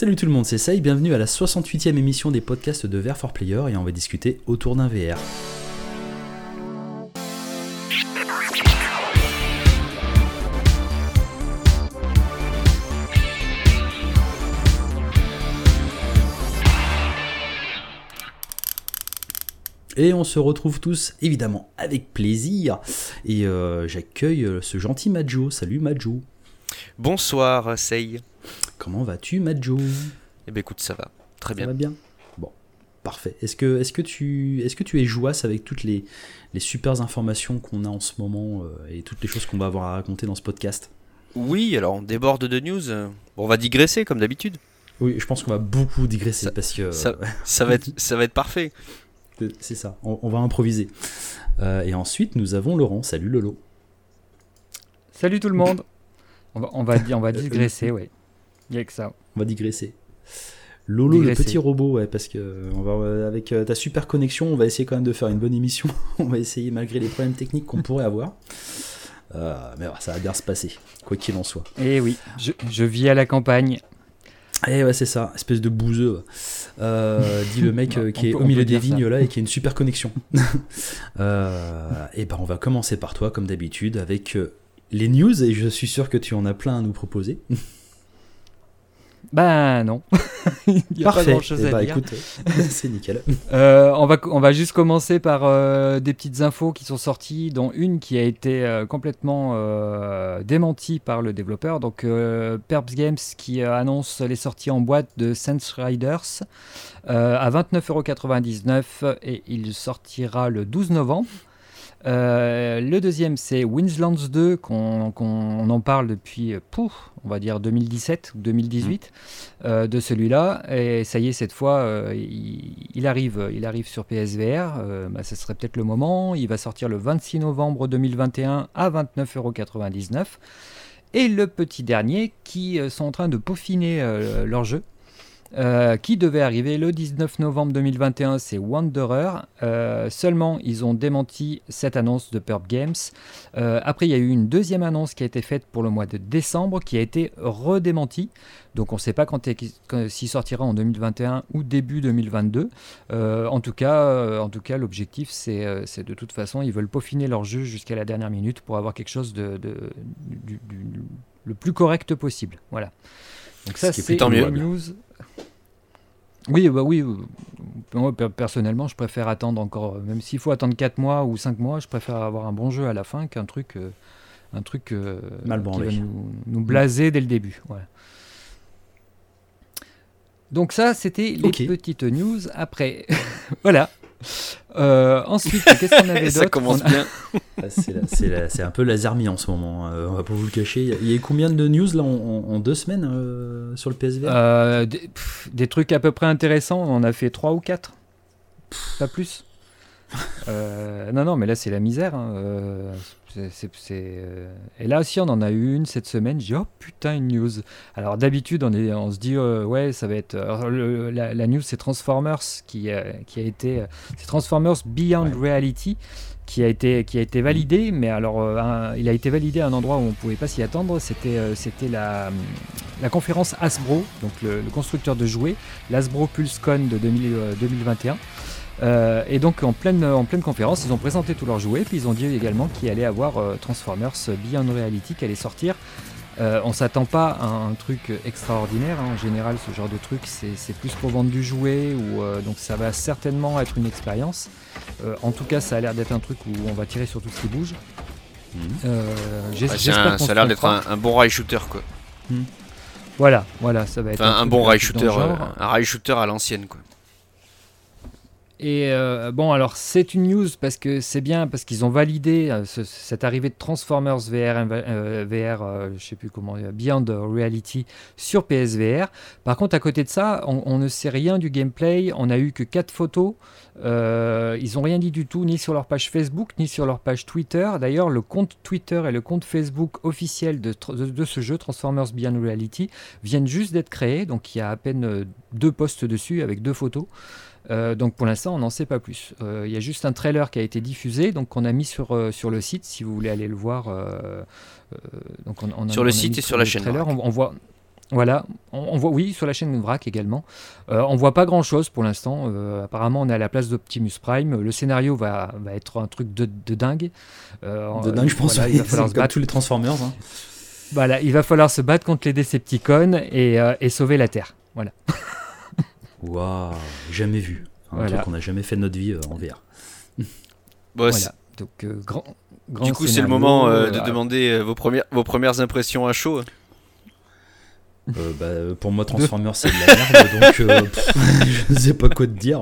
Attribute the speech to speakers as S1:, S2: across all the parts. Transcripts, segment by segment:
S1: Salut tout le monde, c'est Say, bienvenue à la 68e émission des podcasts de VR for Player et on va discuter autour d'un VR. Et on se retrouve tous évidemment avec plaisir. Et euh, j'accueille euh, ce gentil Majo. Salut Majo.
S2: Bonsoir Sei.
S1: Comment vas-tu Majo
S2: Eh bien écoute, ça va. Très bien.
S1: Ça va bien? Bon, parfait. Est-ce que, est que, tu, est que tu es jouasse avec toutes les, les super informations qu'on a en ce moment euh, et toutes les choses qu'on va avoir à raconter dans ce podcast?
S2: Oui, alors on déborde de news. Bon, on va digresser comme d'habitude.
S1: Oui, je pense qu'on va beaucoup digresser
S2: Ça-
S1: parce que...
S2: Ça, ça va être, ça va être parfait.
S1: C'est ça, on, on va improviser. Euh, et ensuite, nous avons Laurent. Salut Lolo.
S3: Salut tout le monde. On va, on va, on va digresser, ouais. Il y a que ça.
S1: On va digresser. Lolo, le petit robot, ouais, parce que on va, euh, avec euh, ta super connexion, on va essayer quand même de faire une bonne émission. on va essayer malgré les problèmes techniques qu'on pourrait avoir. Euh, mais ça va bien se passer, quoi qu'il en soit.
S3: Et Eh oui, je, je vis à la campagne.
S1: Eh ouais, c'est ça, espèce de bouseux. Euh, dit le mec euh, qui est
S3: peut-
S1: au milieu des
S3: ça.
S1: vignes là et qui a une super connexion. euh, et ben on va commencer par toi comme d'habitude avec les news et je suis sûr que tu en as plein à nous proposer.
S3: Ben non. Il a pas
S1: Parfait.
S3: grand chose
S1: Eh
S3: à
S1: ben,
S3: dire.
S1: écoute, c'est nickel.
S3: Euh, on, va, on va juste commencer par euh, des petites infos qui sont sorties, dont une qui a été euh, complètement euh, démentie par le développeur. Donc, euh, Perps Games qui euh, annonce les sorties en boîte de Sense Riders euh, à 29,99€ et il sortira le 12 novembre. Euh, le deuxième, c'est Winslands 2, qu'on qu'on- on en parle depuis, euh, pouf, on va dire 2017 ou 2018, euh, de celui-là. Et ça y est, cette fois, euh, il, il arrive, il arrive sur PSVR. Bah, ça serait peut-être le moment. Il va sortir le 26 novembre 2021 à 29,99€. Et le petit dernier, qui sont en train de peaufiner leur jeu. Euh, qui devait arriver le 19 novembre 2021, c'est Wanderer. Euh, seulement, ils ont démenti cette annonce de Purp Games. Euh, après, il y a eu une deuxième annonce qui a été faite pour le mois de décembre, qui a été redémentie. Donc, on ne sait pas quand, quand- s'il sortira en 2021 ou début 2022. Euh, en tout cas, en tout cas, l'objectif, c'est, de toute façon, ils veulent peaufiner leur jeu jusqu'à la dernière minute pour avoir quelque chose de, de- du- du- le plus correct possible. Voilà. Donc ça,
S1: Ce
S3: c'est
S2: plutôt
S3: les
S2: mieux.
S3: news. Oui, bah oui. euh, moi, per- personnellement, je préfère attendre encore, euh, même s'il faut attendre 4 mois ou 5 mois, je préfère avoir un bon jeu à la fin qu'un truc, euh, un truc euh,
S1: Mal
S3: qui va nous, nous blaser dès le début. Voilà. Donc ça, c'était les petites news. Après, voilà. Euh, ensuite, qu'est-ce qu'on avait
S2: ça
S3: d'autre
S2: commence
S3: On a-
S2: bien.
S1: Ah, C'est un peu la Zermie en ce moment, hein. on va pas vous le cacher. Il y a- eu combien de news là en, en- deux semaines euh, sur le PSVR
S3: Euh, des, pff, des trucs à peu près intéressants, on en a fait 3 ou 4. Pas plus. Euh, non, non, mais là c'est la misère. hein. Euh, c'est- c'est- c'est, euh, Et là aussi, on en a eu une cette semaine. J'ai dit, oh putain, une news. Alors d'habitude, on, est... on se dit, euh, ouais, ça va être. alors, le- la, la news, c'est Transformers qui, a- qui a été. C'est Transformers Beyond Reality qui a été qui a été validé, mais alors euh, un- il a été validé à un endroit où on pouvait pas s'y attendre. C'était c'était la la conférence Hasbro, donc le, le constructeur de jouets, l'Hasbro PulseCon de 2000, euh, 2021. Euh, et donc en pleine, en pleine conférence, ils ont présenté tous leurs jouets, puis ils ont dit également qu'il allait avoir euh, Transformers Beyond Reality qui allait sortir. Euh, on s'attend pas à un truc extraordinaire, hein. en général ce genre de truc c'est plus pour vendre du jouet, ou, euh, donc ça va certainement être une expérience. Euh, en tout cas ça a l'air d'être un truc où on va tirer sur tout ce qui bouge. Euh,
S2: un-
S3: qu'on
S2: ça a l'air d'être un, un bon rail shooter quoi.
S3: Voilà, voilà, ça va être
S2: Enfin, un
S3: truc
S2: bon rail shooter, euh, un rail shooter à l'ancienne quoi.
S3: Et euh, bon, alors c'est une news parce que c'est bien, parce qu'ils ont validé euh, ce- cette arrivée de Transformers VR, euh, VR euh, je sais plus comment, Beyond Reality sur PSVR. Par contre, à côté de ça, on, ne sait rien du gameplay. On a eu que quatre photos. Ils ont rien dit du tout, ni sur leur page Facebook, ni sur leur page Twitter. D'ailleurs, le compte Twitter et le compte Facebook officiel de, de- de ce jeu, Transformers Beyond Reality, viennent juste d'être créés. Donc il y a à peine deux posts dessus avec deux photos. Euh, donc pour l'instant, on n'en sait pas plus. Euh, Il y a juste un trailer qui a été diffusé, donc on a mis sur, euh, sur le site, si vous voulez aller le voir. euh, euh, donc on, on a-
S2: Sur le
S3: on a
S2: site et sur la chaîne
S3: trailer, on, on voit. Voilà, on, voit, oui, sur la chaîne VRAC également. Euh, on voit pas grand chose pour l'instant. Euh, apparemment, on est à la place d'Optimus Prime. Le scénario va, va être un truc de, de dingue.
S1: Euh, de dingue, je pense. il va falloir se battre. tous les Transformers. Hein.
S3: Voilà, il va falloir se battre contre les Decepticons et, et sauver la Terre. Voilà.
S1: Waouh, jamais vu. Un truc qu'on n'a jamais fait de notre vie en VR.
S2: Bon, voilà. Donc, grand, grand, Du coup, c'est le moment de demander vos, premières, vos premières impressions à chaud.
S1: Euh, bah, pour moi, Transformers, c'est de la merde, donc euh, je ne sais pas quoi te dire.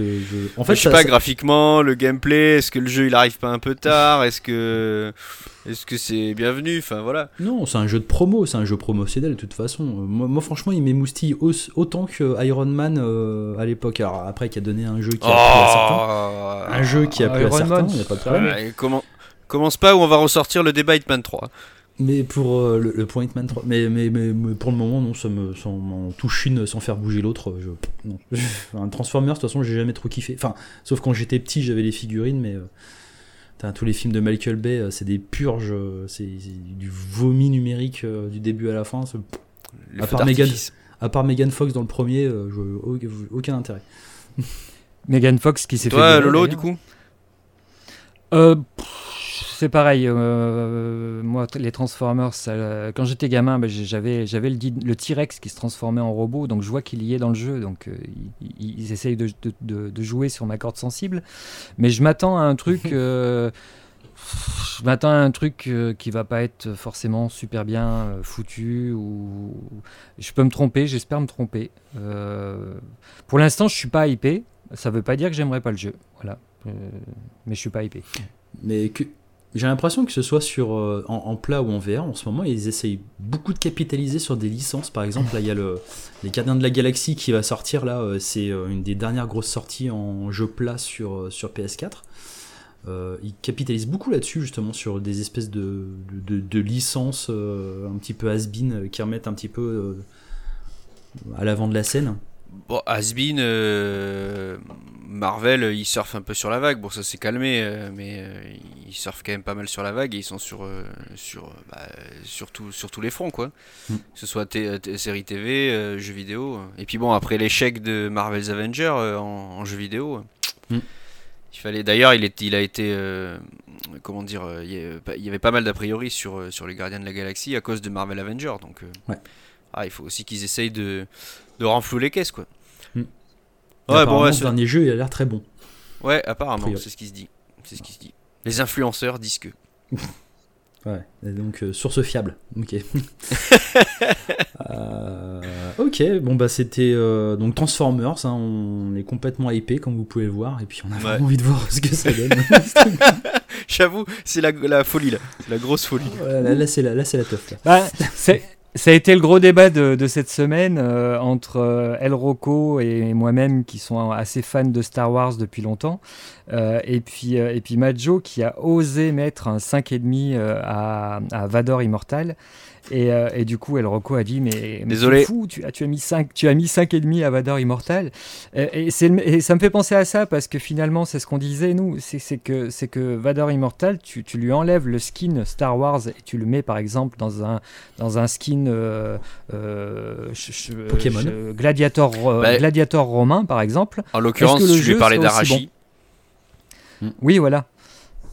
S1: Euh,
S2: en fait, je sais pas, graphiquement, le gameplay, est-ce que le jeu il arrive pas un peu tard? Est-ce que est-ce que c'est bienvenu? Enfin voilà.
S1: Non, c'est un jeu de promo, c'est un jeu promotionnel de toute façon. Moi, franchement, il m'émoustille autant que Iron Man à l'époque. Alors après, qui a donné un jeu qui a plu à certains. Oh. Un jeu qui a plu à certains, il n'y a pas de problème.
S2: comment... Commence pas où on va ressortir le débat Hitman 3.
S1: Mais pour euh, le, point Hitman 3, mais, mais, mais, pour le moment, non, ça me, ça touche une sans faire bouger l'autre. un Transformers, de toute façon, j'ai jamais trop kiffé. Enfin, sauf quand j'étais petit, j'avais les figurines, mais euh, tous les films de Michael Bay, euh, c'est des purges, c'est du vomi numérique du début à la fin. À part, Megan, à part Megan Fox dans le premier, je, aucun intérêt.
S3: Megan Fox qui s'est fait.
S2: Toi, Lolo, du coup?
S3: Euh, c'est pareil. Euh, moi, les Transformers, quand j'étais gamin, bah, j'avais, j'avais le, le T-Rex qui se transformait en robot, donc je vois qu'il y est dans le jeu. Donc, euh, ils, essayent de, jouer sur ma corde sensible. Mais je m'attends à un truc. Euh, je m'attends à un truc qui va pas être forcément super bien foutu ou je peux me tromper, j'espère me tromper. pour l'instant, je suis pas hypé. Ça veut pas dire que j'aimerais pas le jeu, voilà. mais je suis pas hypé.
S1: Mais que, j'ai l'impression que ce soit sur, euh, en, plat ou en VR, en ce moment, ils essayent beaucoup de capitaliser sur des licences. Par exemple, là, il y a le, Les Gardiens de la Galaxie qui va sortir, là, euh, c'est euh, une des dernières grosses sorties en jeu plat sur, sur PS4. ils capitalisent beaucoup là-dessus, justement, sur des espèces de, de, licences un petit peu has-been qui remettent un petit peu à l'avant de la scène.
S2: Bon, Asbin, euh, Marvel, ils surfent un peu sur la vague. Bon, ça s'est calmé, euh, mais euh, ils surfent quand même pas mal sur la vague et ils sont sur, sur, bah, sur, tous les fronts, quoi. Mm. Que ce soit série TV, jeux vidéo. Et puis bon, après l'échec de Marvel's Avengers en, jeux vidéo, mm. il fallait. D'ailleurs, il, il a été. comment dire Il y avait pas mal d'a priori sur, sur les Gardiens de la Galaxie à cause de Marvel Avengers. Donc, ah, il faut aussi qu'ils essayent de de renflouer les caisses quoi.
S1: Hmm. Ouais, bon, ouais, ce dernier jeu il a l'air très bon.
S2: Ouais, apparemment, c'est ce qui se dit. C'est ce qui se dit. Les influenceurs disent que.
S1: ouais, donc euh, source fiable. Ok. euh, ok, bon bah c'était euh, donc Transformers. Hein, on est complètement hypé comme vous pouvez le voir et puis on a vraiment envie de voir ce que ça donne.
S2: J'avoue, c'est la, la, folie là, la grosse folie.
S1: là, là c'est la, là c'est la teuf là.
S3: Bah, c'est ça a été le gros débat de, cette semaine euh, entre euh, El Rocco et moi-même qui sont assez fans de Star Wars depuis longtemps. Euh, et, puis, et puis Majo qui a osé mettre un 5,5 à, à Vador Immortal. Euh, et, du coup, El Rocco a dit Mais,
S2: Désolé.
S3: fou, tu, as, tu as mis 5 tu as mis cinq et demi à Vador Immortal. Et, et, ça me fait penser à ça parce que finalement, c'est ce qu'on disait, nous c'est que, que Vador Immortal, tu, tu, lui enlèves le skin Star Wars et tu le mets par exemple dans un, dans un skin euh, euh,
S1: Pokémon.
S3: gladiator, bah, gladiator romain par exemple.
S2: En l'occurrence, je lui parlais d'Arachi.
S3: Oui, voilà.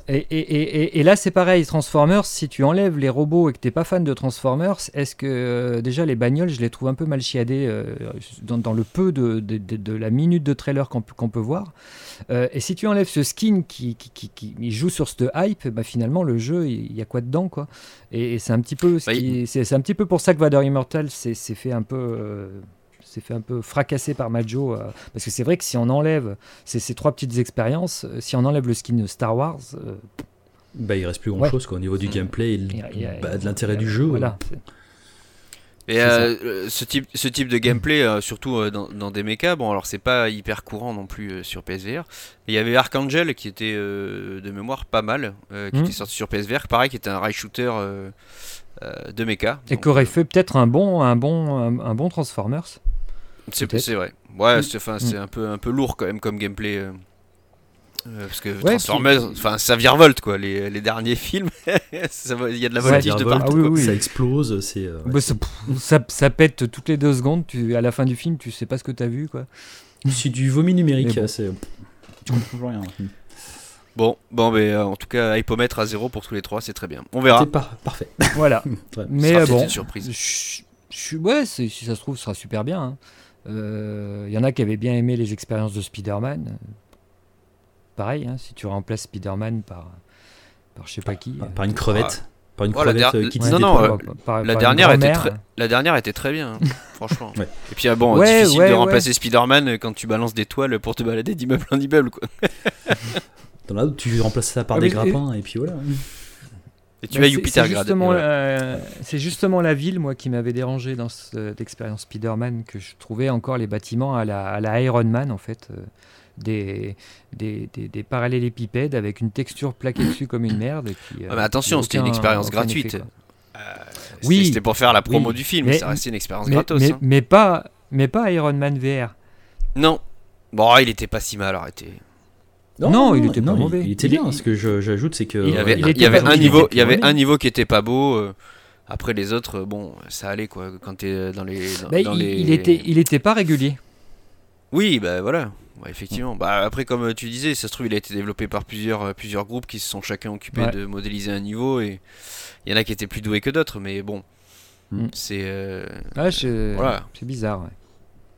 S3: Et, là, c'est pareil, Transformers, si tu enlèves les robots et que t'es pas fan de Transformers, est-ce que euh, déjà les bagnoles, je les trouve un peu mal chiadées euh, dans, le peu de, de, la minute de trailer qu'on peut voir. Euh, et si tu enlèves ce skin qui, qui, qui, joue sur ce hype, bah, finalement, le jeu, il y a quoi dedans quoi? Et, c'est un, petit peu bah, c'est un petit peu pour ça que Vader Immortal s'est fait un peu s'est fait un peu fracasser par Majo. Euh, parce que c'est vrai que si on enlève ces, ces trois petites expériences, euh, si on enlève le skin Star Wars. Euh,
S1: bah, il reste plus grand chose quoi, au niveau du gameplay et bah, de l'intérêt du jeu.
S3: Voilà.
S2: Et ce, type, ce type de gameplay, surtout dans, dans, des mechas, bon alors c'est pas hyper courant non plus sur PSVR. Il y avait Archangel qui était de mémoire pas mal, qui hmm. était sorti sur PSVR, pareil, qui était un rail shooter de mecha.
S3: Et qui aurait fait peut-être un bon, un, bon, un bon Transformers.
S2: C'est vrai. Ouais, mm. c'est mm. un, peu, un peu lourd quand même comme gameplay. Euh. Euh, parce que Transformers, enfin ça virevolte quoi, les, les derniers films, il y a de la voltige de partout.
S1: Ah oui, Ça explose, c'est. Euh,
S3: bah, ça, ça, pète toutes les deux secondes. Tu, à la fin du film, tu sais pas ce que tu as vu quoi.
S1: C'est du vomi numérique, c'est. Tu comprends rien.
S2: Bon, bon, mais euh, en tout cas, hypomètre à zéro pour tous les trois, c'est très bien. On verra.
S1: C'est parfait.
S3: Voilà. mais bon, une surprise. Je, ouais, si ça se trouve, ce sera super bien. Il hein. y en a qui avaient bien aimé les expériences de Spider-Man pareil, hein, si tu remplaces Spider-Man par, par je sais pas qui.
S1: Par, une crevette. Par une crevette
S2: euh, qui Non, non, la, dernière était très, la dernière était très bien, hein, franchement. Et puis, ah, bon, difficile de remplacer Spider-Man quand tu balances des toiles pour te balader d'immeuble en immeuble. Quoi.
S1: Dans la tu remplaces ça par des grappins et puis voilà.
S2: Et tu as Jupiter
S3: C'est justement, c'est justement la ville, moi, qui m'avait dérangé dans cette expérience Spider-Man, que je trouvais encore les bâtiments à la, à la Iron Man, en fait. Euh, des, des, des, parallélépipèdes avec une texture plaquée dessus comme une merde.
S2: mais attention, c'était une expérience gratuite. Euh, oui, c'était pour faire la promo du film, mais ça restait une expérience gratos.
S3: Mais, hein. mais, pas, mais pas Iron Man VR.
S2: Non. Bon, il était pas si mal arrêté.
S3: Non, il était pas mauvais.
S1: Il, était bien. Ce que j'ajoute, c'est que
S2: il y avait, il y avait un niveau, il y avait un niveau qui était pas beau. Euh, après les autres, bon, ça allait quoi. Quand t'es dans les, dans,
S3: bah, il,
S2: les...
S3: il, était, il était pas régulier.
S2: Oui, bah voilà effectivement. Bah, après, comme tu disais, ça se trouve, il a été développé par plusieurs, euh, plusieurs groupes qui se sont chacun occupés de modéliser un niveau. Et il y en a qui étaient plus doués que d'autres, mais bon. Mm. C'est. Euh,
S3: c'est bizarre,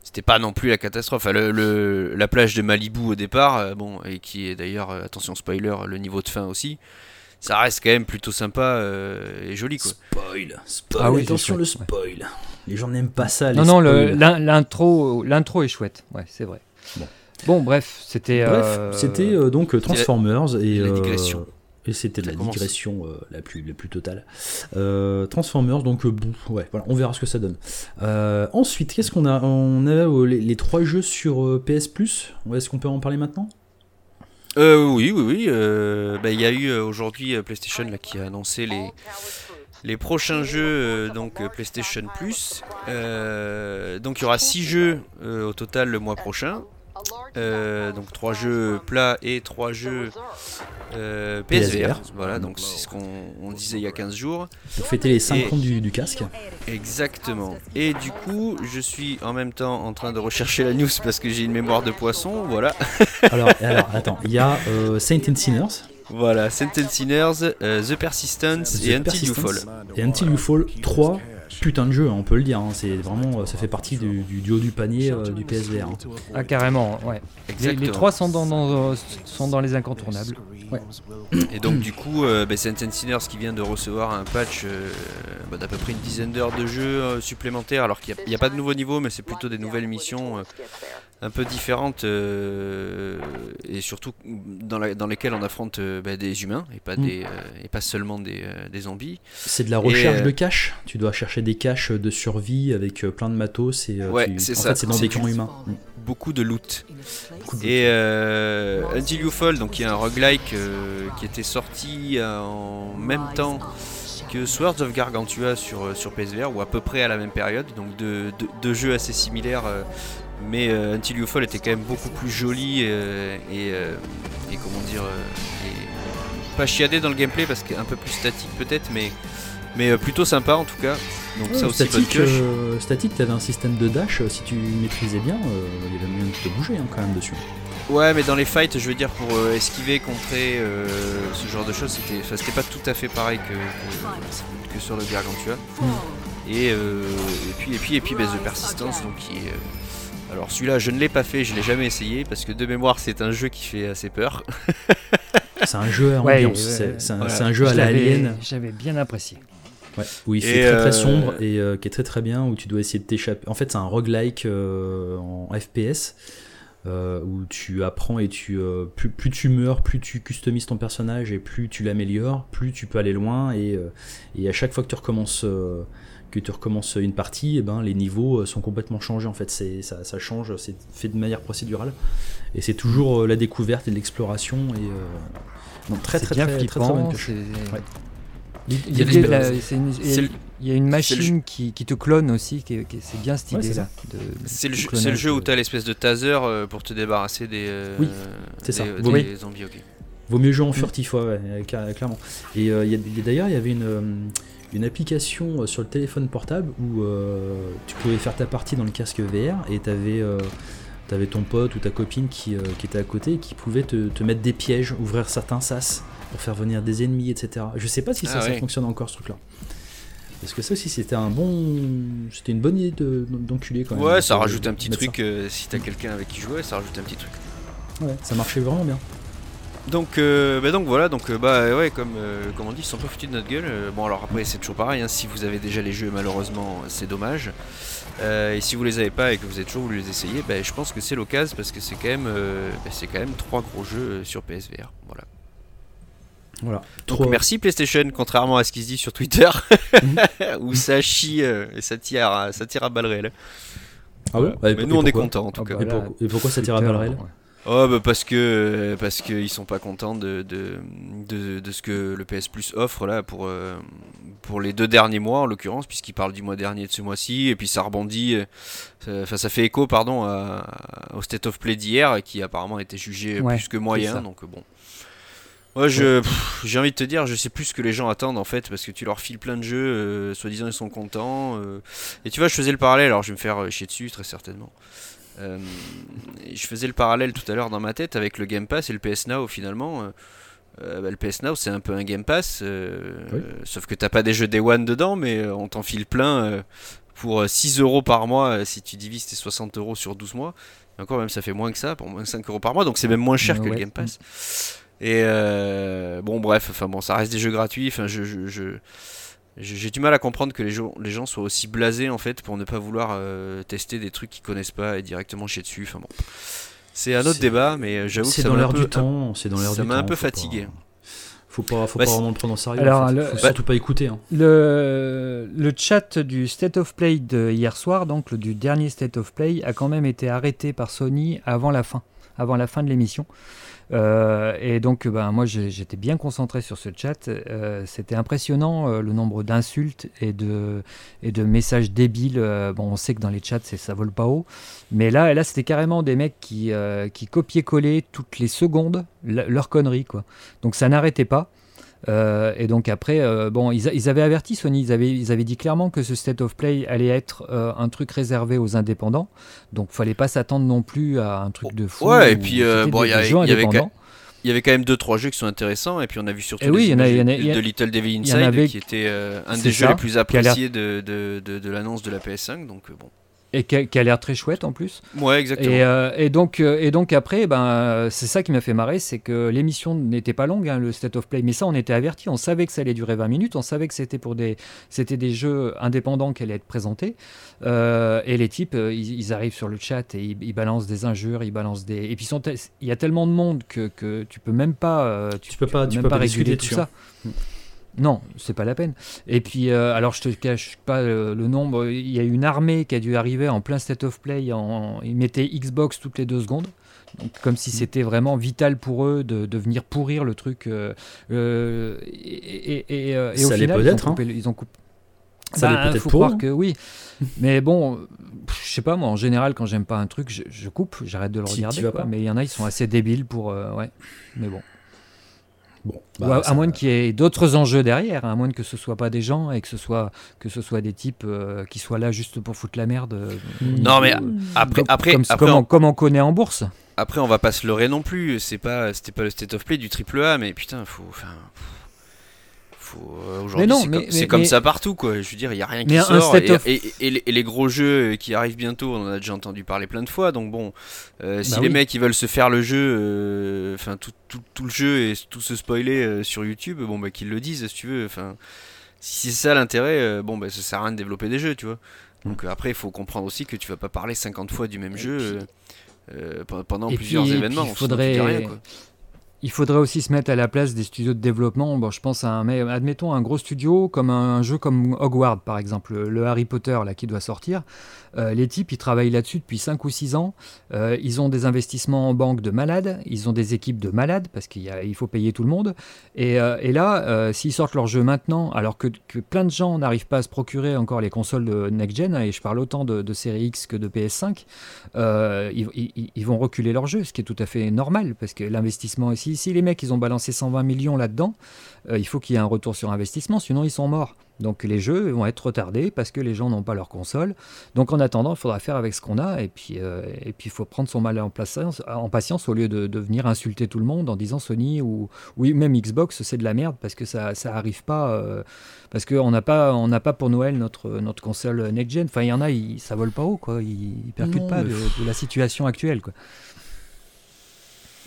S2: C'était pas non plus la catastrophe. Le, la plage de Malibu au départ, euh, bon, et qui est d'ailleurs, attention spoiler, le niveau de fin aussi ça reste quand même plutôt sympa et joli quoi.
S1: Spoil, spoil. Ah oui, attention le spoil. Les gens n'aiment pas ça.
S3: non non, l'intro, l'intro est chouette. Ouais, c'est vrai. Bon. Bon, bref, c'était.
S1: Euh, c'était euh, donc Transformers et. Euh, et c'était la digression la, plus, la plus totale. Transformers, donc bon, ouais, voilà, on verra ce que ça donne. ensuite, qu'est-ce qu'on a? On a les, trois jeux sur PS Plus. Est-ce qu'on peut en parler maintenant?
S2: Oui, oui, oui. Bah, il y a eu aujourd'hui PlayStation là, qui a annoncé les, les prochains jeux donc PlayStation Plus. donc il y aura six jeux au total le mois prochain. Euh, donc trois jeux plats et trois jeux euh, PSVR. Voilà, donc c'est ce qu'on disait il y a 15 jours.
S1: Pour fêter les 5 ans du, casque.
S2: Exactement. Et du coup, je suis en même temps en train de rechercher la news parce que j'ai une mémoire de poisson. Voilà.
S1: alors, alors, attends, il y a euh, Saint and Sinners.
S2: Voilà, Saint and Sinners, The Persistence et Until You Fall.
S1: Et Until You Fall 3 putain de jeu, on peut le dire. Hein. C'est vraiment, ça fait partie du, du haut du panier euh, du PSVR. Hein.
S3: Ah carrément, ouais. Les, trois sont dans, sont dans les incontournables.
S2: Et donc du coup, euh, bah, Sinners qui vient de recevoir un patch euh, bah, d'à peu près une dizaine d'heures de jeu euh, supplémentaires, alors qu'il n'y a, pas de nouveaux niveaux, mais c'est plutôt des nouvelles missions un peu différentes euh, et surtout dans, la, dans, lesquelles on affronte euh, bah, des humains et pas, mm. des, euh, et pas seulement des, des zombies.
S1: C'est de la recherche de caches. Tu dois chercher des caches de survie avec plein de matos et
S2: ouais, c'est ça. c'est
S1: dans des camps humains. Mm.
S2: Beaucoup de loot. et Until You Fall, donc il y a un roguelike qui était sorti en même temps que Swords of Gargantua sur, sur PSVR ou à peu près à la même période, donc deux de, jeux assez similaires mais euh, Until You Fall était quand même beaucoup plus joli euh, euh, et, comment dire pas chiadé dans le gameplay parce qu'un peu plus statique peut-être mais mais plutôt sympa en tout cas
S1: donc ça aussi statique, statique t'avais un système de dash si tu maîtrisais bien il y avait moyen de te bouger hein, quand même dessus
S2: Ouais, mais dans les fights, je veux dire, pour esquiver, contrer ce genre de choses, c'était pas tout à fait pareil que, que, sur le Gargantua. Mm. Et, et, puis, et puis, et puis bah, The Persistence, donc, qui est alors celui-là, je ne l'ai pas fait, je l'ai jamais essayé parce que de mémoire, c'est un jeu qui fait assez peur.
S1: c'est un jeu à ambiance, c'est un, jeu à la alien.
S3: J'avais bien apprécié.
S1: Ouais, où il fait très très euh, sombre et euh, qui est très très bien, où tu dois essayer de t'échapper. En fait, c'est un roguelike euh, en FPS. où tu apprends et tu plus, plus, tu meurs, plus tu customises ton personnage et plus tu l'améliores, plus tu peux aller loin et, et à chaque fois que tu recommences que tu recommences une partie, et eh ben, les niveaux euh, sont complètement changés. En fait, c'est, ça, ça change, c'est fait de manière procédurale. Et c'est toujours euh, la découverte et l'exploration. Et, euh,
S3: très, très, très, très, très, Il y, a une machine qui, te clone aussi, qui, c'est bien cette idée-là.
S2: C'est le, jeu, le jeu où tu as l'espèce de taser pour te débarrasser des, euh, oui, c'est ça. Des, zombies.
S1: Vaut mieux jouer en mm. furtif, ouais, clairement. Et d'ailleurs, il y avait une, une application sur le téléphone portable où tu pouvais faire ta partie dans le casque VR et tu avais t'avais ton pote ou ta copine qui, qui, était à côté et qui pouvait te, te, mettre des pièges, ouvrir certains sas pour faire venir des ennemis, etc. Je sais pas si ça, ah fonctionne encore ce truc-là. Parce que ça aussi, c'était un bon. C'était une bonne idée d'enculer quand même.
S2: Ouais, ça rajoute un petit truc. Euh, si t'as quelqu'un avec qui jouer, ça rajoute un petit truc.
S1: Ouais, ça marchait vraiment bien.
S2: Donc, euh, bah donc voilà, donc euh, bah ouais, comme, comme on dit, ils sont pas foutus de notre gueule. bon, alors après, c'est toujours pareil. Hein, si vous avez déjà les jeux, malheureusement, c'est dommage. et si vous les avez pas et que vous êtes toujours voulu les essayer, bah, je pense que c'est l'occasion parce que c'est quand même, bah, c'est quand même trois gros jeux sur PSVR. Voilà.
S1: Voilà.
S2: Donc merci PlayStation, contrairement à ce qui se dit sur Twitter, où ça chie euh, et ça tire, ça tire à balles réelles.
S1: Ah ouais
S2: Mais nous on est contents en tout
S1: ah
S2: cas.
S1: Bah et, pourquoi ça tire à balles réelles
S2: Oh bah parce que parce qu'ils sont pas contents de de, de, ce que le PS Plus offre là pour euh, pour les deux derniers mois en l'occurrence puisqu'ils parlent du mois dernier de ce mois-ci et puis ça rebondit euh, enfin ça, fait écho pardon au State of Play d'hier qui apparemment était jugé plus que moyen donc bon moi, je, j'ai envie de te dire, je sais plus ce que les gens attendent en fait, parce que tu leur files plein de jeux, euh, soi-disant ils sont contents. Euh. et tu vois, je faisais le parallèle, alors je vais me faire chier dessus très certainement. Je faisais le parallèle tout à l'heure dans ma tête avec le Game Pass et le PS Now finalement. Bah, le PS Now c'est un peu un Game Pass, sauf que t'as pas des jeux Day One dedans, mais on t'en file plein pour 6 euros par mois si tu divises tes 60 euros sur 12 mois. Et encore même ça fait moins que ça, pour moins de 5 euros par mois, donc c'est même moins cher que le Game Pass. Et euh, bon, bref, enfin bon, ça reste des jeux gratuits. Enfin, je, je, j'ai du mal à comprendre que les gens, les gens soient aussi blasés en fait pour ne pas vouloir euh, tester des trucs qu'ils connaissent pas et directement chier dessus. Enfin bon, c'est un autre débat, mais euh, j'avoue que
S1: c'est dans l'air du temps. C'est dans l'air
S2: Ça m'a un peu fatigué.
S1: Faut pas, faut bah, pas vraiment le prendre en sérieux. Alors, faut, surtout pas écouter. Hein.
S3: Le, le chat du State of Play de hier soir, donc le, du dernier State of Play, a quand même été arrêté par Sony avant la fin, avant la fin de l'émission. Euh, et donc, ben, moi, j'étais bien concentré sur ce chat. Euh, c'était impressionnant euh, le nombre d'insultes et de, et de messages débiles. bon, on sait que dans les chats, ça vole pas haut. Mais là, là c'était carrément des mecs qui, qui copiaient-collaient toutes les secondes leurs conneries. Donc, ça n'arrêtait pas. Euh, et donc après, euh, bon, ils, avaient averti Sony, ils avaient, ils avaient dit clairement que ce State of Play allait être euh, un truc réservé aux indépendants. Donc fallait pas s'attendre non plus à un truc de fou.
S2: Ouais, et puis bon, il y, avait il y avait quand même 2-3 jeux qui sont intéressants et puis on a vu surtout
S3: et oui,
S2: de Little Devil Inside qui était un des jeux les plus appréciés de, de, de, de l'annonce de la PS5 donc bon
S3: et qui a, l'air très chouette en plus.
S2: Ouais, exactement.
S3: Et, euh, donc, euh, et donc après, ben, c'est ça qui m'a fait marrer, c'est que l'émission n'était pas longue, hein, le State of Play, mais ça, on était averti, on savait que ça allait durer 20 minutes, on savait que c'était pour des, c'était des jeux indépendants qui allaient être présentés. Euh, et les types, ils, arrivent sur le chat et ils, balancent des injures, ils balancent des. Et puis il y a tellement de monde que, que tu peux même pas,
S1: tu, peux pas, tu peux pas, réguler tout ça.
S3: Mm. Non, c'est pas la peine. Et puis, euh, alors je te cache pas le, nombre. Il y a une armée qui a dû arriver en plein state of play. En, ils mettaient Xbox toutes les deux secondes. Donc, comme si mm. c'était vraiment vital pour eux de, venir pourrir le truc. Euh, euh, et, et, au final, ils ont coupé. Ça bah, peut-être faut croire que oui. mais bon, je sais pas, moi, en général, quand j'aime pas un truc, je, coupe, j'arrête de le regarder. Mais il y en a, ils sont assez débiles pour. ouais, mais bon. Bah, à, moins qu'il y ait d'autres enjeux derrière, hein, à moins que ce soit pas des gens et que ce soit que ce soit des types euh, qui soient là juste pour foutre la merde. Euh,
S2: non mais après comme, après,
S3: comme, on... connaît en bourse.
S2: Après on va pas se leurrer non plus, c'est pas c'était pas le state of play du triple A mais putain faut enfin euh, aujourd'hui, c'est comme, ça partout, quoi. Je veux dire, il y a rien qui sort. Et, les, gros jeux qui arrivent bientôt, on en a déjà entendu parler plein de fois. Donc bon, euh, si bah les mecs ils veulent se faire le jeu, euh, enfin tout, tout, le jeu et tout se spoiler sur YouTube, bon bah qu'ils le disent, si tu veux. Enfin, si c'est ça l'intérêt, bon bah ça sert à rien de développer des jeux, tu vois. Donc après, il faut comprendre aussi que tu vas pas parler 50 fois du même jeu pendant plusieurs événements.
S3: Il faudrait. Il faudrait aussi se mettre à la place des studios de développement. Bon, je pense à un, admettons un gros studio comme un, jeu comme Hogwarts par exemple, le Harry Potter là qui doit sortir. Euh, les types, ils travaillent là-dessus depuis 5 ou 6 ans. Euh, ils ont des investissements en banque de malades. Ils ont des équipes de malades parce qu'il faut payer tout le monde. Et, euh, là, s'ils sortent leur jeu maintenant, alors que, plein de gens n'arrivent pas à se procurer encore les consoles de next-gen, et je parle autant de, de série X que de PS5, ils, vont reculer leur jeu, ce qui est tout à fait normal parce que l'investissement ici, si les mecs ils ont balancé 120 millions là-dedans, il faut qu'il y ait un retour sur investissement, sinon ils sont morts. Donc les jeux vont être retardés parce que les gens n'ont pas leur console. Donc en attendant, il faudra faire avec ce qu'on a et puis euh, et puis il faut prendre son mal en, patience, en patience au lieu de, venir insulter tout le monde en disant Sony ou oui même Xbox c'est de la merde parce que ça ça arrive pas euh, parce qu'on n'a pas on n'a pas pour Noël notre notre console next gen. Enfin il y en a ils, ça vole pas haut quoi, ils, ils percutent pas de, la situation actuelle quoi.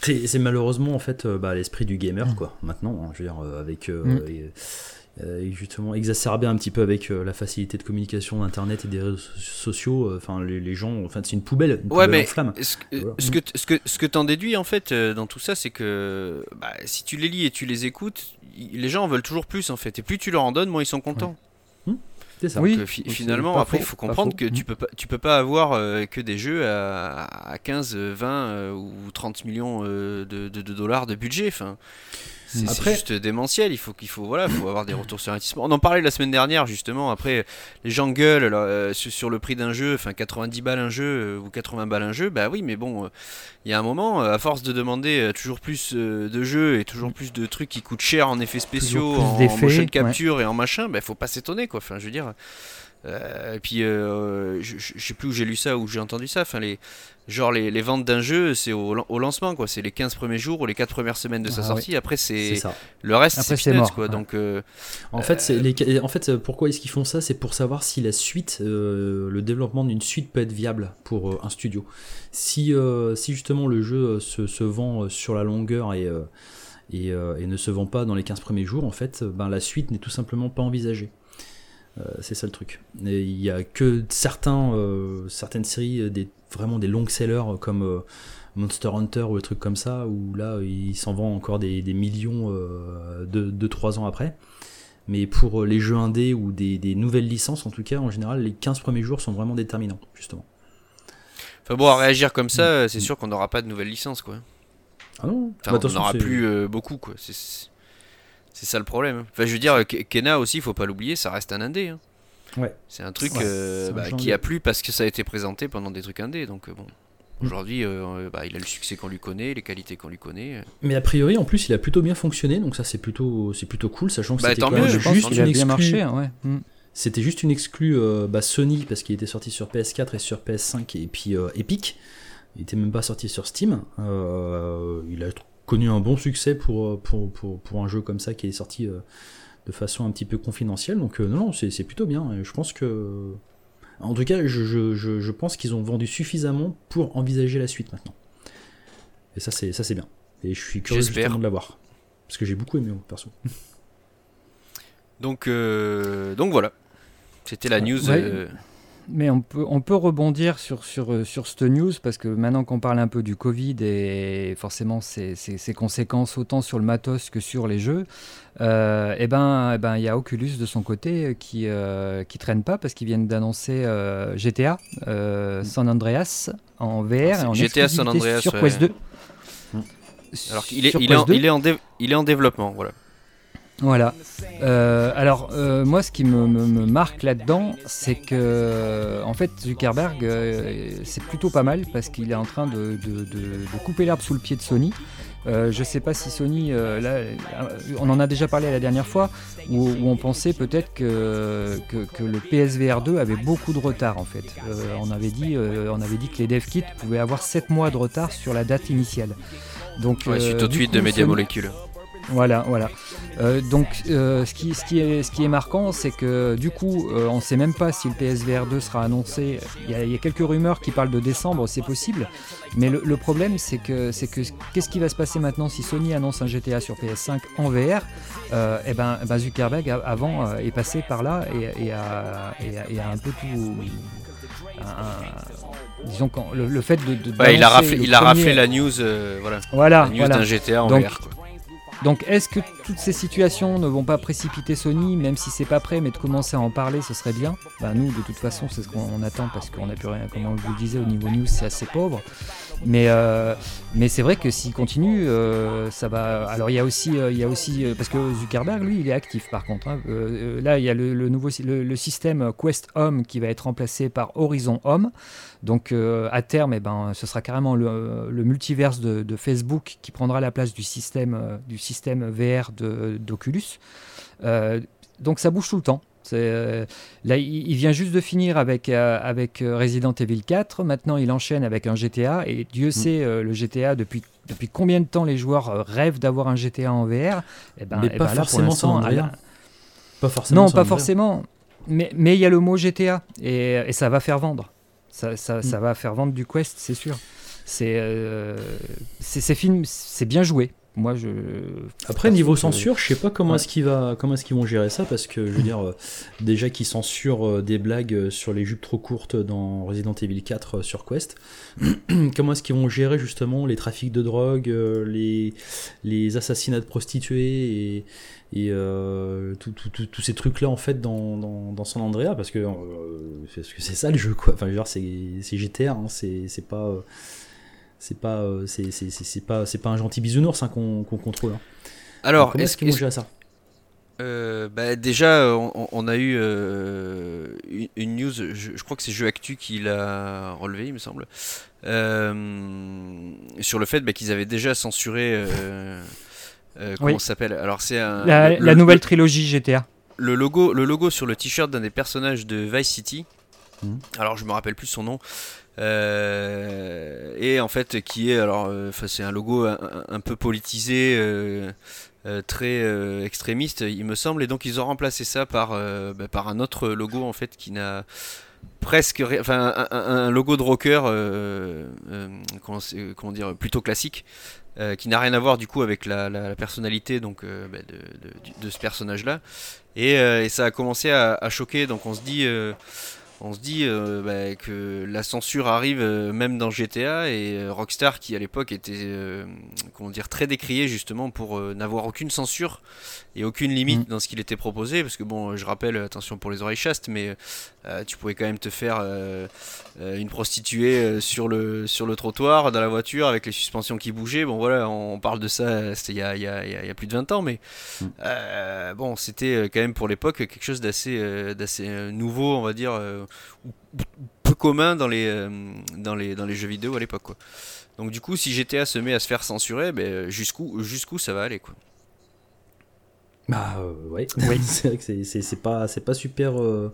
S1: C'est malheureusement en fait euh, bah, l'esprit du gamer mm. quoi. Maintenant, hein, je veux dire avec mm. Euh, et justement exacerbé un petit peu avec euh, la facilité de communication d'internet et des réseaux sociaux euh, enfin les, gens enfin c'est une poubelle une
S2: ouais
S1: poubelle
S2: mais flamme. Ce, que ce que ce que t'en déduis en fait dans tout ça c'est que bah, si tu les lis et tu les écoutes les gens en veulent toujours plus en fait. Et plus tu leur en donnes moins ils sont contents.
S1: Hum, c'est ça.
S2: Oui, finalement, après, il faut comprendre que tu peux pas, tu peux pas avoir que des jeux à, 15, 20 ou 30 millions de, de, de, dollars de budget. Enfin, c'est juste démentiel. Il faut qu'il faut voilà, faut avoir des retours sur investissement. On en parlait la semaine dernière justement. Après, les gens gueulent euh, sur le prix d'un jeu, enfin 90 balles un jeu euh, ou 80 balles un jeu. Bah oui, mais bon, il y a un moment, à force de demander toujours plus de jeux et toujours plus de trucs qui coûtent cher en effets spéciaux, en, motion capture et en machin, bah faut pas s'étonner quoi. Enfin, je veux dire. Euh, et puis, je, je, sais plus où j'ai lu ça, ou j'ai entendu ça. Enfin, les, genre les, les ventes d'un jeu, c'est au, au, lancement, quoi. C'est les 15 premiers jours ou les 4 premières semaines de sa ah sortie. Après, c'est le reste, c'est mort. Quoi. Donc, euh,
S1: en, fait, euh, les, en fait, pourquoi est-ce qu'ils font ça? C'est pour savoir si la suite, euh, le développement d'une suite peut être viable pour un studio. Si, si justement le jeu se, se, vend sur la longueur et, et, et, ne se vend pas dans les 15 premiers jours, en fait, ben, la suite n'est tout simplement pas envisagée. C'est ça le truc. Il n'y a que certains, certaines séries, des vraiment des longs sellers comme euh, Monster Hunter ou des trucs comme ça, où là il s'en vend encore des, millions 2-3 euh, ans après. Mais pour les jeux indés ou des, nouvelles licences, en tout cas, en général, les 15 premiers jours sont vraiment déterminants, justement.
S2: Enfin bon, à réagir comme ça, mm. c'est sûr qu'on n'aura pas de nouvelles licences, quoi.
S1: Ah non
S2: bah, On n'aura plus euh, beaucoup, quoi. C'est ça le problème. Enfin, je veux dire, Kena aussi, il faut pas l'oublier, ça reste un indé. Hein. C'est un truc euh, bah, qui a plu parce que ça a été présenté pendant des trucs indés. Donc euh, bon, mm. aujourd'hui, euh, bah, il a le succès qu'on lui connaît, les qualités qu'on lui connaît.
S1: Mais a priori, en plus, il a plutôt bien fonctionné, donc ça c'est plutôt, c'est plutôt cool, sachant que
S2: bah,
S1: c'était
S2: juste
S3: une exclue. Mm.
S1: C'était juste une exclue Sony parce qu'il était sorti sur PS4 et sur PS5 et puis Epic. Il était même pas sorti sur Steam. il a connu un bon succès pour, pour, pour, pour, un jeu comme ça qui est sorti de façon un petit peu confidentielle. Donc euh, non, c'est plutôt bien. Je pense que... En tout cas, je, je, pense qu'ils ont vendu suffisamment pour envisager la suite maintenant. Et ça, c'est ça c'est bien. Et je suis curieux justement de l'avoir. Parce que j'ai beaucoup aimé, perso.
S2: Donc, euh, donc voilà. C'était la news. Euh,
S3: mais on peut, on peut rebondir sur, sur, euh, sur cette news parce que maintenant qu'on parle un peu du Covid et forcément ses, ses, conséquences autant sur le matos que sur les jeux, euh, et eh ben, eh ben, il y a Oculus de son côté qui, euh, qui traîne pas parce qu'ils viennent d'annoncer euh, GTA San Andreas en VR et en
S2: GTA San Andreas
S3: sur Quest 2.
S2: Alors il est, il, est en, il, est en il est en développement, voilà.
S3: Voilà. Euh, alors, euh, moi, ce qui me, marque là-dedans, c'est que, en fait, Zuckerberg, euh, c'est plutôt pas mal parce qu'il est en train de, couper l'herbe sous le pied de Sony. je ne sais pas si Sony, là, on en a déjà parlé la dernière fois, où, on pensait peut-être que, que, le PSVR 2 avait beaucoup de retard en fait. on, avait dit, on avait dit que les dev kits pouvaient avoir 7 mois de retard sur la date initiale.
S2: Donc, suite au tweet de Media Molecule.
S3: Voilà, voilà. Euh, donc, euh, ce, qui, ce, qui est, ce qui est marquant, c'est que du coup, euh, on ne sait même pas si le PSVR 2 sera annoncé. Il y, a, quelques rumeurs qui parlent de décembre, c'est possible. Mais le, problème, c'est que, c'est que qu'est-ce qui va se passer maintenant si Sony annonce un GTA sur PS5 en VR Eh ben, ben, Zuckerberg avant est passé par là et, a, un peu tout disons quand le, fait de,
S2: il a raflé, il a raflé la news, voilà,
S3: voilà,
S2: la news d'un GTA en
S3: Donc,
S2: VR. Quoi.
S3: Donc est-ce que toutes ces situations ne vont pas précipiter Sony, même si c'est pas prêt, mais de commencer à en parler, ce serait bien? Bah, Nous, de toute façon, c'est ce qu'on attend parce qu'on n'a plus rien, comme on vous le disait, au niveau news, c'est assez pauvre. Mais, euh, mais c'est vrai que s'il continue, euh, ça va. Alors il y a aussi, euh, il y a aussi parce que Zuckerberg, lui, il est actif par contre. Hein. là, il y a le, nouveau le, système Quest Home qui va être remplacé par Horizon Home. Donc à terme, eh ben, ce sera carrément le, multiverse de, Facebook qui prendra la place du système, du système VR d'Oculus. donc ça bouge tout le temps. Euh, là, il, vient juste de finir avec, euh, avec euh, Resident Evil 4. Maintenant, il enchaîne avec un GTA. Et Dieu mm. sait, le GTA, depuis, depuis combien de temps les joueurs rêvent d'avoir un GTA en VR et
S1: eh ben, Mais eh pas, ben forcément sans
S3: Pas forcément. Non, pas forcément. Mais il y a le mot GTA. Et, et ça va faire vendre. Ça, ça, mm. ça, va faire vendre du Quest, c'est sûr. C'est c'est bien joué. Moi, je.
S1: Après, niveau censure, je sais pas comment est-ce qu'ils va, comment est-ce qu'ils vont gérer ça, parce que je veux dire, euh, déjà qu'ils censurent euh, des blagues euh, sur les jupes trop courtes dans Resident Evil 4 sur Quest. comment est-ce qu'ils vont gérer justement les trafics de drogue, les, les assassinats de prostituées et, et tous ces trucs-là en fait dans, dans, dans San Andrea, parce que parce que c'est ça le jeu quoi. Enfin, genre c'est GTA, hein, c'est pas c'est pas, euh, c'est pas, c'est pas un gentil bisounours hein, qu'on contrôle. Hein.
S2: Alors, est-ce
S1: qu'ils vont à ça
S2: euh, bah, déjà, on, a eu euh, une, news, je, crois que c'est Jeu Actu qui l'a relevé, il me semble, sur le fait bah, qu'ils avaient déjà censuré. comment ça s'appelle? Alors, c'est
S3: la, nouvelle trilogie GTA.
S2: Le logo, le logo sur le t-shirt d'un des personnages de Vice City. Mmh. Alors, je me rappelle plus son nom. Euh, et en fait qui est alors euh, c'est un logo un, peu politisé euh, très extrémiste il me semble. Et donc ils ont remplacé ça par, bah, un autre logo en fait qui n'a presque enfin un, logo de rocker comment, dire plutôt classique qui n'a rien à voir du coup avec la, personnalité donc bah, de, ce personnage là et, ça a commencé à, choquer. Donc on se dit on se dit euh, bah, que la censure arrive euh, même dans GTA et euh, Rockstar qui à l'époque était comment dire très décrié justement pour n'avoir aucune censure et aucune limite mm. dans ce qu'il était proposé parce que bon je rappelle attention pour les oreilles chastes mais tu pouvais quand même te faire une prostituée sur le sur le trottoir dans la voiture avec les suspensions qui bougeaient bon voilà on parle de ça c'était il y a, y, a, y a, plus de 20 ans mais mm. bon c'était quand même pour l'époque quelque chose d'assez d'assez nouveau on va dire peu commun dans les, euh, dans les, dans les jeux vidéo à l'époque. Quoi. Donc du coup, si GTA se met à se faire censurer, ben, jusqu'où, jusqu'où ça va aller quoi.
S1: Bah euh, ouais, c'est vrai que c'est, c'est, pas, c'est pas super... Euh,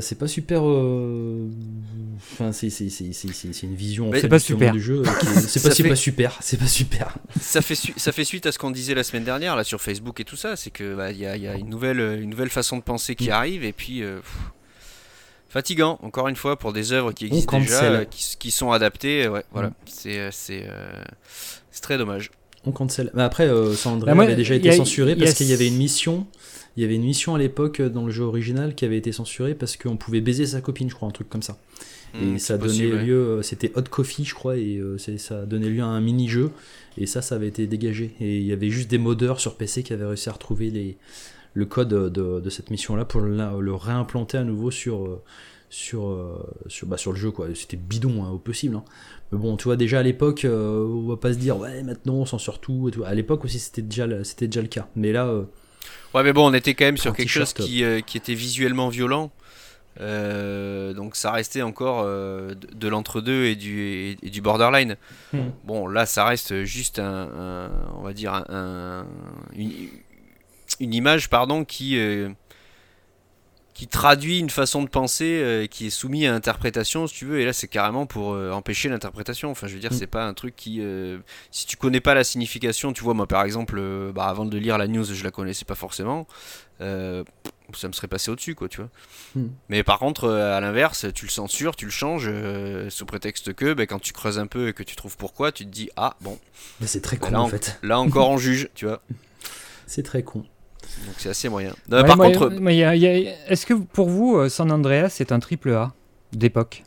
S1: c'est pas super. Enfin, c'est, c'est, c'est, c'est, une vision en
S3: fait, pas super.
S1: du jeu. c'est pas, pas super. C'est pas super.
S2: Ça fait, ça fait suite à ce qu'on disait la semaine dernière là sur Facebook et tout ça. C'est que bah, il y, a, y, a, une nouvelle, une nouvelle façon de penser qui mm. arrive et puis fatigant, encore une fois, pour des œuvres qui existent déjà, euh, qui, sont adaptées. Ouais, voilà, mm. c'est euh, euh, c'est très dommage.
S1: On cancel. Mais après, euh, San bah, avait déjà été censuré parce qu'il y avait une mission. Il y avait une mission à l'époque dans le jeu original qui avait été censurée parce qu'on pouvait baiser sa copine, je crois, un truc comme ça. et mm, ça donnait lieu, c'était Hot Coffee, je crois, et ça a donné lieu à un mini-jeu. Et ça, ça avait été dégagé. Et il y avait juste des modeurs sur PC qui avaient réussi à retrouver les, le code de, cette mission-là pour le, réimplanter à nouveau sur, euh, sur, euh, sur, bah, sur le jeu. quoi. C'était bidon hein, au possible. Hein. Mais bon, tu vois, déjà à l'époque, euh, on va pas se dire, ouais, maintenant on s'en sort tout. Et tout. À l'époque aussi, c'était déjà, c'était déjà le cas. Mais là.
S2: ouais, mais bon, on était quand même sur quelque chose qui, qui, était visuellement violent. donc ça restait encore de, l'entre-deux et du, et, du borderline. Hmm. Bon, là, ça reste juste un, on va dire, un, une image pardon qui euh, qui traduit une façon de penser euh, qui est soumis à interprétation si tu veux. Et là c'est carrément pour euh, empêcher l'interprétation. Enfin je veux dire mm. c'est pas un truc qui si tu connais pas la signification tu vois moi par exemple bah, avant de lire la news je la connaissais pas forcément ça me serait passé au dessus quoi tu vois. Mm. mais par contre à l'inverse tu le censures tu le changes sous prétexte que bah, quand tu creuses un peu et que tu trouves pourquoi tu te dis ah bon.
S1: C'est très
S2: bah,
S1: con en fait.
S2: là encore on juge tu vois.
S1: C'est très con
S2: Donc c'est assez moyen.
S3: par contre, est-ce que pour vous, San Andreas c'est un triple A d'époque?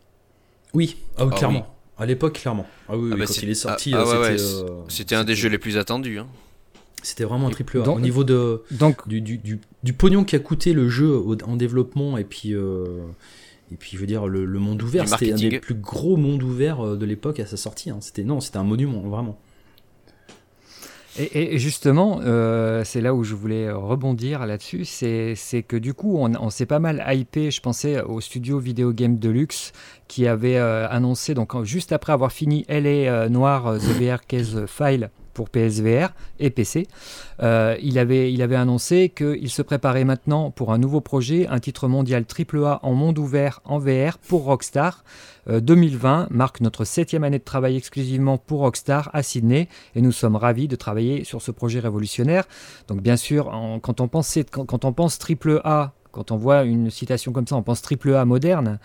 S1: Oui, ah ah clairement. À l'époque, clairement. Ah oui, bah, quand il est sorti,
S2: c'était un des jeux les plus attendus. Hein.
S1: C'était vraiment un triple A. Au niveau de, donc, du, du, du, pognon qui a coûté le jeu en développement et puis, euh, et puis je veux dire, le, monde ouvert, c'était un des plus gros mondes ouverts euh, de l'époque à sa sortie. Hein. C'était, non, c'était un monument, vraiment.
S3: Et, justement, euh, c'est là où je voulais rebondir là-dessus, c'est, que du coup, on, s'est pas mal hypé, je pensais au studio Video Game Deluxe, qui avait annoncé, donc juste après avoir fini LA Noir The VR Case File, pour PSVR et PC. Euh, il, avait, il avait annoncé qu'il se préparait maintenant pour un nouveau projet, un titre mondial AAA en monde ouvert en VR pour Rockstar. 2020 euh, marque notre septième année de travail exclusivement pour Rockstar à Sydney et nous sommes ravis de travailler sur ce projet révolutionnaire. Donc bien sûr, quand, on pense, quand, quand on pense AAA quand on voit une citation comme ça, on pense triple A moderne,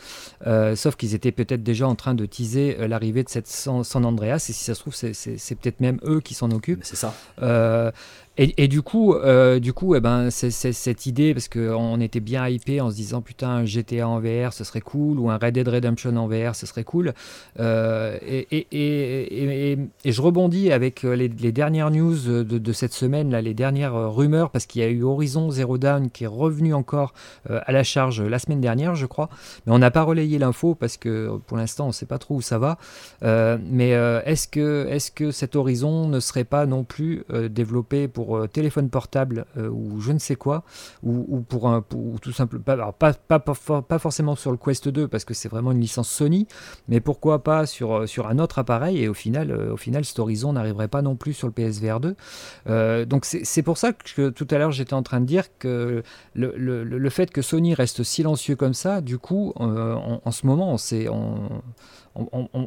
S3: euh, sauf qu'ils étaient peut-être déjà en train de teaser euh, l'arrivée de cette San, Andreas, et si ça se trouve, c'est peut-être même eux qui s'en occupent.
S1: C'est ça.
S3: Euh, et, du coup, euh, du coup eh ben, c'est cette idée, parce qu'on était bien hypé en se disant putain, un GTA en VR ce serait cool, ou un Red Dead Redemption en VR ce serait cool. Euh, et, je rebondis avec euh, les, dernières news de, cette semaine, là, les dernières rumeurs, parce qu'il y a eu Horizon Zero Dawn qui est revenu encore à la charge la semaine dernière, je crois. Mais on n'a pas relayé l'info parce que pour l'instant on ne sait pas trop où ça va. mais est-ce que, est -ce que cet Horizon ne serait pas non plus développé pour euh, téléphone portable euh, ou je ne sais quoi, ou, pour un, tout simplement, pas, pas, pas, forcément sur le Quest 2 parce que c'est vraiment une licence Sony, mais pourquoi pas sur, euh, sur un autre appareil et au final, au final cet horizon n'arriverait pas non plus sur le PSVR 2. donc c'est pour ça que tout à l'heure j'étais en train de dire que le, le, le, fait que Sony reste silencieux comme ça, du coup, en, ce moment, on sait,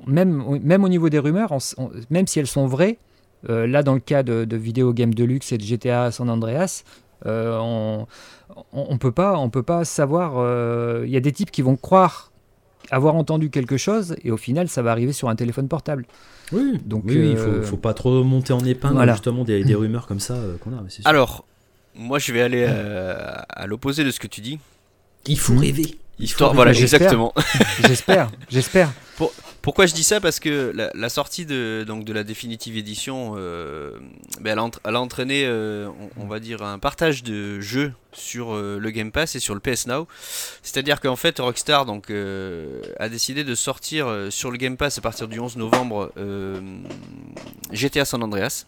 S3: même, même au niveau des rumeurs, même si elles sont vraies, euh, là, dans le cas de, de Video Game Deluxe et de GTA San Andreas, euh, on, on, peut pas, on peut pas savoir. Euh, il y a des types qui vont croire avoir entendu quelque chose et au final, ça va arriver sur un téléphone portable.
S1: Oui, donc il faut, faut, pas trop monter en épingle justement des, des, rumeurs comme ça qu'on a.
S2: Alors, moi, je vais aller à, l'opposé de ce que tu dis.
S1: Il faut rêver.
S2: Histoire, voilà, exactement.
S3: J'espère, j'espère.
S2: Pourquoi je dis ça? Parce que la, sortie de, donc de la définitive édition, euh, ben, elle, a, entraîné, euh, on, va dire, un partage de jeux sur euh, le Game Pass et sur le PS Now. C'est-à-dire qu'en fait, Rockstar donc, a décidé de sortir sur le Game Pass à partir du 11 novembre GTA San Andreas.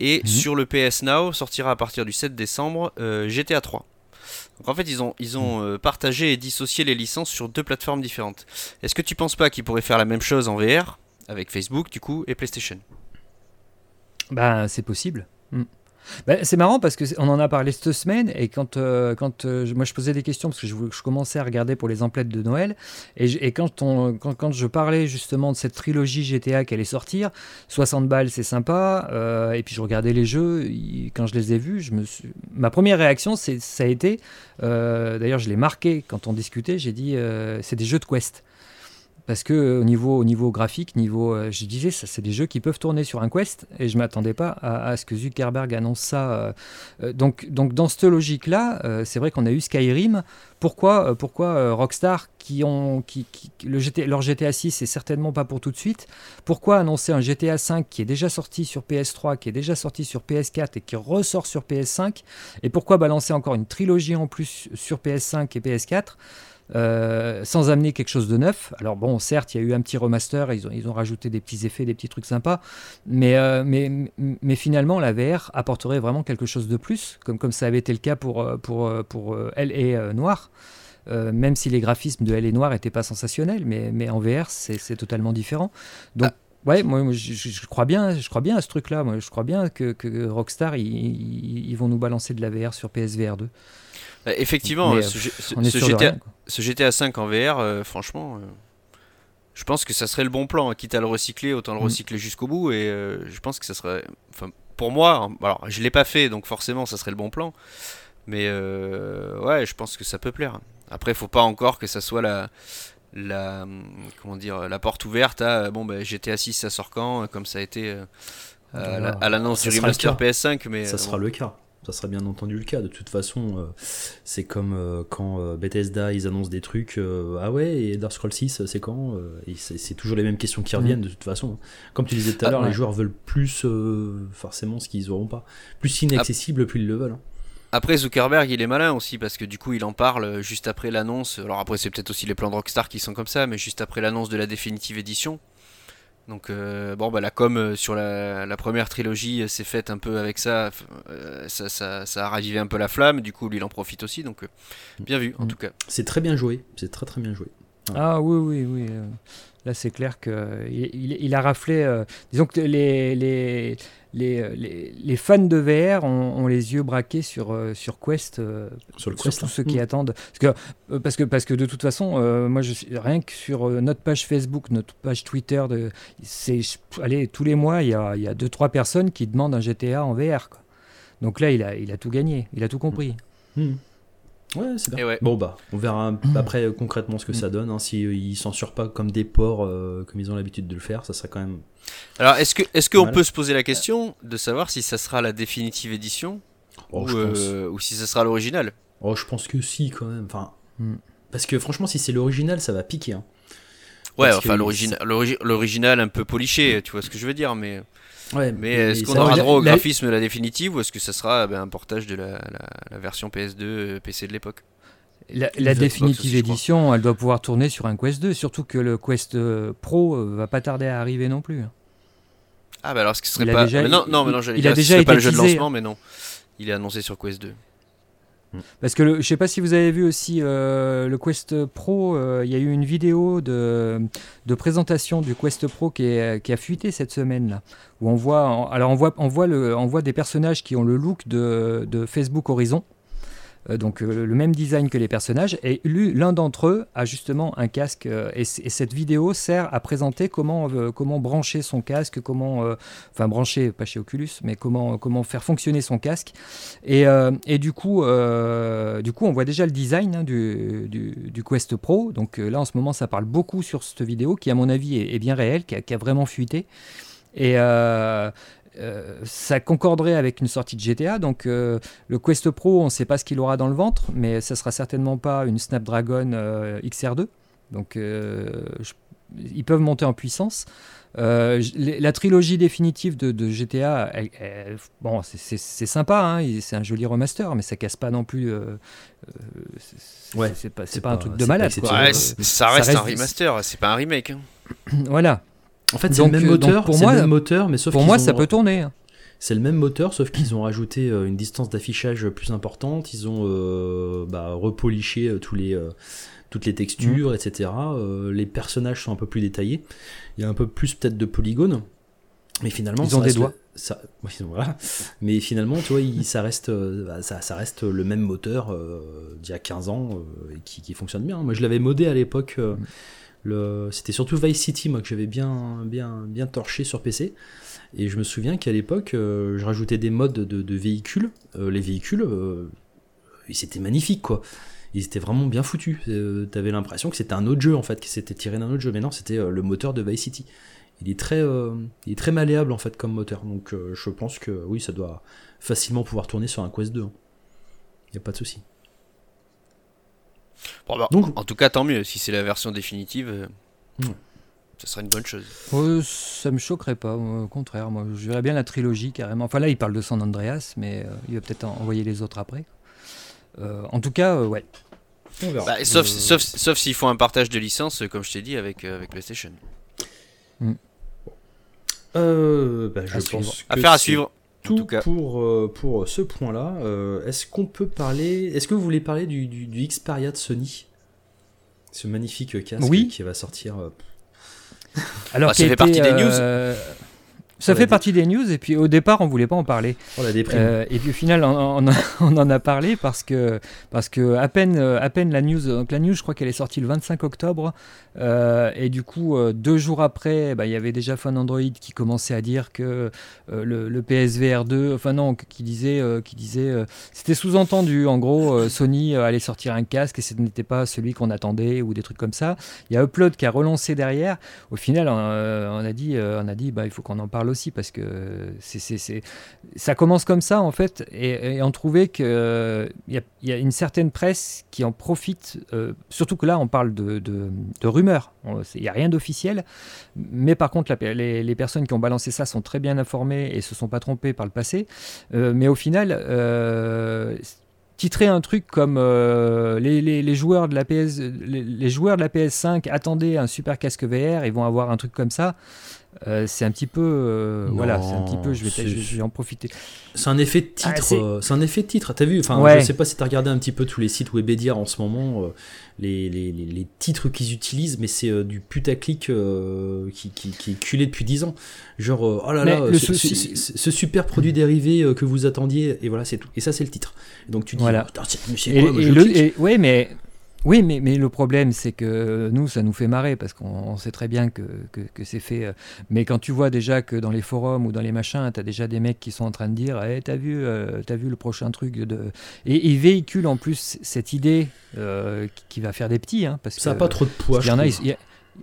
S2: Et mhm. sur le PS Now sortira à partir du 7 décembre GTA 3. Donc en fait, ils ont, ils ont euh, partagé et dissocié les licences sur deux plateformes différentes. Est-ce que tu penses pas qu'ils pourraient faire la même chose en VR avec Facebook du coup et PlayStation?
S3: Bah, c'est possible. Bah, c'est marrant parce qu'on en a parlé cette semaine et quand, euh, quand euh, moi je posais des questions parce que je, je, commençais à regarder pour les emplettes de Noël et, et quand, on, quand, quand, je parlais justement de cette trilogie GTA qui allait sortir, 60 balles c'est sympa euh, et puis je regardais les jeux, quand je les ai vus, je ma première réaction ça a été, d'ailleurs je l'ai marqué quand on discutait, j'ai dit c'est des jeux de Quest parce que euh, au niveau, au niveau graphique, niveau, euh, je disais, ça, c'est des jeux qui peuvent tourner sur un Quest, et je m'attendais pas à, ce que Zuckerberg annonce ça. Euh, donc, donc, dans cette logique-là, c'est vrai qu'on a eu Skyrim. Pourquoi, pourquoi Rockstar, qui ont, qui, le leur GTA 6 c'est certainement pas pour tout de suite, pourquoi annoncer un GTA 5 qui est déjà sorti sur PS3, qui est déjà sorti sur PS4 et qui ressort sur PS5, et pourquoi balancer encore une trilogie en plus sur PS5 et PS4 euh, sans amener quelque chose de neuf. Alors bon, certes, il y a eu un petit remaster, ils ont, ils ont rajouté des petits effets, des petits trucs sympas, mais, euh, mais, mais finalement, la VR apporterait vraiment quelque chose de plus, comme, comme ça avait été le cas pour, euh, pour, pour Elle et Noir. même si les graphismes de Elle et Noir n'étaient pas sensationnels, mais, mais en VR, c'est totalement différent. Donc, ah. Ouais, moi, je, crois bien, je crois bien à ce truc-là. Moi, je crois bien que, que Rockstar, ils, ils, vont nous balancer de la VR sur PSVR 2.
S2: Bah, effectivement, ce, GTA, ce, GTA, 5 en VR, euh, franchement, euh, je pense que ça serait le bon plan. Quitte à le recycler, autant le mm. recycler jusqu'au bout. Et euh, je pense que ça serait. Enfin, pour moi, alors je l'ai pas fait, donc forcément, ça serait le bon plan. Mais ouais, je pense que ça peut plaire. Après, il faut pas encore que ça soit la, la comment dire la porte ouverte à bon bah, GTA 6 ça sort quand comme ça a été à l'annonce du remaster PS5 mais
S1: ça sera le cas Ça sera bien entendu le cas. De toute façon, euh, c'est comme euh, quand euh, Bethesda ils annoncent des trucs. ah ouais, et Dark Scrolls 6, c'est quand c'est toujours les mêmes questions qui reviennent de toute façon. Comme tu disais tout à
S2: Ah,
S1: l'heure,
S2: ouais.
S1: les joueurs veulent plus forcément ce qu'ils auront pas. Plus inaccessible, plus ils le veulent. hein.
S2: Après Zuckerberg il est malin aussi parce que du coup il en parle juste après l'annonce. Alors après c'est peut-être aussi les plans de Rockstar qui sont comme ça, mais juste après l'annonce de la définitive édition. Donc euh, bon bah la com euh, sur la, la première trilogie euh, s'est faite un peu avec ça, euh, ça, ça, ça a ravivé un peu la flamme, du coup lui il en profite aussi, donc euh, bien vu en
S3: Mm.
S2: tout cas.
S1: C'est très bien joué. C'est très très bien joué.
S3: Ah oui, oui, oui. Là, c'est clair qu'il il, il a raflé. euh, disons que les, les, les, euh, les, les fans de VR ont, ont les yeux braqués sur, euh, sur Quest, euh,
S1: Sur le
S3: surtout
S1: Quest, hein.
S3: ceux qui
S1: Mm.
S3: attendent. Parce que, parce, que, parce que de toute façon, euh, moi, je rien que sur notre page Facebook, notre page Twitter, de, c'est, allez, tous les mois, il y a, il y a deux, trois personnes qui demandent un GTA en VR. Quoi. Donc là, il a, il a tout gagné, il a tout compris.
S1: Mm. Ouais, c'est bien.
S2: Ouais.
S1: Bon bah, on verra après euh, concrètement ce que ça donne. Hein. Si euh, ils censurent pas comme des porcs euh, comme ils ont l'habitude de le faire, ça serait quand même.
S2: Alors est-ce que est-ce qu'on
S1: Voilà.
S2: peut se poser la question de savoir si ça sera la définitive édition
S1: Oh,
S2: ou, euh, si ça sera l'original?
S1: Oh, je pense que si quand même. Enfin,
S3: Mm.
S1: parce que franchement, si c'est l'original, ça va piquer. hein.
S2: Ouais,
S1: Parce
S2: enfin
S1: que
S2: l'original un peu poliché, tu vois ce que je veux dire, mais
S1: Ouais.
S2: mais est-ce qu'on aura
S3: la-
S2: droit au
S3: la-
S2: graphisme de la définitive ou est-ce que ça sera ben, un portage de la, la- la version PS2 euh, PC de l'époque?
S3: La,
S1: Il
S3: la définitive édition, elle doit pouvoir tourner sur un Quest 2, surtout que le Quest euh, Pro euh, va pas tarder à arriver non plus.
S2: Ah bah alors ce qui serait
S3: Il
S2: pas
S3: déjà-
S2: mais non
S3: il-
S2: non mais non j'allais
S3: il a déjà
S2: serait pas
S3: été
S2: le jeu de lancement mais non. Il est annoncé sur Quest 2.
S3: Parce que le- je sais pas si vous avez vu aussi euh, le Quest Pro, euh, il y a eu une vidéo de, présentation du Quest Pro qui, a fuité cette semaine là, où on voit, alors on voit, le, on des personnages qui ont le look de Facebook Horizon. Euh, donc euh, le même design que les personnages. Et l'un d'entre eux a justement un casque euh, et, cette vidéo sert à présenter comment comment brancher son casque comment enfin brancher pas chez Oculus mais comment comment faire fonctionner son casque. Et, et du coup du coup on voit déjà le design hein, du, du, Quest Pro. Donc là en ce moment ça parle beaucoup sur cette vidéo qui à mon avis est, bien réelle qui a, vraiment fuité. Et euh, ça concorderait avec une sortie de GTA. Donc euh, le Quest Pro, on ne sait pas ce qu'il aura dans le ventre, mais ça sera certainement pas une Snapdragon euh, XR2. Donc euh, je- ils peuvent monter en puissance. Euh, la trilogie définitive de, de GTA, elle- elle- bon, c'est- sympa, hein, c'est un joli remaster, mais ça casse pas non plus. euh, c'est- c'est
S1: Ouais,
S3: c'est pas, un truc de malade. quoi.
S2: Ouais, ça reste,
S3: reste-
S2: un remaster, c'est pas un remake. hein.
S3: voilà.
S1: En fait, c'est le même
S3: euh, donc,
S1: moteur.
S3: pour moi-
S1: le même moteur, mais sauf
S3: Pour
S1: qu'ils
S3: moi,
S1: ont-
S3: ça peut tourner. hein.
S1: C'est le même moteur, sauf qu'ils ont rajouté euh, une distance d'affichage plus importante. Ils ont euh, bah, repoliché euh, tous les, euh, toutes les textures,
S3: Mm.
S1: etc. Euh, les personnages sont un peu plus détaillés. Il y a un peu plus peut-être de polygones. Mais finalement,
S3: Ils ont des doigts.
S1: Ça, oui, voilà. Mais finalement, tu vois, il- ça, reste, bah, ça, ça reste le même moteur d'il y a 15 ans et qui, qui fonctionne bien. Moi, je l'avais modé à l'époque.
S3: Mm.
S1: C'était surtout Vice City, moi, que j'avais bien, bien, bien torché sur PC. Et je me souviens qu'à l'époque, euh, je rajoutais des modes de, véhicules. Euh, les véhicules, euh, ils étaient magnifiques, quoi. Ils étaient vraiment bien foutus. T'avais l'impression que c'était un autre jeu, en fait, qui s'était tiré d'un autre jeu. Mais non, c'était le moteur de Vice City. Il est très, il est très malléable, en fait, comme moteur. Donc, je pense que oui, ça doit facilement pouvoir tourner sur un Quest 2. Il n'y a pas de souci.
S2: Bon, bah,
S1: Donc-
S2: en tout cas, tant mieux. Si c'est la version définitive, euh,
S1: Ouais.
S2: ça sera une bonne chose.
S3: Euh, ça me choquerait pas, au contraire. Moi, je verrais bien la trilogie carrément. Enfin là, il parle de San Andreas, mais euh, il va peut-être en- envoyer les autres après. Euh, en tout cas, euh, ouais.
S1: On verra.
S2: Bah, sauf
S1: Euh,
S2: sauf, sauf s'ils font un partage de licence, comme je t'ai dit, avec, euh, avec PlayStation.
S1: euh, bah, je
S3: À
S1: pense
S3: suivre.
S1: que
S2: Affaire à suivre. En
S1: tout
S2: tout cas.
S1: pour, euh, pour ce point-là. Euh, est-ce qu'on peut parler. Est-ce que vous voulez parler du, du, du Xperia de Sony? Ce magnifique casque
S3: Oui.
S1: qui va sortir. euh,
S3: Alors,
S2: Bah, ça
S3: a
S2: fait partie des news.
S3: Ça fait partie des news et puis au départ on voulait pas en parler
S1: la déprime.
S3: Euh, et puis au final on, on- on en a parlé parce que parce que à peine à peine la news donc la news je crois qu'elle est sortie le 25 octobre euh, et du coup euh, deux jours après bah, il y avait déjà Fun Android qui commençait à dire que euh, le, PSVR 2 enfin non qui disait qui disait c'était sous-entendu. En gros Sony allait sortir un casque et ce n'était pas celui qu'on attendait ou des trucs comme ça. Il y a Upload qui a relancé derrière. Au final on, euh, on a dit on a dit bah il faut qu'on en parle aussi parce que c'est, ça commence comme ça en fait. Et, on trouvait qu'il y, y, a une certaine presse qui en profite, surtout que là on parle de, de, rumeurs, il n'y a rien d'officiel, mais par contre les, les, personnes qui ont balancé ça sont très bien informées et se sont pas trompées par le passé, mais au final titrer un truc comme euh, les, joueurs de la PS, les, joueurs de la PS5 attendaient un super casque VR, ils vont avoir un truc comme ça. Euh, c'est un petit peu, euh, voilà, c'est un petit peu. Je vais, je vais en profiter.
S1: C'est un effet de ah, titre. c'est un effet de titre. T'as vu Enfin, je sais pas si t'as regardé un petit peu tous les sites Webedia en ce moment les, les, les, titres qu'ils utilisent, mais c'est euh, du putaclic euh, qui, qui, qui, est culé depuis 10 ans. Genre, euh, oh là là, ce, super produit dérivé que vous attendiez, et voilà, c'est tout. Et ça, c'est le titre. donc tu dis,
S3: voilà. et, ouais, mais oui, mais, mais le problème, c'est que nous, ça nous fait marrer parce qu'on sait très bien que, que, c'est fait. Euh, mais quand tu vois déjà que dans les forums ou dans les machins, tu as déjà des mecs qui sont en train de dire hey, T'as vu, euh, as vu le prochain truc de... Et ils véhiculent en plus cette idée euh, qui va faire des petits. Hein, parce
S1: ça n'a pas trop de poids.
S3: Il y en a,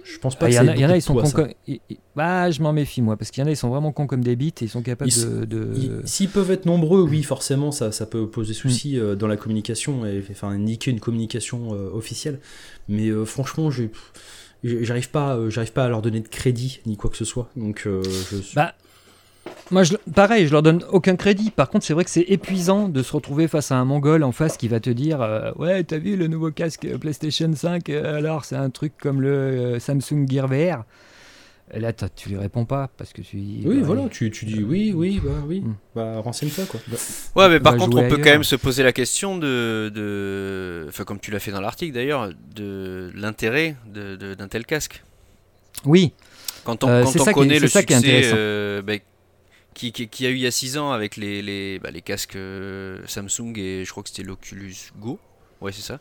S3: je pense pas. Il y, en a, ils sont cons comme. Bah, je m'en méfie moi, parce qu'il y en a, ils sont vraiment cons comme des bites et ils sont capables de.
S1: S'ils peuvent être nombreux, oui, forcément, ça, ça peut poser souci mm. euh, dans la communication et enfin niquer une communication euh, officielle. Mais euh, franchement, j'arrive pas, j'arrive pas à leur donner de crédit ni quoi que ce soit. Donc, je.
S3: Bah, moi, je, pareil, je leur donne aucun crédit. Par contre, c'est vrai que c'est épuisant de se retrouver face à un mongol en face qui va te dire euh, Ouais, t'as vu le nouveau casque PlayStation 5 euh, Alors, c'est un truc comme le euh, Samsung Gear VR. Et là, tu lui réponds pas parce que tu dis.
S1: Oui, bah, voilà, tu, tu, dis oui, oui, bah oui. Hmm. Bah, renseigne-toi, quoi.
S2: ouais, mais par contre, on peut quand même se poser la question de. de... Enfin, comme tu l'as fait dans l'article d'ailleurs, de l'intérêt d'un tel casque.
S3: Oui.
S2: Quand on, quand on connaît le succès bah, qui, qui, a eu il y a 6 ans avec les, les, bah, les casques euh, Samsung et je crois que c'était l'Oculus Go. Ouais, c'est ça.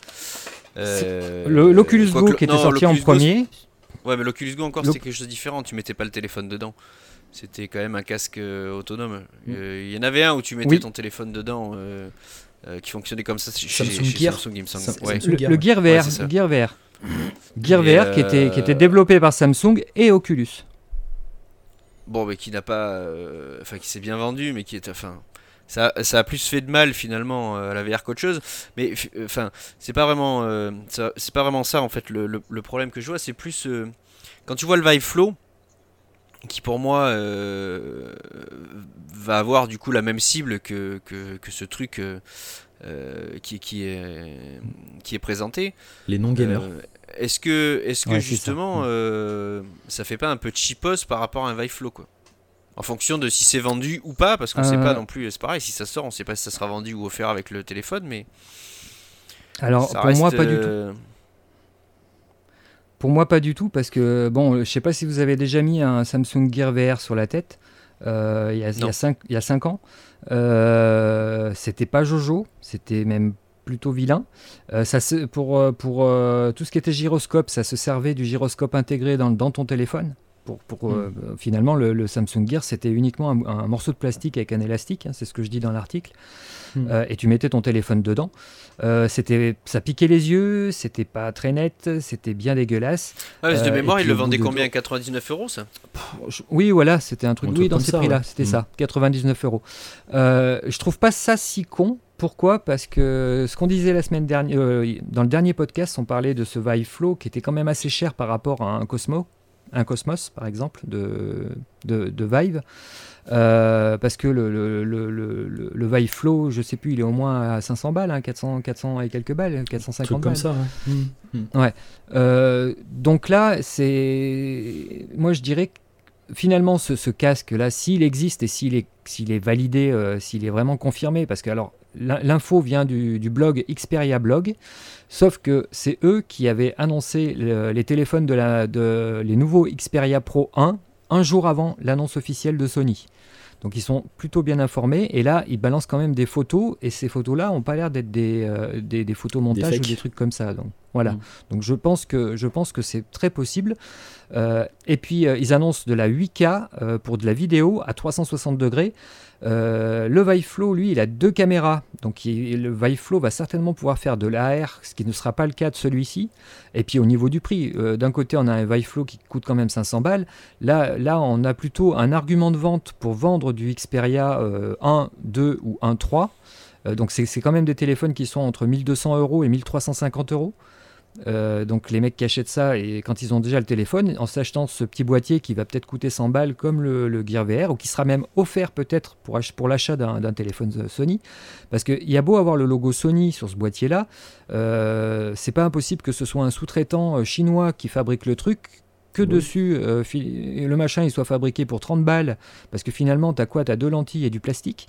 S3: Euh, L'Oculus Go qui était sorti en premier.
S2: Ouais, mais l'Oculus Go encore c'était quelque chose de différent. Tu mettais pas le téléphone dedans. C'était quand même un casque euh, autonome. Mm. Il y en avait un où tu mettais ton téléphone dedans. qui fonctionnait comme ça chez Samsung, Gear. Samsung,
S3: le, Gear VR, Gear VR. Gear VR qui, était, qui était développé par Samsung et Oculus
S2: bon, mais qui n'a pas, euh, enfin, qui s'est bien vendu, mais qui est, enfin, ça, ça, a plus fait de mal finalement euh, à la VR qu'autre chose. Mais euh, enfin, c'est pas vraiment, c'est pas vraiment ça en fait. Le, problème que je vois, c'est plus quand tu vois le Vive Flow, qui pour moi va avoir du coup la même cible que, que ce truc qui, qui, est, qui est présenté.
S1: Les non-gamers.
S2: Est-ce que, est-ce que justement, ça. Euh, ça fait pas un peu cheapos par rapport à un Vive Flow quoi En fonction de si c'est vendu ou pas, parce qu'on sait pas euh. non plus. C'est pareil, si ça sort, on sait pas si ça sera vendu ou offert avec le téléphone, mais.
S3: Alors pour moi, pas du tout. Euh, pour moi, pas du tout, parce que bon, je sais pas si vous avez déjà mis un Samsung Gear VR sur la tête. il, y a, il, y a 5 ans. C'était pas Jojo, c'était même plutôt vilain. Euh, ça pour euh, pour euh, tout ce qui était gyroscope, ça se servait du gyroscope intégré dans, dans ton téléphone. Pour, pour hmm. finalement, le, Samsung Gear, c'était uniquement un, morceau de plastique avec un élastique, hein, c'est ce que je dis dans l'article. Hmm. et tu mettais ton téléphone dedans. C'était, ça piquait les yeux, c'était pas très net, c'était bien dégueulasse.
S2: de mémoire, il le vendait combien? 99 euros ça?
S3: Oui, voilà, c'était un truc. oui, dans ces prix-là, c'était ça, 99 hmm. euros. je trouve pas ça si con pourquoi? Parce que ce qu'on disait la semaine dernière, euh, dans le dernier podcast, on parlait de ce Vive Flow qui était quand même assez cher par rapport à un Cosmo, un Cosmos par exemple de, de, Vive. Euh, parce que le, le, le, le, Vive Flow, je sais plus, il est au moins à 500 balles, 400, hein, 400 et quelques balles, 450 balles.
S1: comme ça,
S3: ouais. Mmh. ouais. Euh, donc là, c'est. Moi, je dirais que finalement, ce, casque-là, s'il existe et s'il est, s'il est validé, s'il est vraiment confirmé, parce que alors, L'info vient du, blog Xperia Blog, sauf que c'est eux qui avaient annoncé les téléphones de, les nouveaux Xperia Pro 1 un jour avant l'annonce officielle de Sony. Donc ils sont plutôt bien informés. Et là, ils balancent quand même des photos. Et ces photos-là n'ont pas l'air d'être des, euh, des, des, photos montage ou des trucs comme ça. Donc voilà. Mm. Donc je pense que je pense que c'est très possible. Euh, et puis ils annoncent de la 8K pour de la vidéo à 360 degrés. Euh, le Vive Flow, lui, il a deux caméras. Donc le Vive Flow va certainement pouvoir faire de l'AR, ce qui ne sera pas le cas de celui-ci. Et puis au niveau du prix, euh, d'un côté, on a un Vive Flow qui coûte quand même 500 balles. Là, là, on a plutôt un argument de vente pour vendre du Xperia 1, euh, 2 ou 1, 3. donc c'est quand même des téléphones qui sont entre 1200 euros et 1350 euros. Euh, donc les mecs qui achètent ça et quand ils ont déjà le téléphone, en s'achetant ce petit boîtier qui va peut-être coûter 100 balles comme le, Gear VR ou qui sera même offert peut-être pour, pour l'achat d'un téléphone Sony, parce qu'il y a beau avoir le logo Sony sur ce boîtier-là, euh, c'est pas impossible que ce soit un sous-traitant euh, chinois qui fabrique le truc que dessus le machin il soit fabriqué pour 30 balles parce que finalement tu as quoi? Tu as deux lentilles et du plastique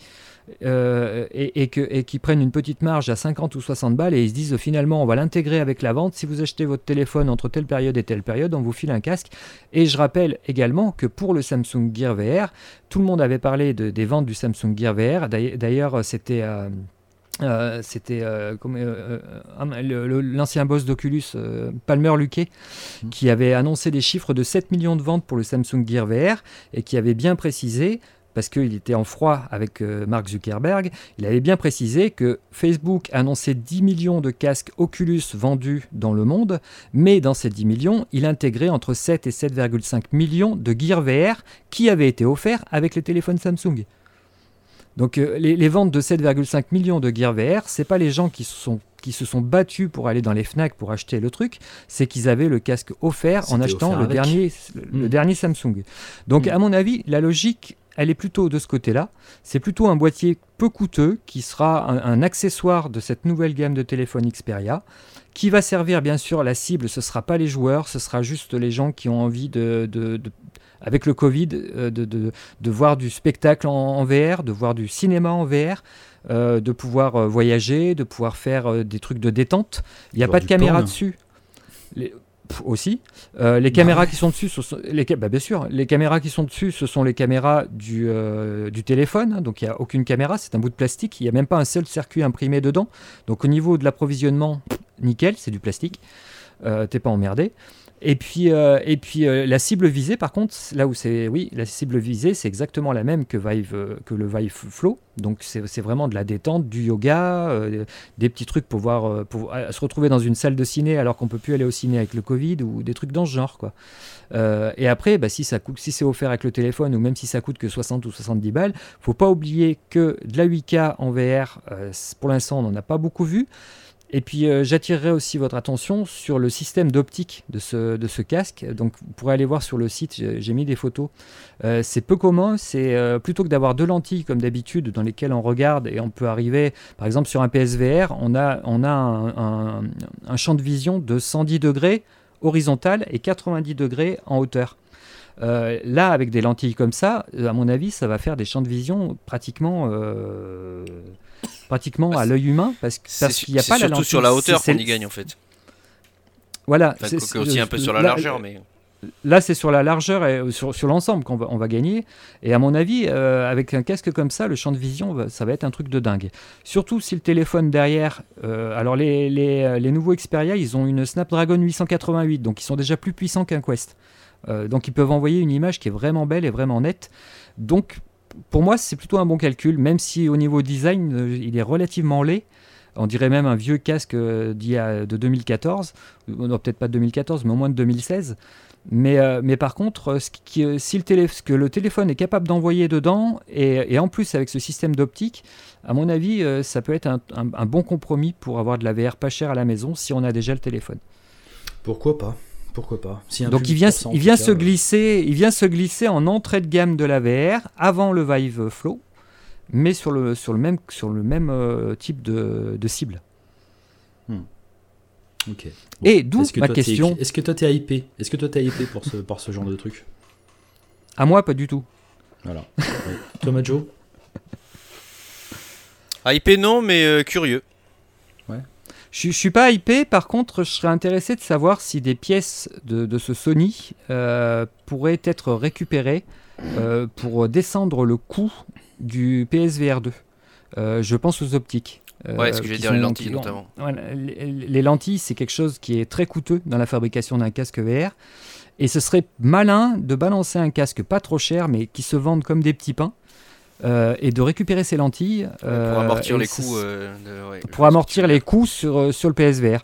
S3: euh, et, et qu'ils prennent une petite marge à 50 ou 60 balles et ils se disent finalement on va l'intégrer avec la vente. Si vous achetez votre téléphone entre telle période et telle période, on vous file un casque. Et je rappelle également que pour le Samsung Gear VR, tout le monde avait parlé de, des ventes du Samsung Gear VR. D'ailleurs, c'était... Euh, euh, c'était l'ancien boss d'Oculus, Palmer Luckey, mmh. qui avait annoncé des chiffres de 7 millions de ventes pour le Samsung Gear VR et qui avait bien précisé parce qu'il était en froid avec euh, Mark Zuckerberg, il avait bien précisé que Facebook annonçait 10 millions de casques Oculus vendus dans le monde, mais dans ces 10 millions, il intégrait entre 7 et 7,5 millions de Gear VR qui avaient été offerts avec les téléphones Samsung. Donc euh, les, ventes de 7,5 millions de Gear VR, c'est pas les gens qui se sont qui se sont battus pour aller dans les Fnac pour acheter le truc, c'est qu'ils avaient le casque offert en achetant le dernier, le, hmm. dernier Samsung. Donc hmm. à mon avis, la logique elle est plutôt de ce côté-là. C'est plutôt un boîtier peu coûteux qui sera un, accessoire de cette nouvelle gamme de téléphones Xperia, qui va servir bien sûr la cible. Ce ne sera pas les joueurs, ce sera juste les gens qui ont envie de, avec le Covid, euh, de, voir du spectacle en, VR, de voir du cinéma en VR. Euh, de pouvoir euh, voyager, de pouvoir faire des trucs de détente. Il n'y a pas de caméra dessus. Les, aussi. Euh, les caméras qui sont dessus, ce sont, les, bah, bien sûr, les caméras qui sont dessus, ce sont les caméras du, euh, du téléphone. Hein, donc il n'y a aucune caméra, c'est un bout de plastique. Il n'y a même pas un seul circuit imprimé dedans. Donc au niveau de l'approvisionnement, nickel, c'est du plastique. Euh, T'es pas emmerdé. Et puis, euh, et puis euh, la cible visée, par contre, là où c'est, oui, la cible visée, c'est exactement la même que, Vive, euh, que le Vive Flow. Donc c'est vraiment de la détente, du yoga, des petits trucs pour, voir, pour se retrouver dans une salle de ciné alors qu'on peut plus aller au ciné avec le Covid ou des trucs dans ce genre, quoi. et après, bah, si ça coûte, si c'est offert avec le téléphone ou même si ça coûte que 60 ou 70 balles, faut pas oublier que de la 8K en VR, pour l'instant, on n'en a pas beaucoup vu. Et puis euh, j'attirerai aussi votre attention sur le système d'optique de ce, casque. Donc vous pourrez aller voir sur le site, j'ai mis des photos. Euh, c'est peu commun, c'est euh, plutôt que d'avoir deux lentilles comme d'habitude dans lesquelles on regarde et on peut arriver, par exemple sur un PSVR, on a, un, champ de vision de 110 degrés horizontal et 90 degrés en hauteur. Là, avec des lentilles comme ça, à mon avis, ça va faire des champs de vision pratiquement, pratiquement à l'œil humain parce, qu'il n'y a pas la
S2: lentille. sur la hauteur qu'on y gagne en fait.
S3: Voilà.
S2: c'est aussi un peu sur la largeur, mais.
S3: Là, c'est sur la largeur et sur, sur l'ensemble qu'on va, on va gagner. Et à mon avis, avec un casque comme ça, le champ de vision, ça va être un truc de dingue. Surtout si le téléphone derrière. alors, les, les, les, nouveaux Xperia, ils ont une Snapdragon 888, donc ils sont déjà plus puissants qu'un Quest. Euh, donc ils peuvent envoyer une image qui est vraiment belle et vraiment nette. Donc pour moi c'est plutôt un bon calcul, même si au niveau design euh, il est relativement laid. On dirait même un vieux casque euh, de 2014, non peut-être pas de 2014, mais au moins de 2016. Mais, mais par contre, ce, si le que le téléphone est capable d'envoyer dedans, et, en plus avec ce système d'optique, à mon avis, ça peut être un, un, bon compromis pour avoir de la VR pas chère à la maison si on a déjà le téléphone.
S1: Pourquoi pas? Pourquoi pas
S3: Donc il vient, il vient se glisser, il vient se glisser en entrée de gamme de la VR avant le Vive Flow, mais sur le sur le même sur le même euh, type de, de cible.
S1: Hmm. Ok.
S3: Et d'où ma question.
S1: Est-ce que toi t'es hypé Est-ce que toi t'es hypé pour ce par ce genre de truc
S3: À moi, pas du tout.
S1: Voilà. Thomas Joe
S2: Hypé non, mais euh, curieux.
S3: Je, je suis pas hypé, par contre, je serais intéressé de savoir si des pièces de, de ce Sony euh, pourraient être récupérées euh, pour descendre le coût du PSVR 2. Euh, je pense aux optiques.
S2: Ouais, ce que j'ai dire, les lentilles
S3: qui-
S2: notamment.
S3: voilà, les, les lentilles, c'est quelque chose qui est très coûteux dans la fabrication d'un casque VR. Et ce serait malin de balancer un casque pas trop cher, mais qui se vende comme des petits pains, euh, et de récupérer ces lentilles.
S2: pour
S3: euh,
S2: amortir
S3: et
S2: les coûts. euh, de- ouais, je
S3: pour amortir les sur, euh, sur le PSVR.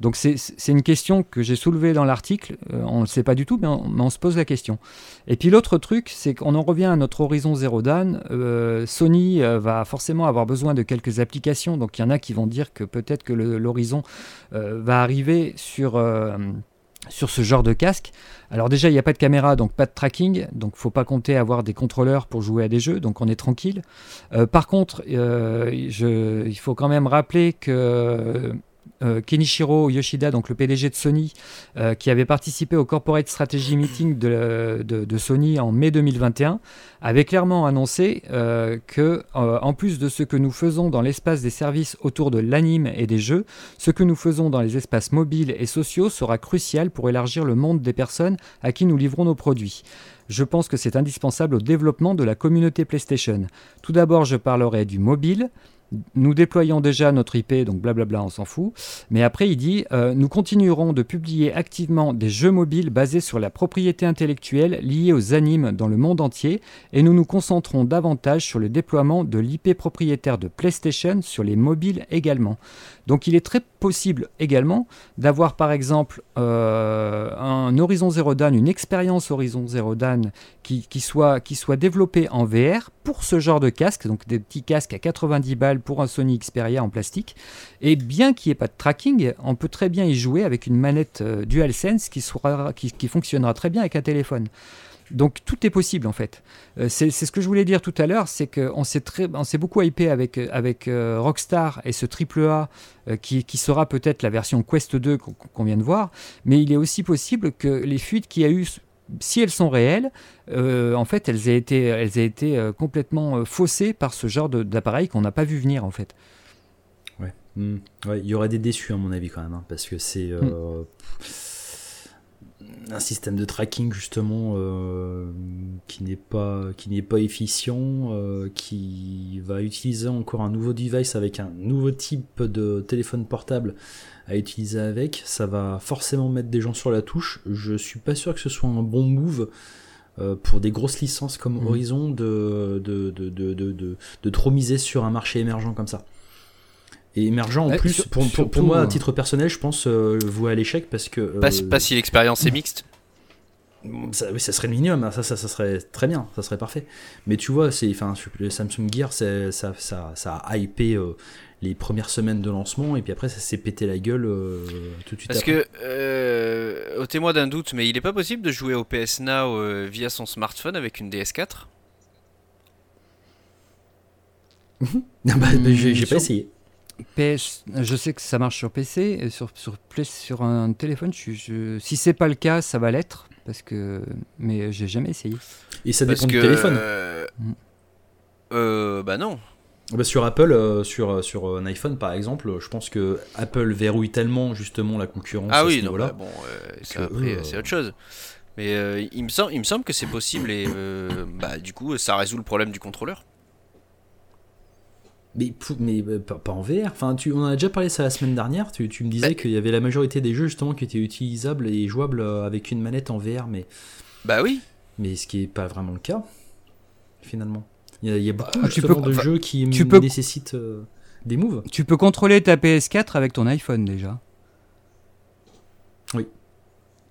S3: Donc c'est- une question que j'ai soulevée dans l'article. Euh, on ne le sait pas du tout, mais on, mais on se pose la question. Et puis l'autre truc, c'est qu'on en revient à notre Horizon Zero Dawn. Euh, Sony euh, va forcément avoir besoin de quelques applications. Donc il y en a qui vont dire que peut-être que l'Horizon euh, va arriver sur... sur ce genre de casque. Alors déjà, il n'y a pas de caméra, donc pas de tracking, donc faut pas compter avoir des contrôleurs pour jouer à des jeux, donc on est tranquille. Euh, par contre, euh, il faut quand même rappeler que euh, Kenichiro Yoshida, donc le PDG de Sony, euh, qui avait participé au Corporate Strategy Meeting de, Sony en mai 2021, avait clairement annoncé euh, que, en plus de ce que nous faisons dans l'espace des services autour de l'anime et des jeux, ce que nous faisons dans les espaces mobiles et sociaux sera crucial pour élargir le monde des personnes à qui nous livrons nos produits. Je pense que c'est indispensable au développement de la communauté PlayStation. Tout d'abord, je parlerai du mobile. Nous déployons déjà notre IP, donc blablabla, on s'en fout. Mais après, il dit euh, Nous continuerons de publier activement des jeux mobiles basés sur la propriété intellectuelle liée aux animes dans le monde entier et nous nous concentrons davantage sur le déploiement de l'IP propriétaire de PlayStation sur les mobiles également. Donc il est très possible également d'avoir par exemple euh, un Horizon Zero Dawn, une expérience Horizon Zero Dawn qui, soit, développée en VR pour ce genre de casque, donc des petits casques à 90 balles pour un Sony Xperia en plastique. Et bien qu'il n'y ait pas de tracking, on peut très bien y jouer avec une manette euh, DualSense qui fonctionnera très bien avec un téléphone. Donc tout est possible en fait. Euh, c'est ce que je voulais dire tout à l'heure, c'est qu'on s'est beaucoup hypé avec, avec euh, Rockstar et ce triple A euh, qui, qui sera peut-être la version Quest 2 qu'on vient de voir, mais il est aussi possible que les fuites qu'il y a eu, si elles sont réelles, euh, en fait elles aient été, elles aient été euh, complètement euh, faussées par ce genre d'appareil qu'on n'a pas vu venir en fait.
S1: Ouais. Hmm. Ouais, il y aurait des déçus à mon avis quand même, hein, parce que c'est euh, un système de tracking justement euh, qui n'est pas qui n'est pas efficient, euh, qui va utiliser encore un nouveau device avec un nouveau type de téléphone portable à utiliser avec. Ça va forcément mettre des gens sur la touche. Je suis pas sûr que ce soit un bon move. euh, pour des grosses licences comme
S3: Mhm.
S1: Horizon de, de, de, de- de trop miser sur un marché émergent comme ça. Et émergent en
S3: Ouais,
S1: plus,
S3: sur-
S1: pour, pour,
S3: surtout,
S1: pour moi, à
S3: euh,
S1: titre personnel, je pense euh, voué à l'échec parce que. euh,
S2: Pas, si- pas si l'expérience est mixte.
S1: ça, oui, ça serait le minimum, hein, ça, ça, ça serait très bien, ça serait parfait. Mais tu vois, c'est, le Samsung Gear, ça, ça, ça a hypé euh, les premières semaines de lancement et puis après, ça s'est pété la gueule euh, tout de suite
S2: Parce
S1: après.
S2: que, euh, ôtez-moi d'un doute, mais il est pas possible de jouer au PS Now euh, via son smartphone avec une DS4
S1: Ah bah, bah, j'ai, pas essayé.
S3: PS, je sais que ça marche sur PC, et sur, sur, sur un téléphone, je, je- si c'est pas le cas, ça va l'être, parce que, mais j'ai jamais essayé.
S1: Et ça
S2: Parce
S1: dépend
S2: que.
S1: du téléphone.
S2: euh, euh, bah non.
S1: Bah, sur Apple, euh, sur, sur un iPhone par exemple, je pense que Apple verrouille tellement justement la concurrence
S2: Ah
S1: à
S2: oui,
S1: ce
S2: non, bah bon, euh, ça, après, c'est
S1: euh,
S2: autre chose. Mais euh, il, me semble, il me semble que c'est possible et euh, bah, du coup, ça résout le problème du contrôleur.
S1: Mais, mais euh, pas, en VR. Enfin, tu, on en a déjà parlé ça la semaine dernière. Tu, tu me disais
S2: Bah-
S1: qu'il y avait la majorité des jeux justement qui étaient utilisables et jouables euh, avec une manette en VR, mais,
S2: Bah oui.
S1: mais ce qui est pas vraiment le cas finalement. Il y a, il y a beaucoup
S3: Ah, tu peux-
S1: de jeux qui
S3: tu
S1: m-
S3: peux-
S1: nécessitent euh, des moves.
S3: Tu peux contrôler ta PS4 avec ton iPhone déjà.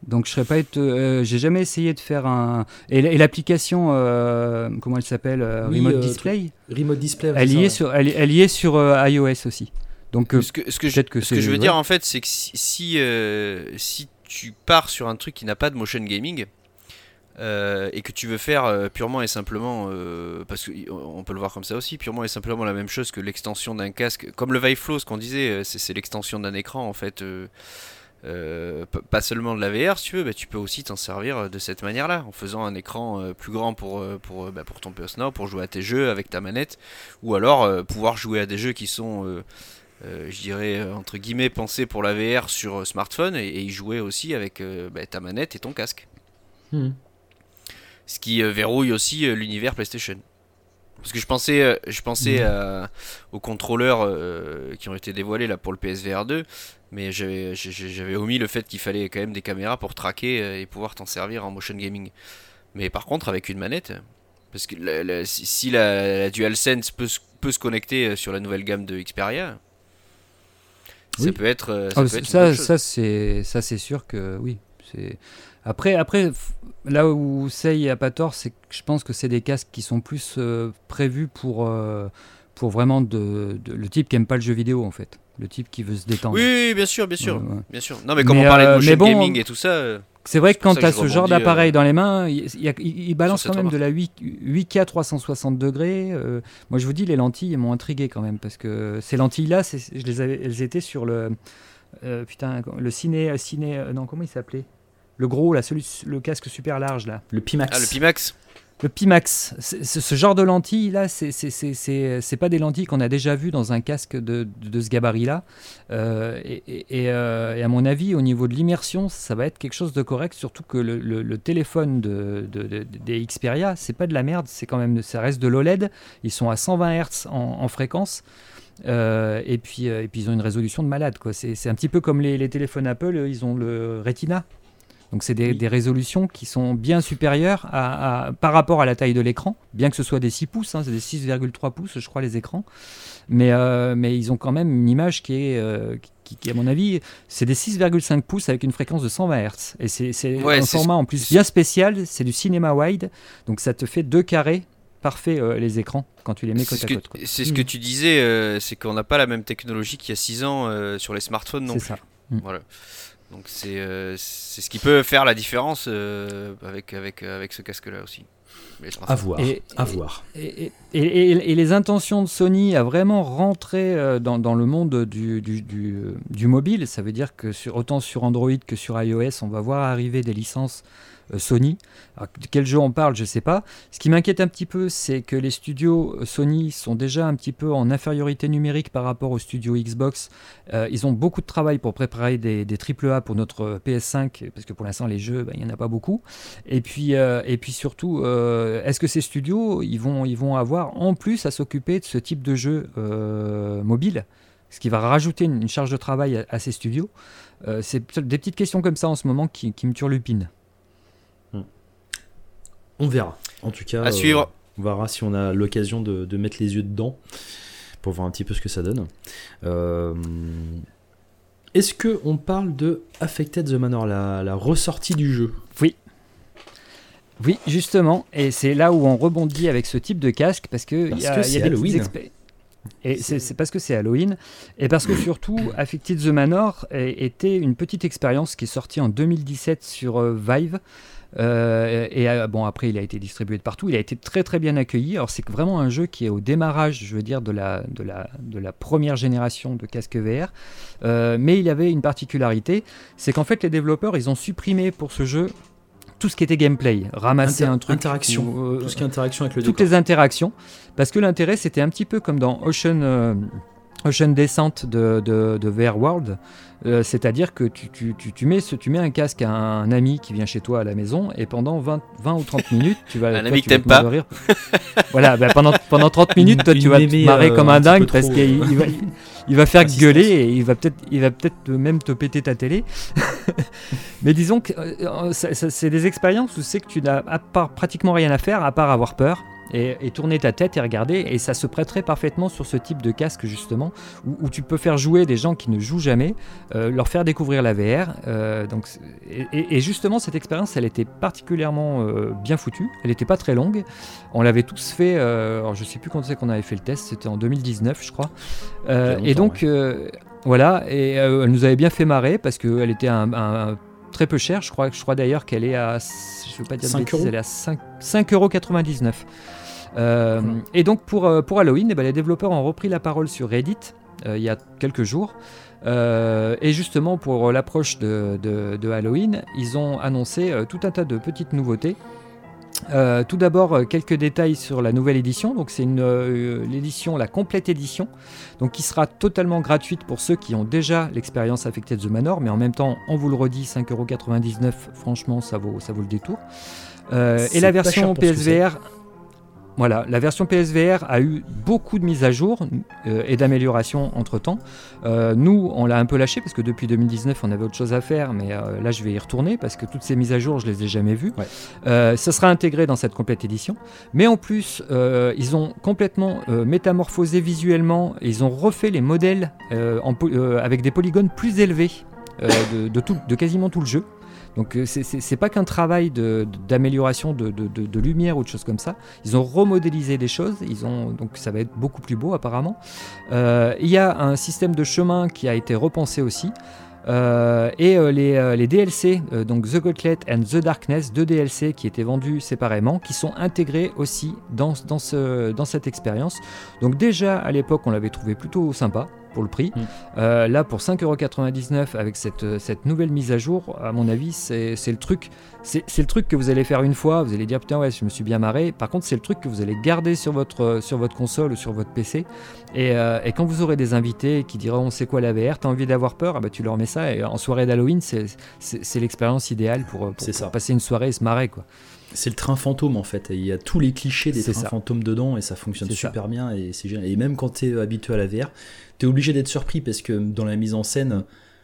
S3: Donc je serais pas être, euh, j'ai jamais essayé de faire un et, l'application euh, comment elle s'appelle euh,
S1: Oui,
S3: Remote
S1: euh,
S3: Display,
S1: Remote display.
S3: elle y est sur elle, elle y est sur euh, iOS aussi. Donc euh,
S2: ce que, ce que je,
S3: que
S2: ce que je veux
S3: ouais.
S2: dire en fait, c'est que si, si, euh, si tu pars sur un truc qui n'a pas de motion gaming euh, et que tu veux faire euh, purement et simplement, euh, parce qu'on peut le voir comme ça aussi, purement et simplement la même chose que l'extension d'un casque, comme le Vive Flow, ce qu'on disait, c'est c'est l'extension d'un écran en fait. Euh, pas seulement de la VR si tu veux, bah, tu peux aussi t'en servir euh, de cette manière-là, en faisant un écran euh, plus grand pour, pour, bah, pour ton PS Now, pour jouer à tes jeux avec ta manette, ou alors euh, pouvoir jouer à des jeux qui sont je dirais, entre guillemets, pensé pour la VR sur smartphone et, y jouer aussi avec bah, ta manette et ton casque. Hmm. Ce qui verrouille aussi l'univers PlayStation. Parce que je pensais, je pensais hmm. aux contrôleurs qui ont été dévoilés là pour le PSVR 2, mais j'avais omis le fait qu'il fallait quand même des caméras pour traquer et pouvoir t'en servir en motion gaming. Mais par contre, avec une manette, parce que si la, DualSense peut, peut, se connecter euh, sur la nouvelle gamme de Xperia, ça peut être. Euh,
S3: ça, ah, ça, ça c'est ça c'est sûr que oui. Après après là où Sei a pas tort, c'est que je pense que c'est des casques qui sont plus euh, prévus pour pour vraiment de, le type qui aime pas le jeu vidéo en fait, le type qui veut se détendre.
S2: Oui, bien sûr, bien sûr, bien sûr. Non mais comme on parlait de motion gaming et tout ça.
S3: C'est vrai que quand tu as ce genre d'appareil euh, dans les mains, il, balance quand même de la 8, k 360 degrés. Euh, moi, je vous dis, les lentilles m'ont intrigué quand même parce que ces lentilles-là, je les avais, elles étaient sur le euh, putain, le ciné, ciné, non, comment il s'appelait? Le gros, là, celui, le casque super large là.
S1: Le Pimax.
S2: Ah, le Pimax.
S3: Le Pimax, ce genre de lentilles là, c'est pas des lentilles qu'on a déjà vues dans un casque de, ce gabarit-là. Euh, euh, et, à mon avis, au niveau de l'immersion, ça va être quelque chose de correct, surtout que le, téléphone de, des Xperia, c'est pas de la merde, c'est quand même, ça reste de l'OLED. Ils sont à 120 Hz en, fréquence. Euh, et, puis, et puis ils ont une résolution de malade. C'est un petit peu comme les, les téléphones Apple, ils ont le Retina. Donc c'est des, résolutions qui sont bien supérieures à, par rapport à la taille de l'écran, bien que ce soit des 6 pouces, hein, c'est des 6,3 pouces je crois les écrans, mais, euh, mais ils ont quand même une image qui est, euh, qui, à mon avis, c'est des 6,5 pouces avec une fréquence de 120 Hz. Et c'est un format en plus bien spécial, c'est du cinéma wide, donc ça te fait deux carrés parfaits euh, les écrans quand tu les mets côte à côte.
S2: C'est ce que tu disais, c'est qu'on n'a pas la même technologie qu'il y a 6 ans sur les smartphones non plus. Ça. Voilà. Donc euh, c'est ce qui peut faire la différence euh, avec, avec, avec ce casque-là aussi.
S1: À voir. Et, à voir.
S3: Et, et, les intentions de Sony à vraiment rentrer euh, dans, dans le monde du, du, du, du, mobile, ça veut dire que sur, autant sur Android que sur iOS, on va voir arriver des licences euh, Sony. de quel jeu on parle, je ne sais pas. Ce qui m'inquiète un petit peu, c'est que les studios euh, Sony sont déjà un petit peu en infériorité numérique par rapport aux studios Xbox. Euh, ils ont beaucoup de travail pour préparer des, AAA pour notre PS5, parce que pour l'instant les jeux, bah, il n'y en a pas beaucoup. Et puis, et puis surtout, est-ce que ces studios, ils vont, ils vont avoir en plus à s'occuper de ce type de jeu mobile? Ce qui va rajouter une, charge de travail à, ces studios. c'est des petites questions comme ça en ce moment qui, qui me turlupinent.
S1: On verra. En tout cas,
S2: à suivre.
S1: Euh, on verra si on a l'occasion de, mettre les yeux dedans pour voir un petit peu ce que ça donne. Euh, est-ce que on parle de Affected the Manor, la, ressortie du jeu?
S3: Oui. Oui, justement, et c'est là où on rebondit avec ce type de casque parce que
S1: y a, c'est Halloween.
S3: Et c'est parce que c'est Halloween, et parce que surtout, Affected the Manor était une petite expérience qui est sortie en 2017 sur euh, Vive. Euh, et euh, bon, après, il a été distribué de partout. Il a été très très bien accueilli. Alors, c'est vraiment un jeu qui est au démarrage, je veux dire, de la, de la, de la première génération de casque VR. Euh, mais il avait une particularité c'est qu'en fait, les développeurs, ils ont supprimé pour ce jeu tout ce qui était gameplay, ramasser un truc.
S1: Interaction. tout ce qui est interaction avec le
S3: Toutes les interactions. Parce que l'intérêt, c'était un petit peu comme dans Ocean. Ocean Descent de, de, de VR World, euh, c'est-à-dire que tu, tu, tu, mets ce, tu mets un casque à un ami qui vient chez toi à la maison et pendant 20, 20 ou 30 minutes, tu vas.
S2: un ami que t'aimes pas.
S3: voilà, bah, pendant, pendant 30 minutes, toi, tu vas te marrer comme un, dingue parce qu'il va, il va faire gueuler et il va peut-être il va peut-être même te péter ta télé. Mais disons que euh, c'est des expériences où c'est que tu n'as pratiquement rien à faire à part avoir peur et, tourner ta tête et regarder. Et ça se prêterait parfaitement sur ce type de casque, justement, où, tu peux faire jouer des gens qui ne jouent jamais, euh, leur faire découvrir la VR. Euh, donc, et, justement, cette expérience, elle était particulièrement euh, bien foutue. Elle n'était pas très longue. On l'avait tous fait, alors je sais plus quand c'est qu'on avait fait le test, c'était en 2019, je crois. et donc, voilà, et elle nous avait bien fait marrer parce qu'elle était un, très peu chère. Je crois, je crois d'ailleurs qu'elle est à, je veux pas dire 5 elle est à 5,99 euros. Euh, et donc pour, euh, pour Halloween, eh ben, les développeurs ont repris la parole sur Reddit euh, il y a quelques jours. et justement pour l'approche de, de, Halloween, ils ont annoncé tout un tas de petites nouveautés. Euh, tout d'abord, quelques détails sur la nouvelle édition. Donc, c'est l'édition, la complète édition, donc qui sera totalement gratuite pour ceux qui ont déjà l'expérience Affected the Manor, mais en même temps, on vous le redit, 5,99€, franchement, ça vaut, ça vaut le détour. et la version PSVR. Voilà, la version PSVR a eu beaucoup de mises à jour euh, et d'améliorations entre temps. Euh, nous, on l'a un peu lâché parce que depuis 2019, on avait autre chose à faire, mais euh, là, je vais y retourner parce que toutes ces mises à jour, je les ai jamais vues. ça sera intégré dans cette complète édition. Mais en plus, ils ont complètement métamorphosé visuellement, ils ont refait les modèles avec des polygones plus élevés de, de quasiment tout le jeu. Donc euh, c'est pas qu'un travail d'amélioration de, lumière ou de choses comme ça. Ils ont remodélisé des choses, ils ont, donc ça va être beaucoup plus beau apparemment. Euh, il y a un système de chemin qui a été repensé aussi. Euh, et les, DLC, donc The Gauntlet and The Darkness, deux DLC qui étaient vendus séparément, qui sont intégrés aussi dans cette expérience. Donc déjà à l'époque on l'avait trouvé plutôt sympa le prix. Mm. Euh, là, pour 5,99€ avec cette, euh, cette nouvelle mise à jour, à mon avis, c'est le truc. C'est le truc que vous allez faire une fois, vous allez dire putain ouais je me suis bien marré. Par contre c'est le truc que vous allez garder sur votre, euh, sur votre console ou sur votre PC. Et, et quand vous aurez des invités qui diront c'est quoi la VR, t'as envie d'avoir peur, ah bah, tu leur mets ça. Et en soirée d'Halloween c'est l'expérience idéale pour, pour, passer une soirée et se marrer quoi.
S1: C'est le train fantôme en fait. Il y a tous les clichés des trains fantômes dedans et ça fonctionne super bien et c'est Et même quand tu es habitué à la VR, tu es obligé d'être surpris parce que dans la mise en scène,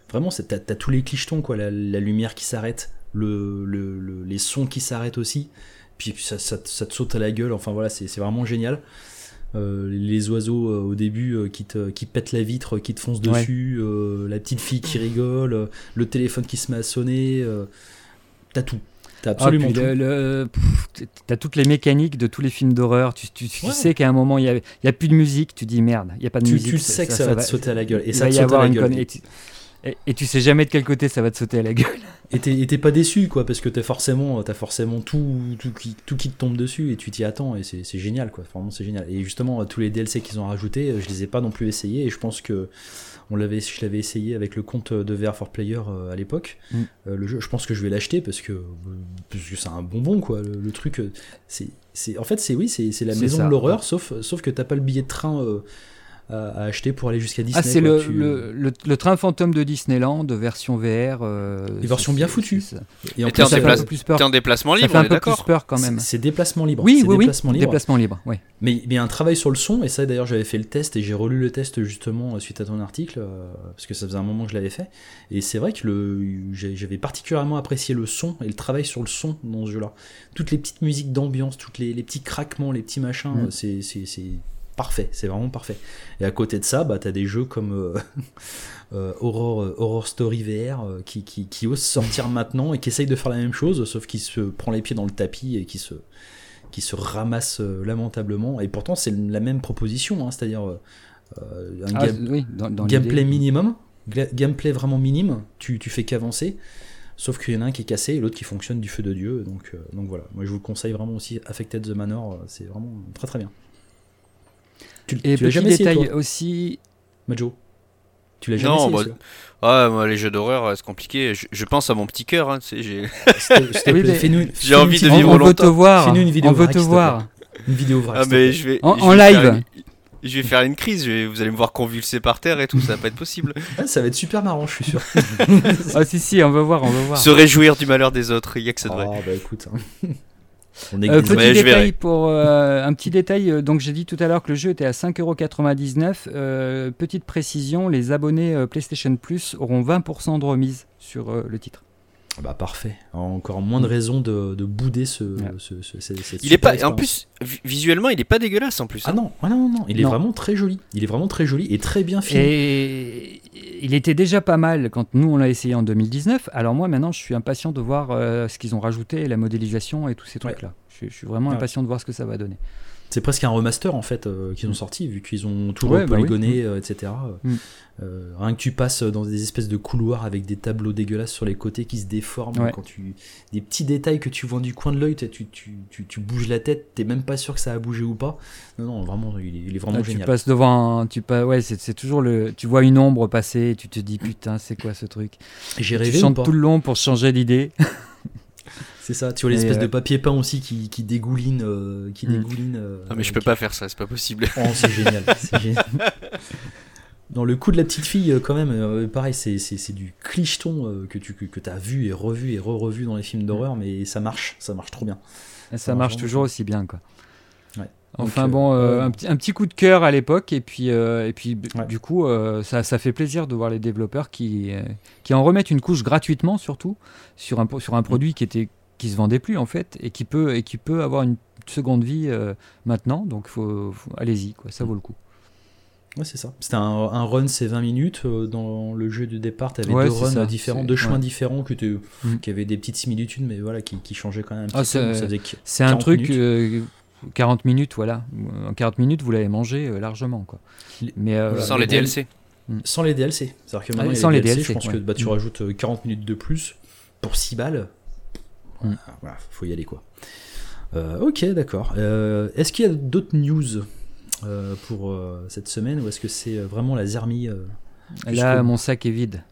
S1: vraiment, tu as, tous les clichetons, quoi. La, lumière qui s'arrête, le, les sons qui s'arrêtent aussi. Puis ça, ça, te saute à la gueule. Enfin voilà, c'est vraiment génial. Euh, les oiseaux euh, au début euh, qui, te, qui pètent la vitre, qui te foncent dessus, la petite fille qui rigole, le téléphone qui se met à sonner, t'as tout. T'as ah, absolument
S3: T'as toutes les mécaniques de tous les films d'horreur. Tu, tu, sais qu'à un moment, il n'y a, a, plus de musique. Tu dis merde, il n'y a pas de musique.
S1: Tu sais que ça, va te sauter à la gueule. Et ça va y avoir une gueule.
S3: Et, tu sais jamais de quel côté ça va te sauter à la gueule.
S1: Et t'es pas déçu, quoi, parce que t'as forcément, as forcément tout, tout, qui, tout qui te tombe dessus et tu t'y attends, et c'est génial, quoi. Vraiment, c'est génial. Et justement, tous les DLC qu'ils ont rajoutés, je les ai pas non plus essayés, et je pense que on l'avait, je l'avais essayé avec le compte de VR for Player euh, à l'époque. Mm. Euh, le jeu, je pense que je vais l'acheter parce que parce que c'est un bonbon quoi. Le, truc, euh, c'est, c'est, en fait c'est oui, c'est, c'est la maison de l'horreur, sauf sauf que t'as pas le billet de train à, acheter pour aller jusqu'à ah, Disney.
S3: Ah, c'est le, le, train fantôme de Disneyland, de version VR.
S1: Euh, version bien foutue.
S2: Et en plus, t'es en, plus peur. en déplacement libre, ça
S3: fait un peu plus peur quand même.
S1: C'est déplacement libre.
S3: Oui, oui,
S1: déplacement
S3: oui.
S1: Libre.
S3: Déplacement libre, oui.
S1: Mais il y a un travail sur le son, et ça d'ailleurs j'avais fait le test, et j'ai relu le test justement suite à ton article, euh, parce que ça faisait un moment que je l'avais fait. Et c'est vrai que le, j'avais particulièrement apprécié le son et le travail sur le son dans ce jeu-là. Toutes les petites musiques d'ambiance, toutes les, les, petits craquements, les petits machins, mm. c'est parfait, c'est vraiment parfait. Et à côté de ça, bah, tu as des jeux comme euh, euh, euh, Horror, Story VR qui, qui, qui osent sortir maintenant et qui essayent de faire la même chose, sauf qu'il se prend les pieds dans le tapis et qui se, qui se ramasse lamentablement. Et pourtant, c'est la même proposition, hein, c'est-à-dire un ah, gameplay minimum, gameplay vraiment minime, tu, tu fais qu'avancer. Sauf qu'il y en a un qui est cassé et l'autre qui fonctionne du feu de Dieu. Donc, donc voilà, moi je vous conseille vraiment aussi Affected the Manor, c'est vraiment très très bien.
S3: Tu, et tu l'as jamais détail essayé, aussi.
S1: Majo Tu l'as jamais non, essayé
S2: bah, ah, moi, les jeux d'horreur, c'est compliqué. Je, pense à mon petit cœur. Hein, j'ai envie de vivre
S3: on
S2: longtemps. Veut
S3: te voir. Une vidéo on veut te voir.
S1: Une vidéo vraie.
S2: Ah, mais je vais,
S3: en, live.
S2: je vais faire une crise, vous allez me voir convulser par terre et tout, ça va pas être possible.
S1: ça va être super marrant, je suis sûr.
S3: ah si si, on va voir, on va voir.
S2: Se réjouir du malheur des autres, il y a que ça devrait.
S1: Ah bah écoute. Hein.
S3: Euh, petit détail pour euh, un petit détail. Euh, donc j'ai dit tout à l'heure que le jeu était à 5,99€. petite précision, les abonnés PlayStation Plus auront 20% de remise sur le titre.
S1: Bah parfait. Encore moins de raisons de, bouder ce,
S2: Il est pas. En plus, visuellement, il est pas dégueulasse en plus.
S1: Ah non, ah non, non, il est vraiment très joli. Il est vraiment très joli et très bien fait.
S3: Et il était déjà pas mal quand nous on l'a essayé en 2019. Alors moi maintenant, je suis impatient de voir euh, ce qu'ils ont rajouté, la modélisation et tous ces trucs là. Je, suis vraiment impatient de voir ce que ça va donner
S1: c'est presque un remaster en fait euh, qu'ils ont mm. sorti vu qu'ils ont tout ouais, bah polygoné mm. euh, etc mm. euh, rien que tu passes dans des espèces de couloirs avec des tableaux dégueulasses sur les côtés qui se déforment quand tu des petits détails que tu vois du coin de l'œil tu, tu, tu, tu, bouges la tête t'es même pas sûr que ça a bougé ou pas. Non non vraiment il est, vraiment génial
S3: tu passes devant tu pas ouais c'est toujours le tu vois une ombre passer et tu te dis putain c'est quoi ce truc?
S1: J'ai rêvé
S3: tu chantes tout le long pour changer d'idée
S1: C'est ça, tu vois l'espèce de papier peint aussi qui, qui dégouline. qui hmm. dégouline
S2: non, mais je peux pas faire ça, c'est pas possible.
S1: Oh, c'est génial. génial. Dans le coup de la petite fille, quand même, pareil, c'est du clicheton que tu que, as vu et revu et re-revu dans les films d'horreur, mais ça marche, ça marche trop bien.
S3: ça, marche toujours aussi bien, quoi. Enfin bon, euh, un, petit, un, petit, coup de cœur à l'époque et puis euh, et puis du coup euh, ça, ça, fait plaisir de voir les développeurs qui qui en remettent une couche gratuitement surtout sur un sur un produit qui était qui se vendait plus en fait et qui peut et qui peut avoir une seconde vie maintenant donc faut, allez-y quoi ça vaut le coup.
S1: Ouais, c'est ça. C'était un, un, run, c'est 20 minutes. dans le jeu de départ, tu avais deux runs différents, deux chemins différents que mm. qui avaient des petites similitudes, mais voilà, qui, qui changeaient quand même un
S3: petit ah, peu. C'est un truc 40 minutes, voilà. En 40 minutes, vous l'avez mangé euh, largement. Quoi.
S2: Mais, euh, sans les DLC.
S1: Hmm. Sans les DLC. C'est-à-dire que maintenant, sans les DLC, je pense que bah, tu hmm. rajoutes 40 euh, minutes de plus pour 6 balles. Mm. Voilà, faut y aller quoi. ok, d'accord. est-ce qu'il y a d'autres news pour cette semaine ou est-ce que c'est vraiment la zermie
S3: Là, mon sac est vide.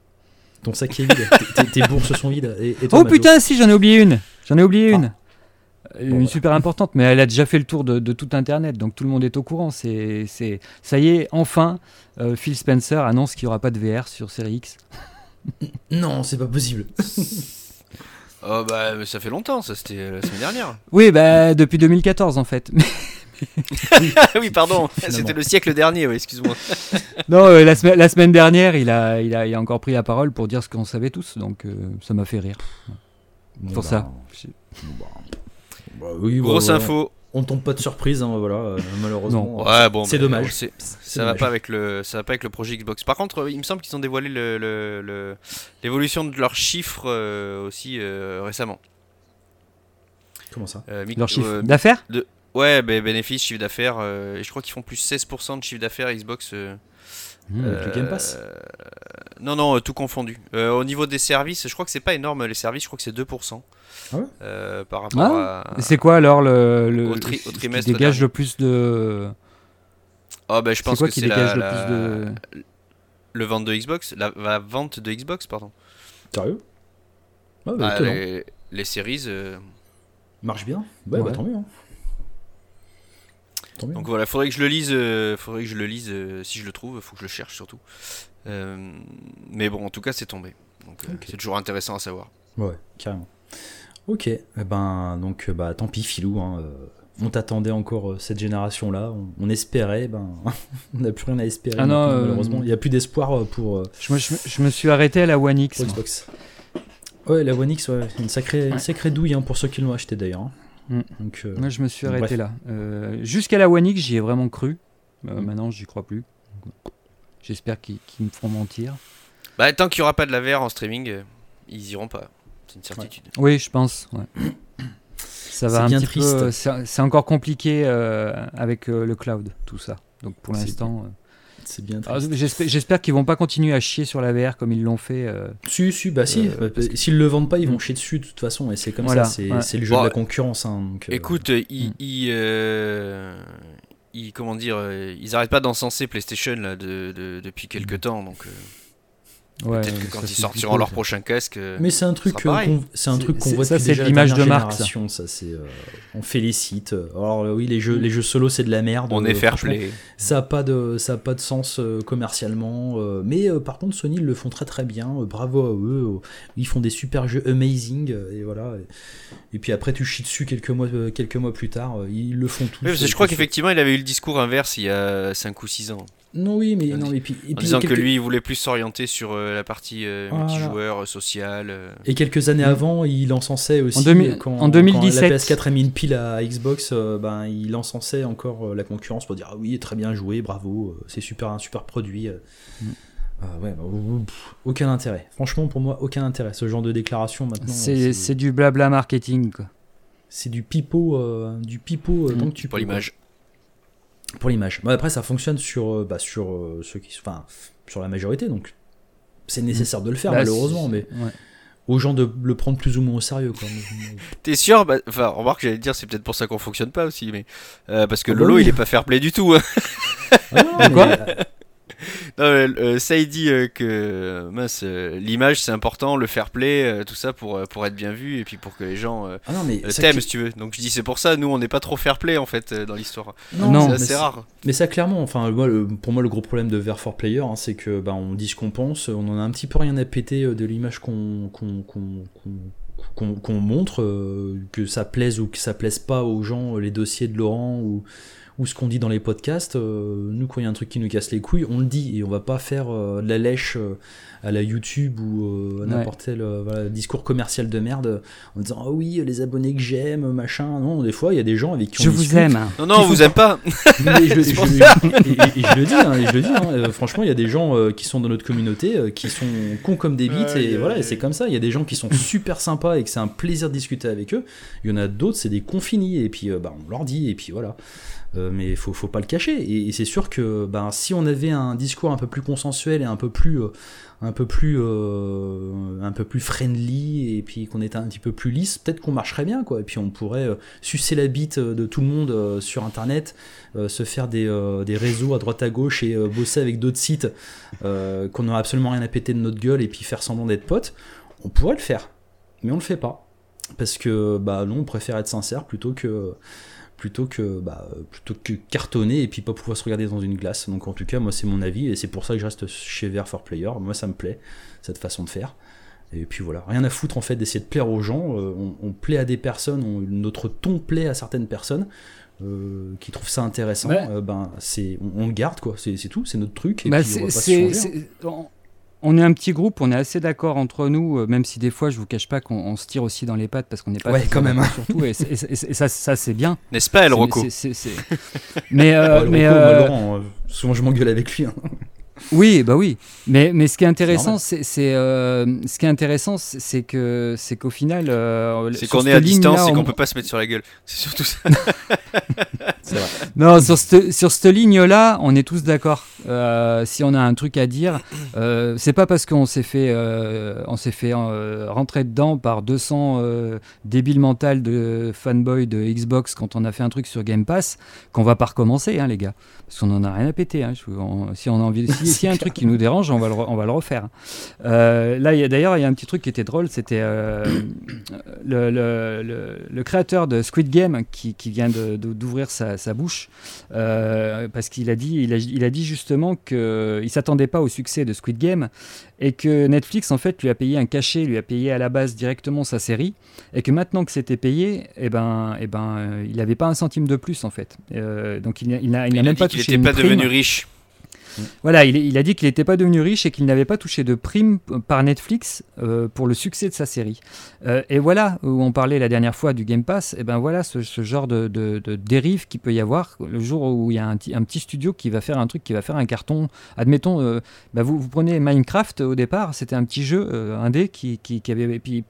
S1: Ton sac est vide. tes, bourses sont vides. Et,
S3: oh putain, si j'en ai oublié une. J'en ai oublié une. Une super importante, mais elle a déjà fait le tour de, tout Internet, donc tout le monde est au courant. C'est, c'est, ça y est, enfin, euh, Phil Spencer annonce qu'il n'y aura pas de VR sur Série X.
S1: non, c'est pas possible.
S2: oh bah, ça fait longtemps, ça c'était euh, la semaine dernière.
S3: Oui, bah depuis 2014 en fait.
S2: oui, pardon, c'était le siècle dernier, oui, excuse-moi.
S3: non, euh, la, la, semaine dernière, il a, il, a, il a encore pris la parole pour dire ce qu'on savait tous, donc ça m'a fait rire. pour bah, ça. Bah,
S2: bah Grosse info.
S1: On tombe pas de surprise, hein, voilà, euh, malheureusement.
S2: Ouais, bon,
S1: c'est dommage.
S2: Ça va pas avec le, ça va pas avec le projet Xbox. Par contre, il me semble qu'ils ont dévoilé l'évolution le, de leurs chiffres euh, aussi euh, récemment.
S1: Comment ça?
S3: Leurs chiffres d'affaires?
S2: de... Ouais, bah, bénéfices, chiffre d'affaires. et je crois qu'ils font plus 16% de chiffre d'affaires Xbox.
S1: Mmh, le Game Pass
S2: Non, non, tout confondu. au niveau des services, je crois que c'est pas énorme les services, je crois que c'est 2%.
S1: Ah
S2: euh, par rapport ah
S3: à. C'est quoi alors le, le, trimestre qui dégage le plus de.
S2: Oh, ben je pense quoi que c'est la, le plus de. Le vente de Xbox la, vente de Xbox, pardon.
S1: Sérieux?
S2: Ah, bah, les, les, séries. Euh,
S1: Marche bien Ouais, bah, tant mieux. Hein.
S2: Donc voilà, faudrait que je le lise, euh, faudrait que je le lise si je le trouve, faut que je le cherche surtout. mais bon, en tout cas, c'est tombé. Donc c'est toujours intéressant à savoir.
S1: Ouais, carrément. Ok, eh ben donc euh, bah tant pis Filou, hein, euh, on t'attendait encore euh, cette génération-là, on, espérait, ben on n'a plus rien à espérer. Ah non, malheureusement, il n'y a plus d'espoir pour.
S3: Je me, je, me, suis arrêté à la One X.
S1: Xbox. Ouais, la One X, ouais, une sacrée, sacrée douille hein, pour ceux qui l'ont acheté d'ailleurs. Hein.
S3: Mm. Donc, Moi, je me suis arrêté là. Jusqu'à la One X, j'y ai vraiment cru. Mm. Maintenant, j'y crois plus. J'espère qu'ils me feront mentir.
S2: Bah, tant qu'il n'y aura pas de la VR en streaming, ils iront pas c'est une certitude.
S3: Oui, je pense. Ça va un petit triste. C'est encore compliqué euh, avec euh, le cloud, tout ça. Donc pour l'instant.
S1: C'est bien.
S3: Euh, j'espère qu'ils vont pas continuer à chier sur la VR comme ils l'ont fait.
S1: Si, si, bah si. S'ils le vendent pas, ils vont chier dessus de toute façon. Et c'est comme ça. C'est le jeu de la concurrence. Hein,
S2: écoute, ils, hmm. ils, comment dire, ils arrêtent pas d'encenser PlayStation là, de, depuis quelques hmm. temps. Donc. Ouais, Peut-être que quand ils sortiront leur prochain casque. Euh,
S1: Mais c'est un truc, c'est un truc qu'on voit
S3: ça, c'est l'image de marque. Ça,
S1: ça c'est, euh, on félicite. Alors oui, les jeux, les jeux solo, c'est de la merde.
S2: On est fair play.
S1: Ça a pas de, ça a pas de sens euh, commercialement. mais par contre, Sony ils le font très très bien. bravo à eux. ils font des super jeux amazing et voilà. Et, puis après, tu chies dessus quelques mois, quelques mois plus tard. ils le font tous.
S2: je crois qu'effectivement, il avait eu le discours inverse il y a 5 ou 6 ans.
S1: Non, oui, mais non, et puis,
S2: en disant que lui, il voulait plus s'orienter sur euh, la partie euh, multijoueur, euh, social.
S1: Et quelques années mm. avant, il encensait aussi.
S3: En, quand, en 2017.
S1: la PS4 a mis une pile à Xbox, ben, il encensait encore la concurrence pour dire Ah oui, très bien joué, bravo, c'est super, un super produit. Mm. ouais, bah, aucun intérêt. Franchement, pour moi, aucun intérêt. Ce genre de déclaration maintenant.
S3: C'est du blabla marketing, quoi.
S1: C'est du pipeau, du pipeau donc mm. tu
S2: Pour l'image
S1: pour l'image. après, ça fonctionne sur, euh, bah, sur euh, ceux qui, enfin, sur la majorité, donc c'est nécessaire de le faire, bah, malheureusement, mais aux gens de le prendre plus ou moins au sérieux.
S2: T'es sûr bah, Enfin, remarque, j'allais dire, c'est peut-être pour ça qu'on fonctionne pas aussi, mais euh, parce que ah Lolo, il est pas fair play du tout. Hein.
S1: Ah
S2: non, ça il dit que mince, l'image c'est important, le fair play, tout ça pour, pour être bien vu et puis pour que les gens ah non, mais t'aiment si tu veux. Donc je dis c'est pour ça, nous on n'est pas trop fair play en fait dans l'histoire.
S1: Non, c'est assez rare. Mais ça clairement, enfin moi, pour moi le gros problème de Ver for Player, hein, c'est que bah, on dit ce qu'on pense, on en a un petit peu rien à péter de l'image qu'on qu'on montre, que ça plaise ou que ça plaise pas aux gens, les dossiers de Laurent ou ou ce qu'on dit dans les podcasts, euh, nous quand il y a un truc qui nous casse les couilles, on le dit et on va pas faire euh, de la lèche euh, à la YouTube ou n'importe quel discours commercial de merde en disant oh oui les abonnés que j'aime machin. Non, des fois il y a des gens avec qui
S3: je vous aime.
S2: Non non, on vous aime pas.
S1: et, je, le dis, hein, je le dis. Hein, franchement, il y a des gens qui sont dans notre communauté qui sont cons comme des bites et voilà, c'est comme ça. Il y a des gens qui sont super sympas et que c'est un plaisir de discuter avec eux. Il y en a d'autres, c'est des confinis et puis bah, on leur dit et puis voilà. Euh, mais il faut, faut pas le cacher. Et, c'est sûr que ben, si on avait un discours un peu plus consensuel et un peu plus, euh, un peu plus, euh, un peu plus friendly, et puis qu'on était un petit peu plus lisse, peut-être qu'on marcherait bien, quoi. Et puis on pourrait sucer la bite de tout le monde sur Internet, se faire des, des, réseaux à droite à gauche et bosser avec d'autres sites qu'on n'aurait absolument rien à péter de notre gueule et puis faire semblant d'être potes. On pourrait le faire, mais on le fait pas. Parce que bah non, on préfère être sincère plutôt que plutôt que, bah, plutôt que cartonner et puis pas pouvoir se regarder dans une glace. Donc en tout cas, moi c'est mon avis et c'est pour ça que je reste chez Ver for Player. Moi ça me plaît, cette façon de faire. Et puis voilà, rien à foutre en fait d'essayer de plaire aux gens. Euh, on, plaît à des personnes, notre ton plaît à certaines personnes. Euh, qui trouvent ça intéressant, euh, ben c'est on, le garde quoi, c'est tout, c'est notre truc. Et
S3: bah, c'est on est un petit groupe, on est assez d'accord entre nous, euh, même si des fois je vous cache pas qu'on se tire aussi dans les pattes parce qu'on n'est pas
S1: ouais, quand même hein.
S3: surtout et, ça, ça c'est bien.
S2: N'est-ce pas, El Rocco
S3: Mais, euh, mais euh,
S1: Laurent, souvent je m'engueule avec lui. Hein.
S3: Oui, bah oui. Mais, mais ce qui est intéressant, c'est ce qui est intéressant, c'est que c'est qu'au final,
S2: c'est qu'on est à distance et qu'on peut pas se mettre sur la gueule. C'est surtout ça.
S3: Non, sur cette, sur cette ligne-là, on est tous d'accord. Euh, si on a un truc à dire, euh, c'est pas parce qu'on s'est fait, euh, on s'est fait rentrer dedans par 200 débiles mentales de fanboy de Xbox quand on a fait un truc sur Game Pass qu'on va pas recommencer, hein, les gars. Parce qu'on en a rien à péter. Hein. si on a envie, si, y a un truc qui nous dérange, on va le, on va le refaire. là, d'ailleurs, il y a un petit truc qui était drôle, c'était le, le, le, créateur de Squid Game qui, qui vient d'ouvrir sa, sa, bouche parce qu'il a dit, il a, il a dit justement qu'il ne s'attendait pas au succès de Squid Game et que Netflix en fait lui a payé un cachet, lui a payé à la base directement sa série et que maintenant que c'était payé, eh ben, eh ben, euh, il n'avait pas un centime de plus en fait. Euh, donc il n'a même pas touché.
S2: Il n'était pas devenu riche.
S3: Voilà, il, a dit qu'il n'était pas devenu riche et qu'il n'avait pas touché de prime par Netflix euh, pour le succès de sa série. Euh, et voilà, où on parlait la dernière fois du Game Pass, et ben voilà ce, genre de, dérive qu'il peut y avoir le jour où il y a un, petit studio qui va faire un truc, qui va faire un carton. Admettons, euh, bah, vous, prenez Minecraft au départ, c'était un petit jeu indé qui, qui, avait. Puis,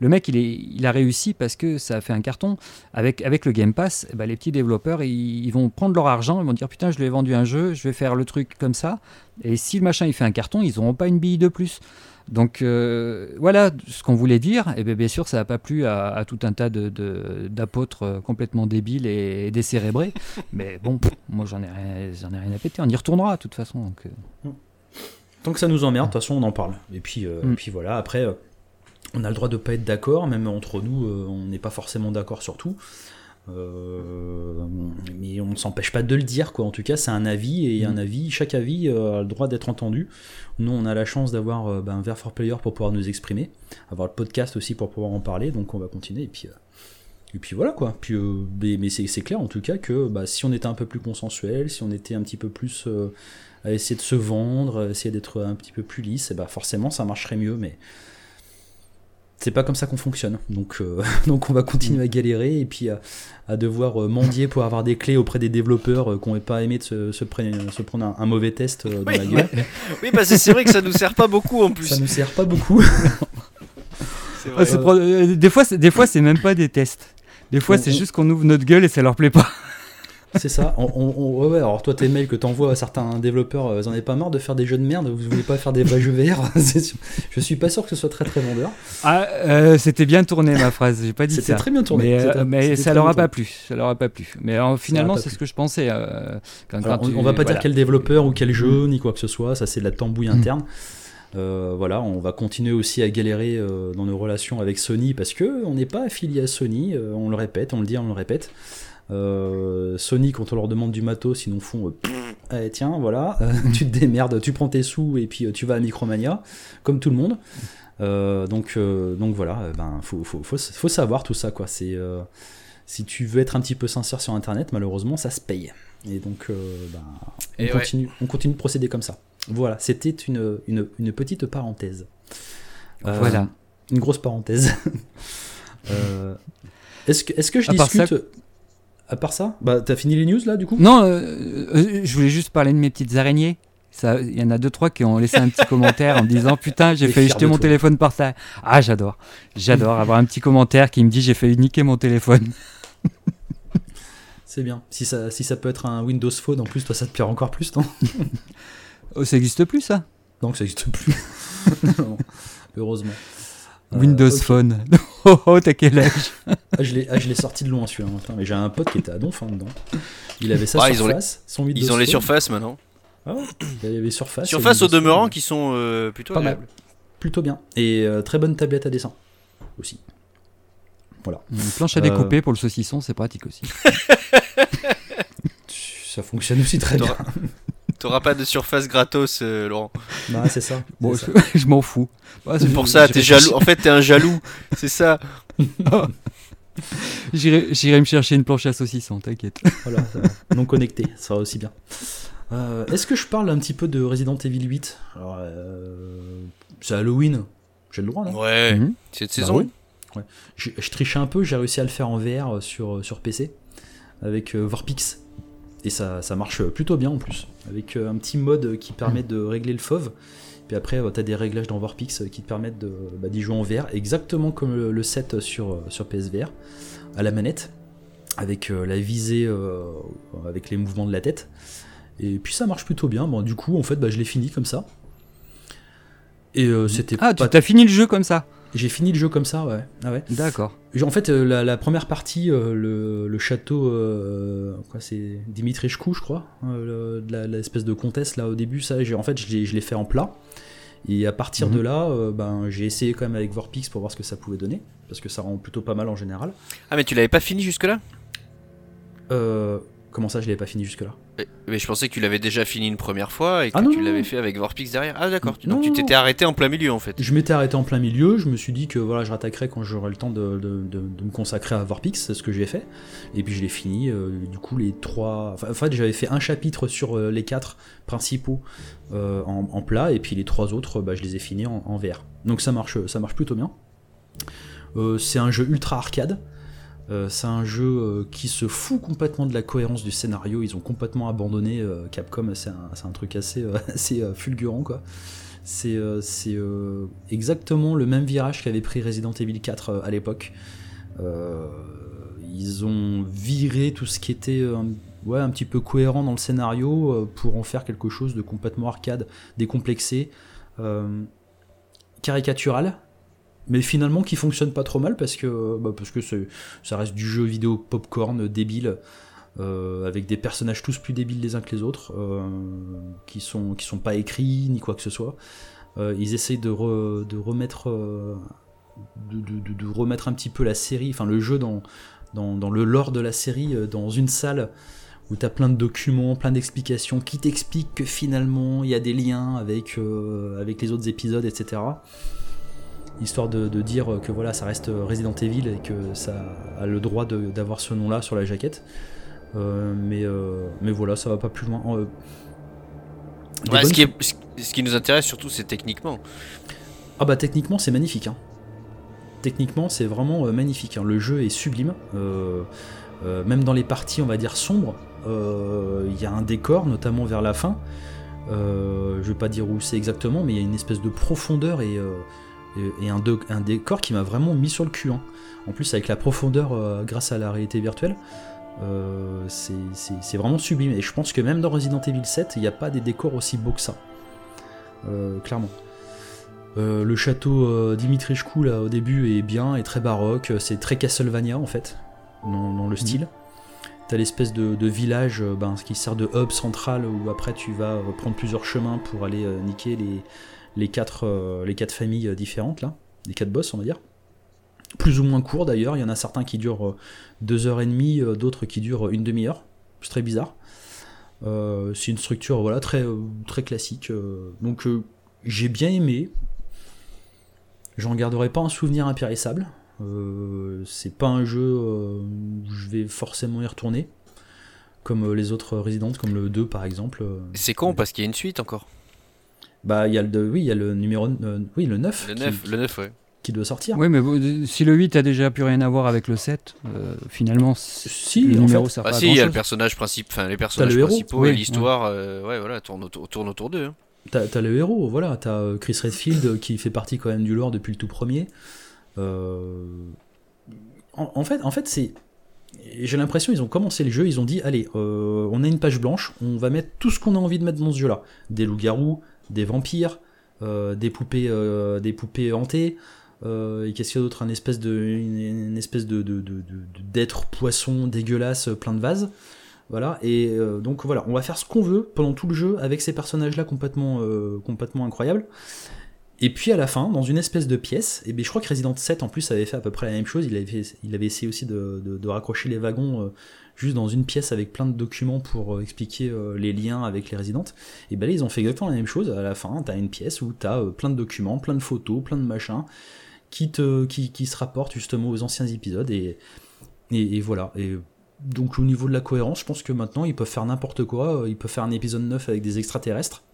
S3: le mec, il, a réussi parce que ça a fait un carton. Avec, le Game Pass, ben, les petits développeurs, ils vont prendre leur argent, ils vont dire putain, je lui ai vendu un jeu, je vais faire le truc comme ça. Et si le machin il fait un carton, ils n'auront pas une bille de plus. Donc euh, voilà ce qu'on voulait dire. Et bien, bien sûr, ça n'a pas plu à, tout un tas d'apôtres de, complètement débiles et, décérébrés. Mais bon, moi j'en ai, ai rien à péter. On y retournera de toute façon. Donc, euh.
S1: Tant que ça nous emmerde, de toute façon on en parle. Et puis, euh, mm. puis voilà, après, on a le droit de pas être d'accord, même entre nous, on n'est pas forcément d'accord sur tout. Euh, mais on ne s'empêche pas de le dire, quoi. En tout cas, c'est un avis et un mm. avis, chaque avis euh, a le droit d'être entendu. Nous, on a la chance d'avoir euh, ben, un Ver for Player pour pouvoir nous exprimer, avoir le podcast aussi pour pouvoir en parler, donc on va continuer. Et puis, et puis voilà quoi. Puis, mais, c'est clair en tout cas que bah, si on était un peu plus consensuel, si on était un petit peu plus à essayer de se vendre, essayer d'être un petit peu plus lisse, et bah forcément ça marcherait mieux. Mais c'est pas comme ça qu'on fonctionne. Donc, euh, donc on va continuer à galérer et puis à, devoir euh, mendier pour avoir des clés auprès des développeurs euh, qui n'ont pas aimé de se, se, prendre, un, mauvais test dans
S2: oui,
S1: la gueule.
S2: oui, parce que c'est vrai que ça nous sert pas beaucoup en plus.
S1: Ça nous sert pas beaucoup.
S3: des fois, des fois, c'est même pas des tests. Des fois, c'est juste qu'on ouvre notre gueule et ça leur plaît pas.
S1: C'est ça. On, on- ouais, ouais, alors toi, tes mails que t'envoies à certains développeurs, euh, vous en avez pas marre de faire des jeux de merde Vous voulez pas faire des vrais jeux VR. Je suis pas sûr que ce soit très très vendeur.
S3: Ah, euh, c'était bien tourné ma phrase, j'ai pas dit
S1: C'était
S3: ça.
S1: très bien tourné.
S3: Mais, euh,
S1: C'était-
S3: mais
S1: c'était
S3: ça leur a pas plu. Ça leur a pas plu. Mais euh, finalement, c'est ce que je pensais. euh, quand,
S1: Alors,
S3: quand
S1: on,
S3: tu-
S1: on va pas
S3: voilà.
S1: dire quel développeur ou quel jeu ni quoi que ce soit, ça c'est de la tambouille
S3: Mm.
S1: interne. Euh, voilà, on va continuer aussi à galérer euh, dans nos relations avec Sony parce que on n'est pas affilié à Sony, euh, on le répète, on le dit, on le répète. Euh, Sony, quand on leur demande du matos, ils nous font euh, eh, tiens, voilà, euh, tu te démerdes, tu prends tes sous et puis tu vas à Micromania, comme tout le monde. Euh, donc, euh, donc voilà, euh, ben faut, faut, faut, faut savoir tout ça quoi. C'est si tu veux être un petit peu sincère sur Internet, malheureusement, ça se paye. Et donc, ben, on,
S2: Et ouais.
S1: continue, on continue de procéder comme ça. Voilà, c'était une, une, une petite parenthèse.
S3: Voilà.
S1: Une grosse parenthèse. Est-ce que, est-ce que je discute. À part ça Bah, t'as fini les news là du coup?
S3: Non, euh, euh, je voulais juste parler de mes petites araignées. Ça, Il y en a deux trois qui ont laissé un petit commentaire en me disant putain j'ai failli jeter mon
S1: toi.
S3: téléphone par terre. Ah j'adore, j'adore avoir un petit commentaire qui me dit j'ai failli niquer mon téléphone.
S1: C'est bien. Si ça, si ça peut être un Windows Phone en plus, toi ça te plaira encore plus, non?
S3: Oh, ça existe plus ça?
S1: Donc ça n'existe plus. Non, heureusement. Euh,
S3: Windows. Phone. oh oh t'as quel âge
S1: Ah, je l'ai ah, je l'ai sorti de loin celui-là. hein. Mais j'ai un pote qui était à donf hein, dedans. Il avait sa
S2: Ah, ils ont les-
S1: surface, son Windows
S2: Ils ont les surfaces maintenant.
S1: Ah ouais, il y avait surface. et
S2: Surfaces au
S1: Windows
S2: demeurant
S1: Phone.
S2: qui sont euh, plutôt
S1: Pas mal. Plutôt bien. Et euh, très bonne tablette à dessin aussi.
S3: Une planche à
S1: Euh.
S3: découper pour le saucisson, c'est pratique aussi.
S1: Ça fonctionne aussi très bien.
S2: T'auras- pas de surface gratos, euh, Laurent.
S1: Ouais, c'est ça.
S3: Bon, je, je m'en fous. Ouais,
S2: C'est pour ça, t'es jaloux. En fait, t'es un jaloux. C'est ça.
S3: J'irai j'irai me chercher une planche à saucisson, t'inquiète.
S1: Voilà, ça va. non connecté, ça va aussi bien. Euh, Est-ce que je parle un petit peu de Resident Evil 8 Alors, euh, c'est Halloween, j'ai le droit, non?
S2: Ouais.
S3: Mhm.
S2: Cette
S1: Bah
S2: saison.
S1: oui. je, je trichais un peu, j'ai réussi à le faire en VR sur, sur PC avec euh, Vorpix. Et ça, ça marche plutôt bien en plus. Avec euh, un petit mode qui permet de régler le FOV. Puis après, tu as des réglages dans Vorpix qui te permettent bah, d'y jouer en VR, exactement comme le, le set sur, euh, sur PSVR, à la manette, avec euh, la visée, euh, avec les mouvements de la tête. Et puis ça marche plutôt bien. Bon, du coup, en fait, bah, je l'ai fini comme ça. Et euh, c'était
S3: Ah, tu
S1: pas...
S3: t'as fini le jeu comme ça
S1: J'ai fini le jeu comme ça, ouais. Ah ouais.
S3: D'accord.
S1: En fait, euh, la, la première partie, euh, le, le château, euh, quoi, c'est Dimitrichkou, je crois, euh, le- de la- l'espèce de comtesse là au début, ça, j'ai- en fait, je l'ai fait en plat. Et à partir
S3: Mhm.
S1: de là, euh, ben, j'ai essayé quand même avec Vorpix pour voir ce que ça pouvait donner, parce que ça rend plutôt pas mal en général.
S2: Ah, mais tu l'avais pas fini jusque-là?
S1: Euh, comment ça, je l'avais pas fini jusque là
S2: Eh, Mais je pensais que tu l'avais déjà fini une première fois et que
S1: Ah non,
S2: tu l'avais fait avec Vorpix derrière. Ah, d'accord.
S1: Non,
S2: Donc tu
S1: non,
S2: t'étais arrêté en plein milieu en fait.
S1: Je m'étais arrêté en plein milieu, je me suis dit que voilà, je rattaquerais quand j'aurai le temps de, de- de- de me consacrer à Vorpix, c'est ce que j'ai fait. Et puis je l'ai fini, euh, du coup, les trois. Enfin, en fait, j'avais fait un chapitre sur euh, les quatre principaux euh, en, en plat, et puis les trois autres, bah, je les ai finis en, en VR. Donc ça marche, ça marche plutôt bien. C'est un jeu ultra arcade. Euh, c'est un jeu euh, qui se fout complètement de la cohérence du scénario. Ils ont complètement abandonné euh, Capcom. C'est un, truc assez, fulgurant. C'est exactement le même virage qu'avait pris Resident Evil 4 euh, à l'époque. Ils ont viré tout ce qui était un petit peu cohérent dans le scénario pour en faire quelque chose de complètement arcade, décomplexé, caricatural, mais finalement qui fonctionne pas trop mal parce que, bah, parce que ça reste du jeu vidéo popcorn débile. euh, avec des personnages tous plus débiles les uns que les autres, euh, qui sont qui sont pas écrits ni quoi que ce soit. Euh, ils essayent de, de remettre de, de- remettre un petit peu la série, enfin le jeu dans, dans, le lore de la série, dans une salle où tu as plein de documents, plein d'explications qui t'expliquent que finalement il y a des liens avec, avec les autres épisodes, etc. Histoire de, de dire que voilà, ça reste Resident Evil et que ça a le droit d'avoir ce nom-là sur la jaquette. Euh, mais, euh, mais voilà, ça va pas plus loin. Euh,
S2: Ouais, ce, qui est- ce- qui nous intéresse surtout, c'est techniquement.
S1: Ah bah techniquement c'est magnifique. hein. Techniquement c'est vraiment magnifique. hein. Le jeu est sublime. Même dans les parties on va dire sombres, il y a un décor, notamment vers la fin. Je vais pas dire où c'est exactement, mais il y a une espèce de profondeur et, euh, et, et un, de- un décor qui m'a vraiment mis sur le cul. hein. En plus avec la profondeur euh, grâce à la réalité virtuelle, c'est vraiment sublime. Et je pense que même dans Resident Evil 7, il n'y a pas des décors aussi beaux que ça. clairement. le château Dimitrichkou là au début est bien, est très baroque, c'est très Castlevania en fait, dans, le mhm. style. T'as l'espèce de, village ben, qui sert de hub central où après tu vas prendre plusieurs chemins pour aller niquer les, les, quatre, les quatre familles différentes là, les quatre boss on va dire plus ou moins court d'ailleurs. Il y en a certains qui durent euh, deux heures et demie, euh, d'autres qui durent une demi-heure. C'est très bizarre. Euh, c'est une structure voilà très très classique. donc j'ai bien aimé. J'en garderai pas un souvenir impérissable. c'est pas un jeu où je vais forcément y retourner. Comme les autres Resident, comme le 2 par exemple.
S2: C'est con parce qu'il y a une suite encore.
S1: Bah il y a le oui, il y a le numéro oui, le 9.
S2: Le 9, le 9 ouais
S1: qui doit sortir.
S3: Oui, mais si le 8 a déjà plus rien à voir avec le 7, euh, finalement,
S1: si,
S3: le numéro
S2: sert ah, si, il y a le personnage principal, enfin les personnages principaux et l'histoire, euh, ouais. voilà, tourne, tourne autour d'eux. Hein.
S1: T'as le héros, voilà, t'as euh, Chris Redfield qui fait partie quand même du lore depuis le tout premier. En, fait, en fait, c'est j'ai l'impression ils ont commencé le jeu, ils ont dit allez, on a une page blanche, on va mettre tout ce qu'on a envie de mettre dans ce jeu-là, des loups-garous, des vampires, des poupées, des poupées hantées. Euh, et qu'est-ce qu'il y a d'autre Un espèce de, une, espèce de, d'être poisson dégueulasse, euh, plein de vases. Voilà, et euh, donc voilà, on va faire ce qu'on veut pendant tout le jeu avec ces personnages-là complètement, complètement incroyables. Et puis à la fin, dans une espèce de pièce, et bien je crois que Resident 7 en plus avait fait à peu près la même chose, il avait essayé aussi de, raccrocher les wagons juste dans une pièce avec plein de documents pour expliquer les liens avec les résidentes. Et bien là ils ont fait exactement la même chose, à la fin t'as une pièce où t'as plein de documents, plein de photos, plein de machins, qui, te, qui, qui, se rapporte justement aux anciens épisodes. Et, et, voilà. Et donc au niveau de la cohérence, je pense que maintenant ils peuvent faire n'importe quoi. Ils peuvent faire un épisode 9 avec des extraterrestres.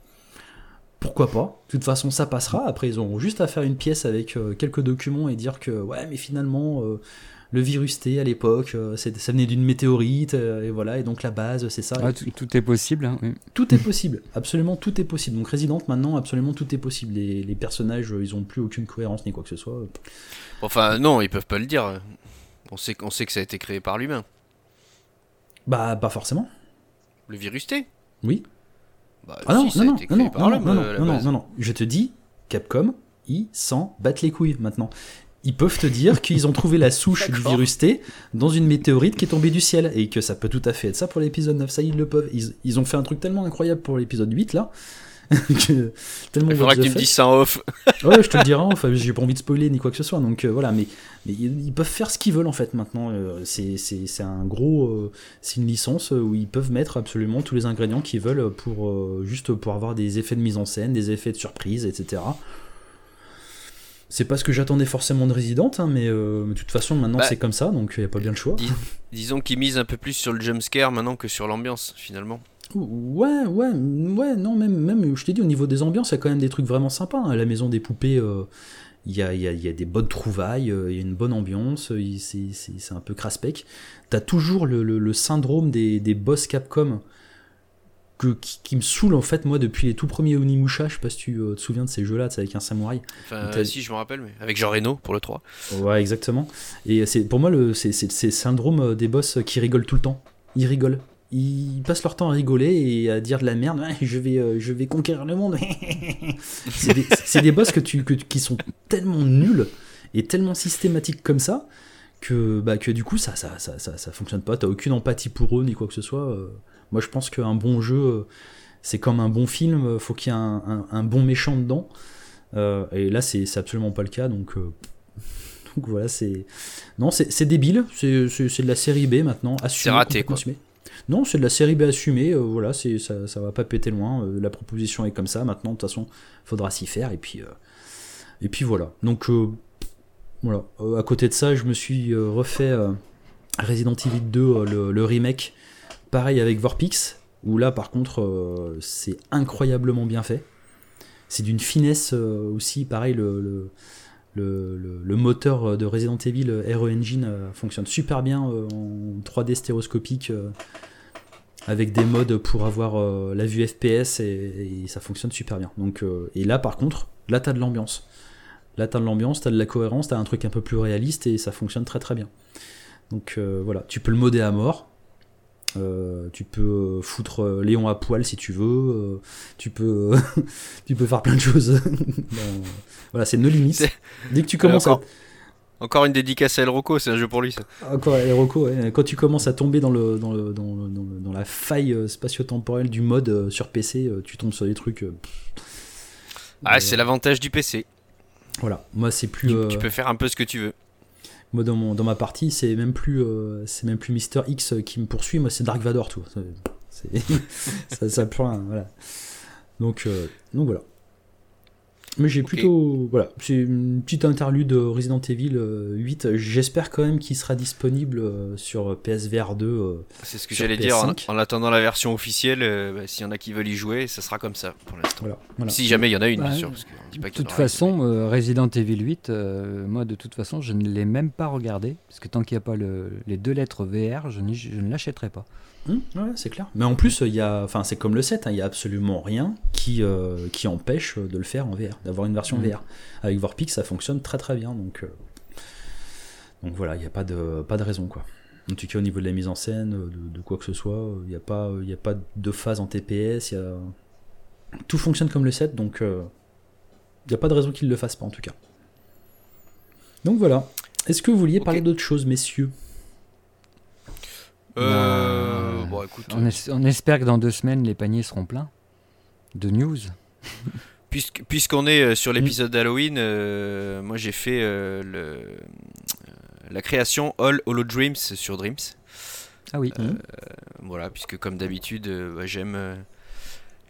S1: Pourquoi pas? De toute façon, ça passera. Après, ils auront juste à faire une pièce avec euh, quelques documents et dire que ouais, mais finalement, euh, le virus T à l'époque, euh, ça venait d'une météorite, euh, et voilà, et donc la base, c'est ça.
S3: tout, est possible. Hein,
S1: tout est possible, absolument tout est possible. Donc Resident, maintenant, absolument tout est possible. Les, les personnages, ils ont plus aucune cohérence ni quoi que ce soit.
S2: Enfin, non, ils peuvent pas le dire. On sait, on sait que ça a été créé par l'humain.
S1: Bah, pas forcément.
S2: Le virus T?
S1: Oui.
S2: Bah, ah non, non, non, non, non,
S1: non, non, non, non, je te dis, Capcom, ils s'en battent les couilles maintenant ils peuvent te dire qu'ils ont trouvé la souche du virus T dans une météorite qui est tombée du ciel et que ça peut tout à fait être ça pour l'épisode 9. Ça, ils le peuvent. Ils, ont fait un truc tellement incroyable pour l'épisode 8 là.
S2: que, tellement Il faudra que tu me dises ça en off.
S1: ouais, je te le dirai en off. J'ai pas envie de spoiler ni quoi que ce soit. Donc euh, voilà, mais, mais ils, peuvent faire ce qu'ils veulent en fait maintenant. Euh, c'est un gros. Euh, c'est une licence où ils peuvent mettre absolument tous les ingrédients qu'ils veulent pour juste pour avoir des effets de mise en scène, des effets de surprise, etc. C'est pas ce que j'attendais forcément de Resident, hein, mais euh, de toute façon maintenant bah, c'est comme ça, donc il n'y a pas bien le choix.
S2: disons qu'ils misent un peu plus sur le jumpscare maintenant que sur l'ambiance finalement.
S1: Ouais, ouais, ouais, non, même, même je t'ai dit, au niveau des ambiances, il y a quand même des trucs vraiment sympas. Hein. La maison des poupées, euh, il y, a, y, a, y, a, des bonnes trouvailles, euh, il y a une bonne ambiance, c'est un peu craspec. T'as toujours le, le, syndrome des, des boss Capcom qui, me saoule en fait moi depuis les tout premiers Onimusha, je sais pas si tu euh, te souviens de ces jeux-là, c'est avec un samouraï.
S2: Enfin, si je me rappelle, mais avec Jean Reno pour le 3.
S1: Ouais, exactement. Et c'est pour moi le c'est le syndrome euh, des boss qui rigolent tout le temps. Ils rigolent. Ils passent leur temps à rigoler et à dire de la merde. je vais euh, je vais conquérir le monde. c'est des, des, boss que tu que, qui sont tellement nuls et tellement systématiques comme ça que bah que du coup ça ça ça ça, ça fonctionne pas. T'as aucune empathie pour eux ni quoi que ce soit. Moi, je pense qu'un bon jeu, euh, c'est comme un bon film, euh, faut qu'il y ait un, bon méchant dedans. Euh, et là, c'est absolument pas le cas, donc. donc voilà, c'est. Non, c'est débile, c'est de la série B maintenant.
S2: C'est raté, quoi.
S1: Non, c'est de la série B assumée, voilà, ça, ça va pas péter loin. la proposition est comme ça, maintenant, de toute façon, faudra s'y faire, et puis. et puis voilà. Donc. voilà. à côté de ça, je me suis refait Resident Evil 2, le remake Pareil avec Vorpix, où là par contre euh, c'est incroyablement bien fait. C'est d'une finesse euh, aussi, pareil, le, moteur de Resident Evil Aero Engine euh, fonctionne super bien en 3D stéréoscopique avec des modes pour avoir la vue FPS et, ça fonctionne super bien. Donc, et là par contre, là t'as de l'ambiance. Là t'as de l'ambiance, t'as de la cohérence, t'as un truc un peu plus réaliste et ça fonctionne très très bien. Donc voilà, tu peux le modder à mort, Euh, tu peux foutre Léon à poil si tu veux. euh, tu peux, tu peux faire plein de choses. Voilà, c'est no limits.
S2: C'est-
S1: Dès que tu commences à
S2: encore, une dédicace à El Rocco, c'est un jeu pour lui ça.
S1: encore recos, ouais. quand tu commences à tomber dans le dans le dans, le- dans la faille euh, spatio-temporelle du mode euh, sur PC, euh, tu tombes sur des trucs. euh.
S2: Ah,
S1: Euh,
S2: c'est l'avantage du PC.
S1: Voilà, moi c'est plus.
S2: Tu,
S1: euh,
S2: tu peux faire un peu ce que tu veux.
S1: Moi dans mon dans ma partie, c'est même plus euh, c'est même plus Mister X qui me poursuit, moi c'est Dark Vador tout. Ça ça a plus rien, voilà. Donc euh, donc voilà. Mais j'ai plutôt voilà, c'est une petite interlude Resident Evil euh, 8. J'espère quand même qu'il sera disponible euh, sur PSVR 2 euh,
S2: C'est ce que j'allais dire. En,
S1: PS5.
S2: en attendant la version officielle, euh, bah, s'il y en a qui veulent y jouer, ça sera comme ça pour l'instant.
S1: voilà, voilà.
S2: Si jamais il y en a une, bien
S3: Bah,
S2: sûr. Parce qu'on dit pas
S3: De
S2: qu'il y en
S3: toute façon, euh, Resident Evil 8, euh, moi de toute façon, je ne l'ai même pas regardé. Parce que tant qu'il n'y a pas le- les deux lettres VR, je ne l'achèterai pas.
S1: Ouais, c'est clair. Mais en plus, il y a, enfin, c'est comme le 7, hein, il y a absolument rien qui, euh, qui empêche de le faire en VR, d'avoir une version
S3: Mhm.
S1: VR. Avec Vorpix, ça fonctionne très très bien, donc, euh, donc voilà, il n'y a pas de, pas de raison quoi. En tout cas, au niveau de la mise en scène, de, de quoi que ce soit, il n'y a pas, y a pas de phase en TPS, il y a... tout fonctionne comme le 7, donc euh, il n'y a pas de raison qu'il ne le fasse pas en tout cas. Donc voilà. Est-ce que vous vouliez parler d'autre chose, messieurs?
S2: Euh, bon, écoute,
S3: On, es- on espère que dans deux semaines, les paniers seront pleins de news.
S2: puisqu'on est euh, sur l'épisode d'Halloween, euh, moi j'ai fait euh, le, euh, la création All Hollow Dreams sur Dreams.
S3: Ah oui.
S1: Mhm.
S2: Voilà, puisque comme d'habitude, euh, bah, j'aime euh,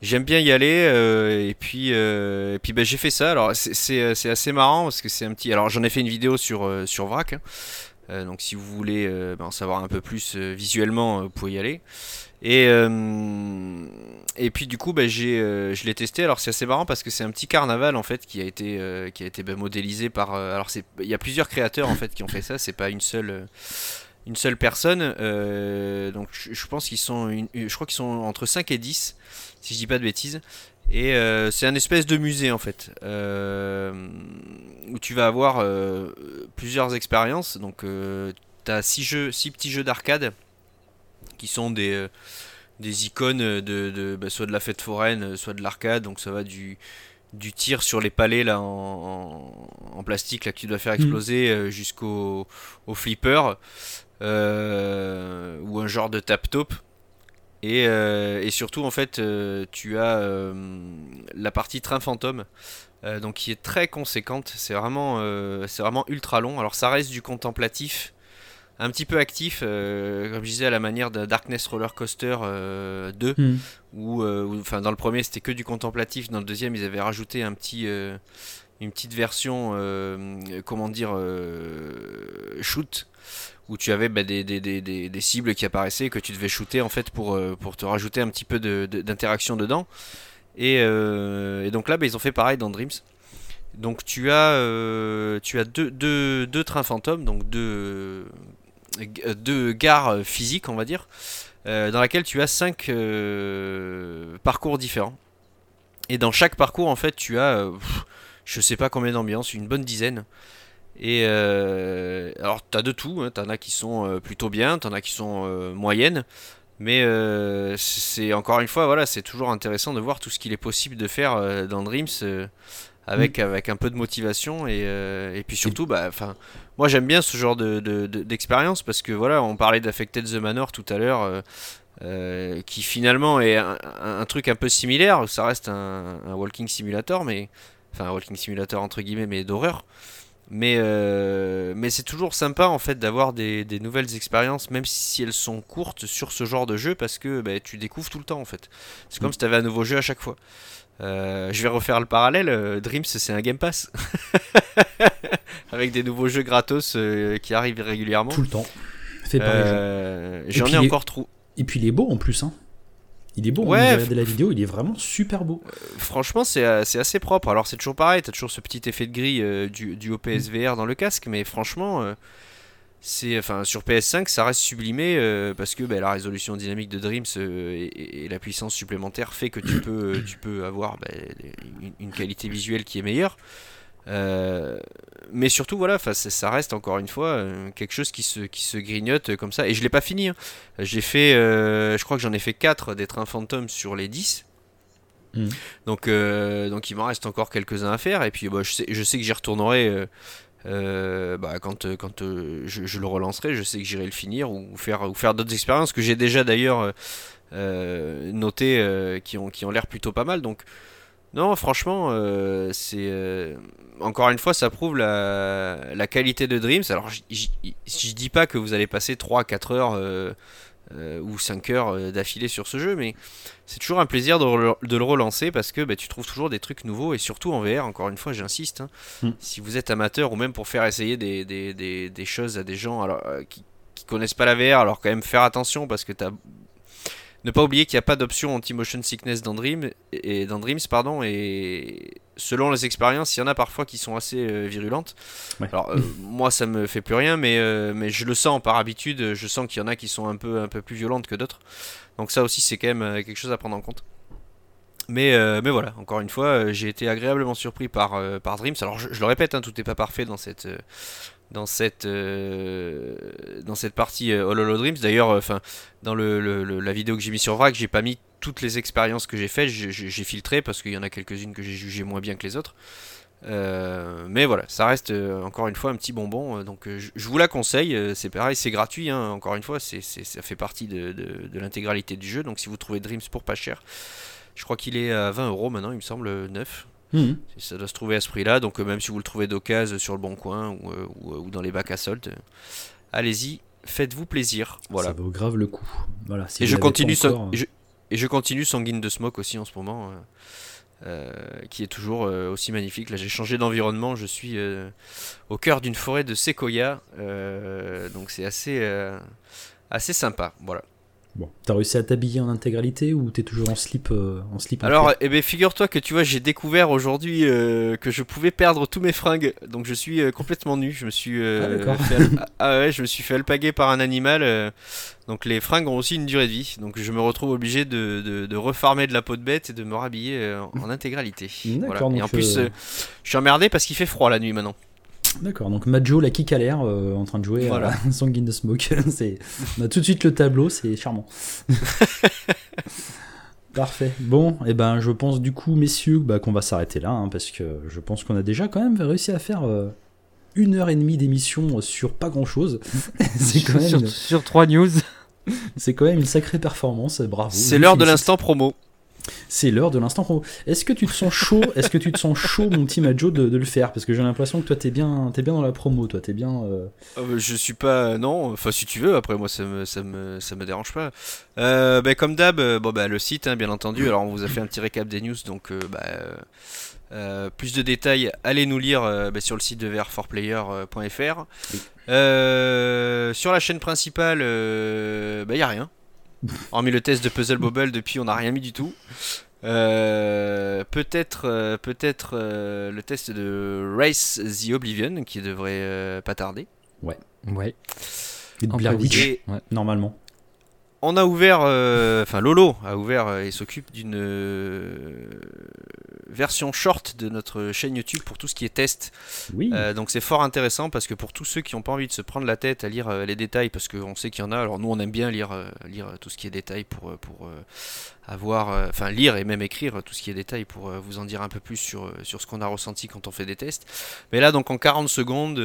S2: j'aime bien y aller. euh, et puis, euh, et puis bah, j'ai fait ça. Alors euh, c'est assez marrant parce que c'est un petit. Alors j'en ai fait une vidéo sur, euh, sur Vrac. hein. Euh, donc si vous voulez euh, bah, en savoir un peu plus euh, visuellement, vous pouvez y aller. Et, et puis du coup, bah, j'ai, je l'ai testé. Alors c'est assez marrant parce que c'est un petit carnaval en fait qui a été, qui a été bah, modélisé par. alors il y a plusieurs créateurs en fait qui ont fait ça. C'est pas une seule. une seule personne. donc je, je pense qu'ils sont, une- je crois qu'ils sont entre 5 et 10, si je dis pas de bêtises. Et euh, c'est un espèce de musée en fait, euh, où tu vas avoir euh, plusieurs expériences. Donc tu as 6 jeux, six petits jeux d'arcade qui sont des, euh, des icônes de, de- bah, soit de la fête foraine, soit de l'arcade. Donc ça va du du tir sur les palais là en, en- en plastique là que tu dois faire exploser euh, jusqu'au au flipper euh, ou un genre de tap top et, euh, et surtout en fait euh, tu as euh, la partie train fantôme donc qui est très conséquente. C'est vraiment c'est vraiment ultra long. Alors ça reste du contemplatif un petit peu actif comme je disais à la manière de Darkness Roller Coaster euh, 2
S1: Mhm.
S2: où, enfin dans le premier c'était que du contemplatif, dans le deuxième ils avaient rajouté un petit, une petite version, euh, comment dire, euh, shoot, où tu avais bah, des, des, des, des, cibles qui apparaissaient que tu devais shooter en fait pour, euh, pour te rajouter un petit peu de- de- d'interaction dedans. Et, euh, et donc là bah, ils ont fait pareil dans Dreams. Donc tu as, euh, tu as deux, deux, deux trains fantômes, donc deux, euh, deux gares physiques on va dire dans laquelle tu as 5 parcours différents. Et dans chaque parcours, en fait, tu as, pff, je sais pas combien d'ambiances, une bonne dizaine. Et euh, alors, tu as de tout, hein, t'en as qui sont euh, plutôt bien, t'en as qui sont euh, moyennes. Mais euh, c'est encore une fois, voilà, c'est toujours intéressant de voir tout ce qu'il est possible de faire dans Dreams avec, avec un peu de motivation et, et puis surtout, bah, moi j'aime bien ce genre de, de- de- d'expérience parce que voilà, on parlait d'Affected the Manor tout à l'heure, euh, qui finalement est un truc un peu similaire. Ça reste un, un walking simulator, mais enfin un walking simulator entre guillemets, mais d'horreur. Mais, euh, mais c'est toujours sympa en fait d'avoir des, des nouvelles expériences, même si elles sont courtes sur ce genre de jeu, parce que bah, tu découvres tout le temps en fait. C'est comme si tu avais un nouveau jeu à chaque fois. Euh, je vais refaire le parallèle. euh, Dreams, c'est un Game Pass. Avec des nouveaux jeux gratos euh, qui arrivent régulièrement.
S1: Tout le temps.
S2: J'en ai encore trop.
S1: Et puis il est beau en plus. Hein. Il est beau.
S2: Ouais,
S1: on
S2: f-
S1: regardé la vidéo, il est vraiment super beau.
S2: Franchement, c'est euh, c'est assez propre. Alors, c'est toujours pareil, t'as toujours ce petit effet de gris euh, du, du OPSVR dans le casque, mais franchement, euh, c'est enfin sur PS5, ça reste sublimé euh, parce que bah, la résolution dynamique de Dreams euh, et, et la puissance supplémentaire fait que tu peux, euh, tu peux avoir bah, une, une qualité visuelle qui est meilleure. Mais surtout, voilà, ça reste encore une fois quelque chose qui se, qui se grignote comme ça. Et je l'ai pas fini. Hein. J'ai fait, je crois que j'en ai fait 4 des trains fantômes sur les 10. Mm. Donc, donc il m'en reste encore quelques-uns à faire. Et puis bah, je, sais, je sais que j'y retournerai euh, bah, quand, euh, quand euh, je, le relancerai, je sais que j'irai le finir ou faire, ou faire d'autres expériences que j'ai déjà d'ailleurs notées qui ont, qui ont l'air plutôt pas mal. Donc, non, franchement, c'est encore une fois, ça prouve la, la qualité de Dreams. Alors, je dis pas que vous allez passer 3-4 heures euh, ou 5 heures euh, d'affilée sur ce jeu, mais c'est toujours un plaisir de, le relancer parce que bah, tu trouves toujours des trucs nouveaux et surtout en VR, encore une fois, j'insiste. Hein. Hmm. Si vous êtes amateur ou même pour faire essayer des, des, des, choses à des gens alors, euh, qui, qui connaissent pas la VR, alors quand même faire attention parce que tu as ne pas oublier qu'il n'y a pas d'option anti-motion sickness dans, Dream, et, dans Dreams. Pardon, et selon les expériences, il y en a parfois qui sont assez euh, virulentes. Alors, euh, moi, ça me fait plus rien, mais, euh, mais je le sens par habitude. Je sens qu'il y en a qui sont un peu, un peu plus violentes que d'autres. Donc, ça aussi, c'est quand même quelque chose à prendre en compte. Mais, mais voilà, encore une fois, j'ai été agréablement surpris par, par Dreams. Alors, je, le répète, hein, tout n'est pas parfait dans cette dans cette euh, dans cette partie euh, Dreams. D'ailleurs, euh, enfin dans le, la vidéo que j'ai mis sur Vrac, j'ai pas mis toutes les expériences que j'ai faites. J'ai filtré parce qu'il y en a quelques-unes que j'ai jugées moins bien que les autres. Euh, mais voilà, ça reste encore une fois un petit bonbon. donc je, vous la conseille. c'est pareil, c'est gratuit. Hein, encore une fois, c'est ça fait partie de, de, de l'intégralité du jeu. Donc si vous trouvez Dreams pour pas cher, je crois qu'il est à 20 euros maintenant, il me semble, neuf. Mhm. Ça doit se trouver à ce prix-là. Donc, euh, même si vous le trouvez d'occasion sur le bon coin ou, euh, euh, ou, dans les bacs à solde, allez-y, faites-vous plaisir. Voilà.
S1: Ça vaut grave le coup. Voilà,
S2: et, je continue son, et, je, continue Sanguine de Smoke aussi en ce moment. qui est toujours aussi magnifique. Là, j'ai changé d'environnement. Je suis au cœur d'une forêt de séquoia, donc c'est assez, assez sympa. Voilà.
S1: Bon, t'as réussi à t'habiller en intégralité ou t'es toujours en slip euh, en slip
S2: Alors, eh ben, figure-toi que tu vois, j'ai découvert aujourd'hui euh, que je pouvais perdre tous mes fringues, donc je suis euh, complètement nu. Je me suis ah, fait ah, ouais, je me suis fait alpaguer par un animal. donc les fringues ont aussi une durée de vie, donc je me retrouve obligé de, de, refarmer de la peau de bête et de me rhabiller en, intégralité. Voilà. Et en plus, je suis emmerdé parce qu'il fait froid la nuit maintenant.
S1: D'accord, donc Majo, la kick à l'air, euh, en train de jouer voilà. à Sanguine de Smoke. on a tout de suite le tableau, c'est charmant. Parfait. Bon, et eh ben je pense du coup, messieurs, bah, qu'on va s'arrêter là, hein, parce que je pense qu'on a déjà quand même réussi à faire euh, une heure et demie d'émission sur pas grand chose.
S3: c'est quand même sur, trois news.
S1: c'est quand même une sacrée performance, bravo.
S2: C'est l'heure de l'instant promo.
S1: C'est l'heure de l'instant promo. Est-ce que tu te sens chaud Est-ce que tu te sens chaud, mon petit Majo, de, le faire Parce que j'ai l'impression que toi, t'es bien, es bien dans la promo. Toi, t'es bien. Euh,
S2: ah, bah, je suis pas. Non. Enfin, si tu veux. Après, moi, ça me, ça me, ça me dérange pas. Euh, bah, comme d'hab, euh, bon, bah, le site, hein, bien entendu. Alors, on vous a fait un petit récap des news, donc, plus de détails, allez nous lire bah, sur le site de vr4player.fr. sur la chaîne principale, il n'y a rien. Hormis le test de Puzzle Bobble, depuis on n'a rien mis du tout. Euh, peut-être euh, peut-être euh, le test de Race the Oblivion qui devrait pas tarder.
S1: Ouais.
S3: Ouais.
S1: Et Blair Witch, normalement
S2: on a ouvert, euh, enfin Lolo a ouvert et s'occupe d'une euh, version short de notre chaîne YouTube pour tout ce qui est test.
S1: Oui.
S2: Euh, donc c'est fort intéressant parce que pour tous ceux qui n'ont pas envie de se prendre la tête à lire les détails, parce qu'on sait qu'il y en a, alors nous on aime bien lire, lire tout ce qui est détails pour, pour avoir, euh, enfin lire et même écrire tout ce qui est détail pour euh, vous en dire un peu plus sur, euh, sur ce qu'on a ressenti quand on fait des tests. Mais là, donc en 40 secondes,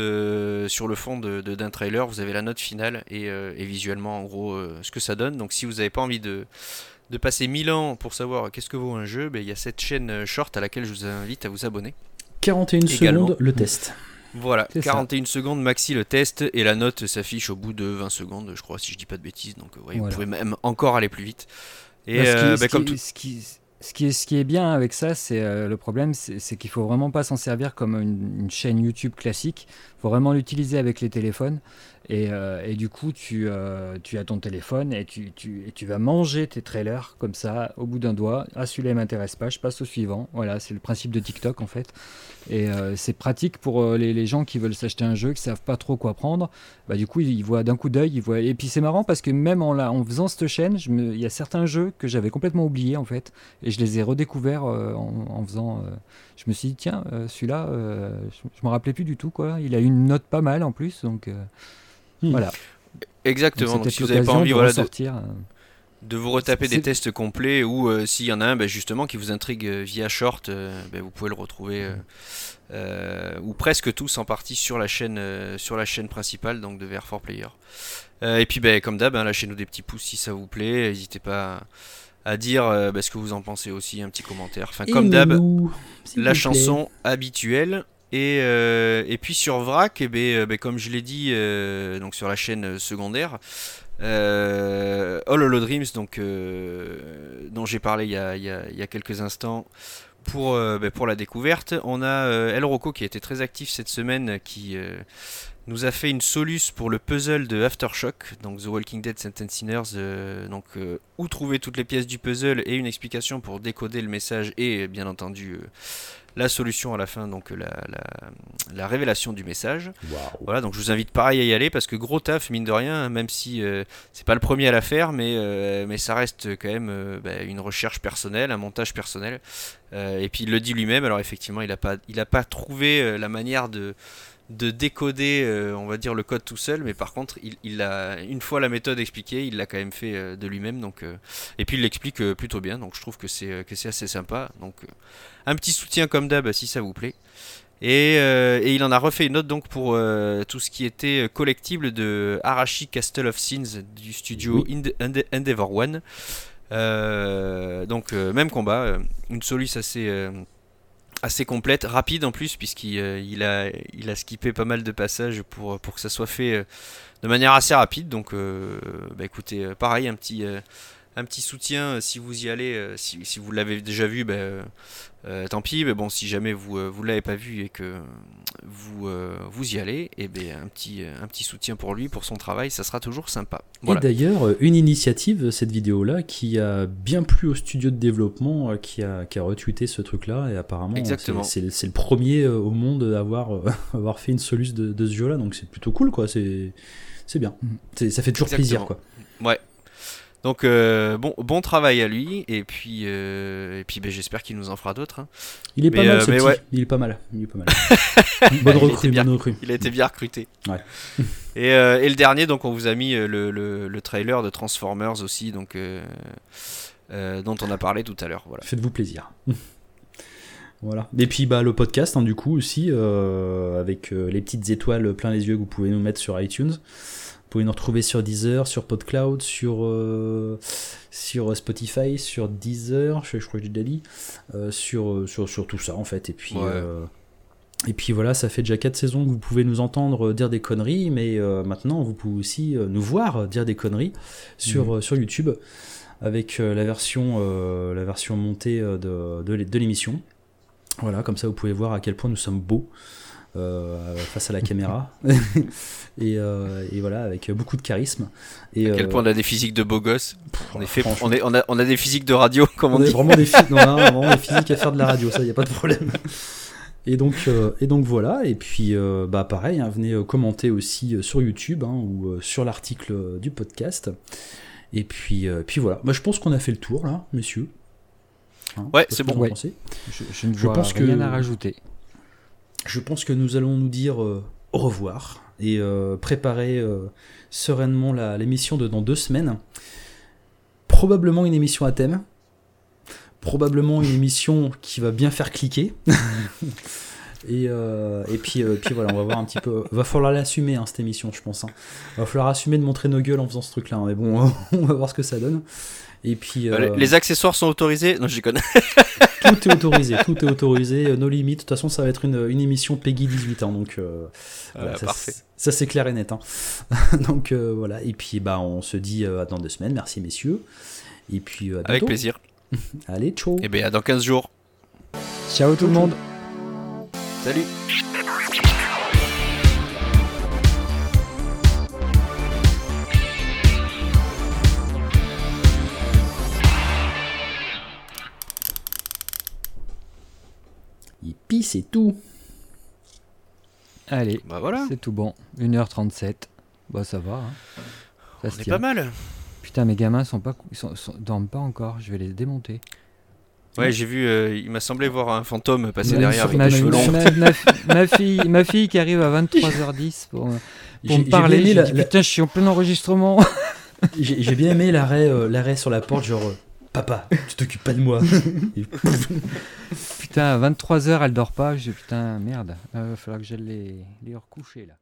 S2: sur le fond d'un de, d'un trailer, vous avez la note finale et, visuellement, en gros, ce que ça donne. Donc si vous n'avez pas envie de, de passer 1000 ans pour savoir qu'est-ce que vaut un jeu, ben, il y a cette chaîne short à laquelle je vous invite à vous abonner.
S1: 41 secondes le test.
S2: Voilà, 41 secondes maxi le test et la note s'affiche au bout de 20 secondes, je crois, si je dis pas de bêtises. Donc vous pouvez même encore aller plus vite.
S3: Et ce, qui, ce, qui, est, bien avec ça, c'est euh, le problème, c'est qu'il faut vraiment pas s'en servir comme une, chaîne YouTube classique. Vraiment l'utiliser avec les téléphones. Et, et, du coup, tu, tu as ton téléphone et tu, tu, tu, vas manger tes trailers comme ça, au bout d'un doigt. Ah, celui-là, il m'intéresse pas, je passe au suivant. Voilà, c'est le principe de TikTok en fait. Et c'est pratique pour les, les, gens qui veulent s'acheter un jeu, qui savent pas trop quoi prendre. Bah, du coup, ils, voient d'un coup d'œil. Ils voient... Et puis c'est marrant parce que même en, en faisant cette chaîne, il y a certains jeux que j'avais complètement oubliés en fait. Et je les ai redécouverts en, faisant. je me suis dit, tiens, celui-là, je, je me rappelais plus du tout. quoi. Il a une note pas mal en plus. Donc. Hmm. Voilà.
S2: Exactement. Donc, si vous n'avez pas envie de, euh. de, vous retaper des tests complets ou euh, s'il y en a un ben, justement qui vous intrigue euh, via short, ben, vous pouvez le retrouver ou presque tous en partie sur la chaîne, sur la chaîne principale donc de VR4 Player. et puis ben, comme d'hab, hein, lâchez-nous des petits pouces si ça vous plaît. N'hésitez pas à dire ce que vous en pensez aussi, un petit commentaire. Enfin, comme d'hab, la chanson habituelle. Euh, et, puis sur VRAC, eh ben, euh, ben, comme je l'ai dit euh, donc sur la chaîne secondaire, All Hollow Dreams, donc, dont j'ai parlé il y, a, quelques instants, pour, ben, pour la découverte. On a El Rocco qui a été très actif cette semaine, qui nous a fait une soluce pour le puzzle de Aftershock, donc The Walking Dead Sentence Sinners, donc où trouver toutes les pièces du puzzle et une explication pour décoder le message et bien entendu la solution à la fin, donc la, la, révélation du message. Voilà, donc je vous invite pareil à y aller parce que gros taf, mine de rien, même si euh, c'est pas le premier à la faire, mais, euh, mais ça reste quand même euh, bah, une recherche personnelle, un montage personnel. et puis il le dit lui-même, alors effectivement, il n'a pas, il a pas trouvé la manière de de décoder, on va dire, le code tout seul, mais par contre, il, a, une fois la méthode expliquée, il l'a quand même fait de lui-même, donc, et puis il l'explique plutôt bien, donc je trouve que c'est que c'est assez sympa. Donc, un petit soutien comme d'hab si ça vous plaît. Et, euh, et, il en a refait une autre donc pour euh, tout ce qui était collectible de Arashi Castle of Sins du studio Endeavor One. Euh, donc même combat, une solution assez assez complète, rapide en plus puisqu'il il a il a skippé pas mal de passages pour pour que ça soit fait de manière assez rapide. Donc bah, écoutez, pareil un petit un petit soutien si vous y allez, si, si vous l'avez déjà vu, ben, euh, tant pis, mais bon, si jamais vous ne euh, l'avez pas vu et que vous, euh, vous y allez, et eh bien, un, petit, un petit soutien pour lui, pour son travail, ça sera toujours sympa.
S1: Et d'ailleurs, une initiative, cette vidéo-là, qui a bien plu au studio de développement, qui, a, qui a retweeté ce truc-là, et apparemment, c'est le premier au monde à avoir, avoir fait une solution de, de ce jeu-là, donc c'est plutôt cool, quoi. C'est bien. Mm. Ça fait toujours plaisir, quoi.
S2: Ouais, donc euh, bon, bon travail à lui et puis euh, et puis ben, j'espère qu'il nous en fera d'autres. Hein.
S1: Il est pas mal, euh, il est pas mal, il est pas mal. bonne recrue,
S2: bien,
S1: bonne recrue.
S2: Il a été bien recruté. Ouais. et, et, le dernier, donc on vous a mis le, le, le trailer de Transformers aussi, donc dont on a parlé tout à l'heure. Voilà.
S1: Faites-vous plaisir. Voilà. Et puis bah, le podcast, hein, du coup, aussi, avec les petites étoiles plein les yeux que vous pouvez nous mettre sur iTunes pouvez nous retrouver sur Deezer, sur PodCloud, sur, euh, sur Spotify, sur Deezer, je, crois que j'ai déjà euh, sur, euh, sur, sur, tout ça en fait. Et puis, et puis voilà, ça fait déjà 4 saisons que vous pouvez nous entendre dire des conneries, mais maintenant vous pouvez aussi nous voir dire des conneries sur, mhm. sur YouTube avec la, version, la version montée de, de l'émission. Voilà, comme ça vous pouvez voir à quel point nous sommes beaux. Euh, face à la caméra. Euh, et, voilà, avec beaucoup de charisme.
S2: Et, à quel euh, point on a des physiques de beaux gosses on, est fait, on, est, on, a, on a des physiques de radio, comme on, dit.
S1: Vraiment des, on a vraiment des physiques à faire de la radio, ça, il n'y a pas de problème. Et donc, et donc voilà, et puis bah pareil, hein, venez commenter aussi sur YouTube hein, ou sur l'article du podcast. Et puis, puis voilà, moi je pense qu'on a fait le tour là, messieurs.
S2: Hein, ouais, c'est bon.
S3: Je, je, ne vois pense rien à rajouter
S1: je pense que nous allons nous dire euh, au revoir et euh, préparer euh, sereinement l'émission de dans deux semaines. Probablement une émission à thème. Probablement une émission qui va bien faire cliquer. et, et puis, puis voilà, on va voir un petit peu. Va falloir l'assumer hein, cette émission, je pense. Hein. Va falloir assumer de montrer nos gueules en faisant ce truc-là. Hein. Mais bon, on va voir ce que ça donne. Et puis,
S2: Les accessoires sont autorisés Non, je connais.
S1: tout est autorisé, tout est autorisé, euh, nos limites. De toute façon, ça va être une, une émission Peggy 18 ans, donc euh,
S2: voilà, ça.
S1: Ça c'est clair et net. Hein. donc euh, voilà, et puis bah on se dit à dans deux semaines. Merci messieurs. Et puis à
S2: avec plaisir.
S1: Allez, ciao.
S2: Et eh bien à dans 15 jours.
S3: Ciao tout le monde.
S2: Salut.
S1: Ici, c'est tout.
S3: Allez,
S2: Bah voilà,
S3: c'est tout bon. 1h37. Bah ça va. hein. Ça
S2: on est pas mal.
S3: Putain, mes gamins sont pas, ils sont, sont- dorment pas encore. Je vais les démonter.
S2: Ouais, j'ai vu, euh, il m'a semblé voir un fantôme passer derrière avec
S3: ma,
S2: les cheveux longs.
S3: ma- ma fi- ma fille, ma fille qui arrive à 23h10 pour, pour
S1: J'ai-
S3: me parler.
S1: la-
S3: dit,
S1: la-
S3: putain, je suis en plein enregistrement.
S1: J'ai j'ai bien aimé l'arrêt euh, l'arrêt sur la porte, genre euh, Papa, tu t'occupes pas de moi. Et.
S3: Putain, à 23h, elle dort pas. Je putain, merde. Il va falloir que j'aille les, les recoucher là.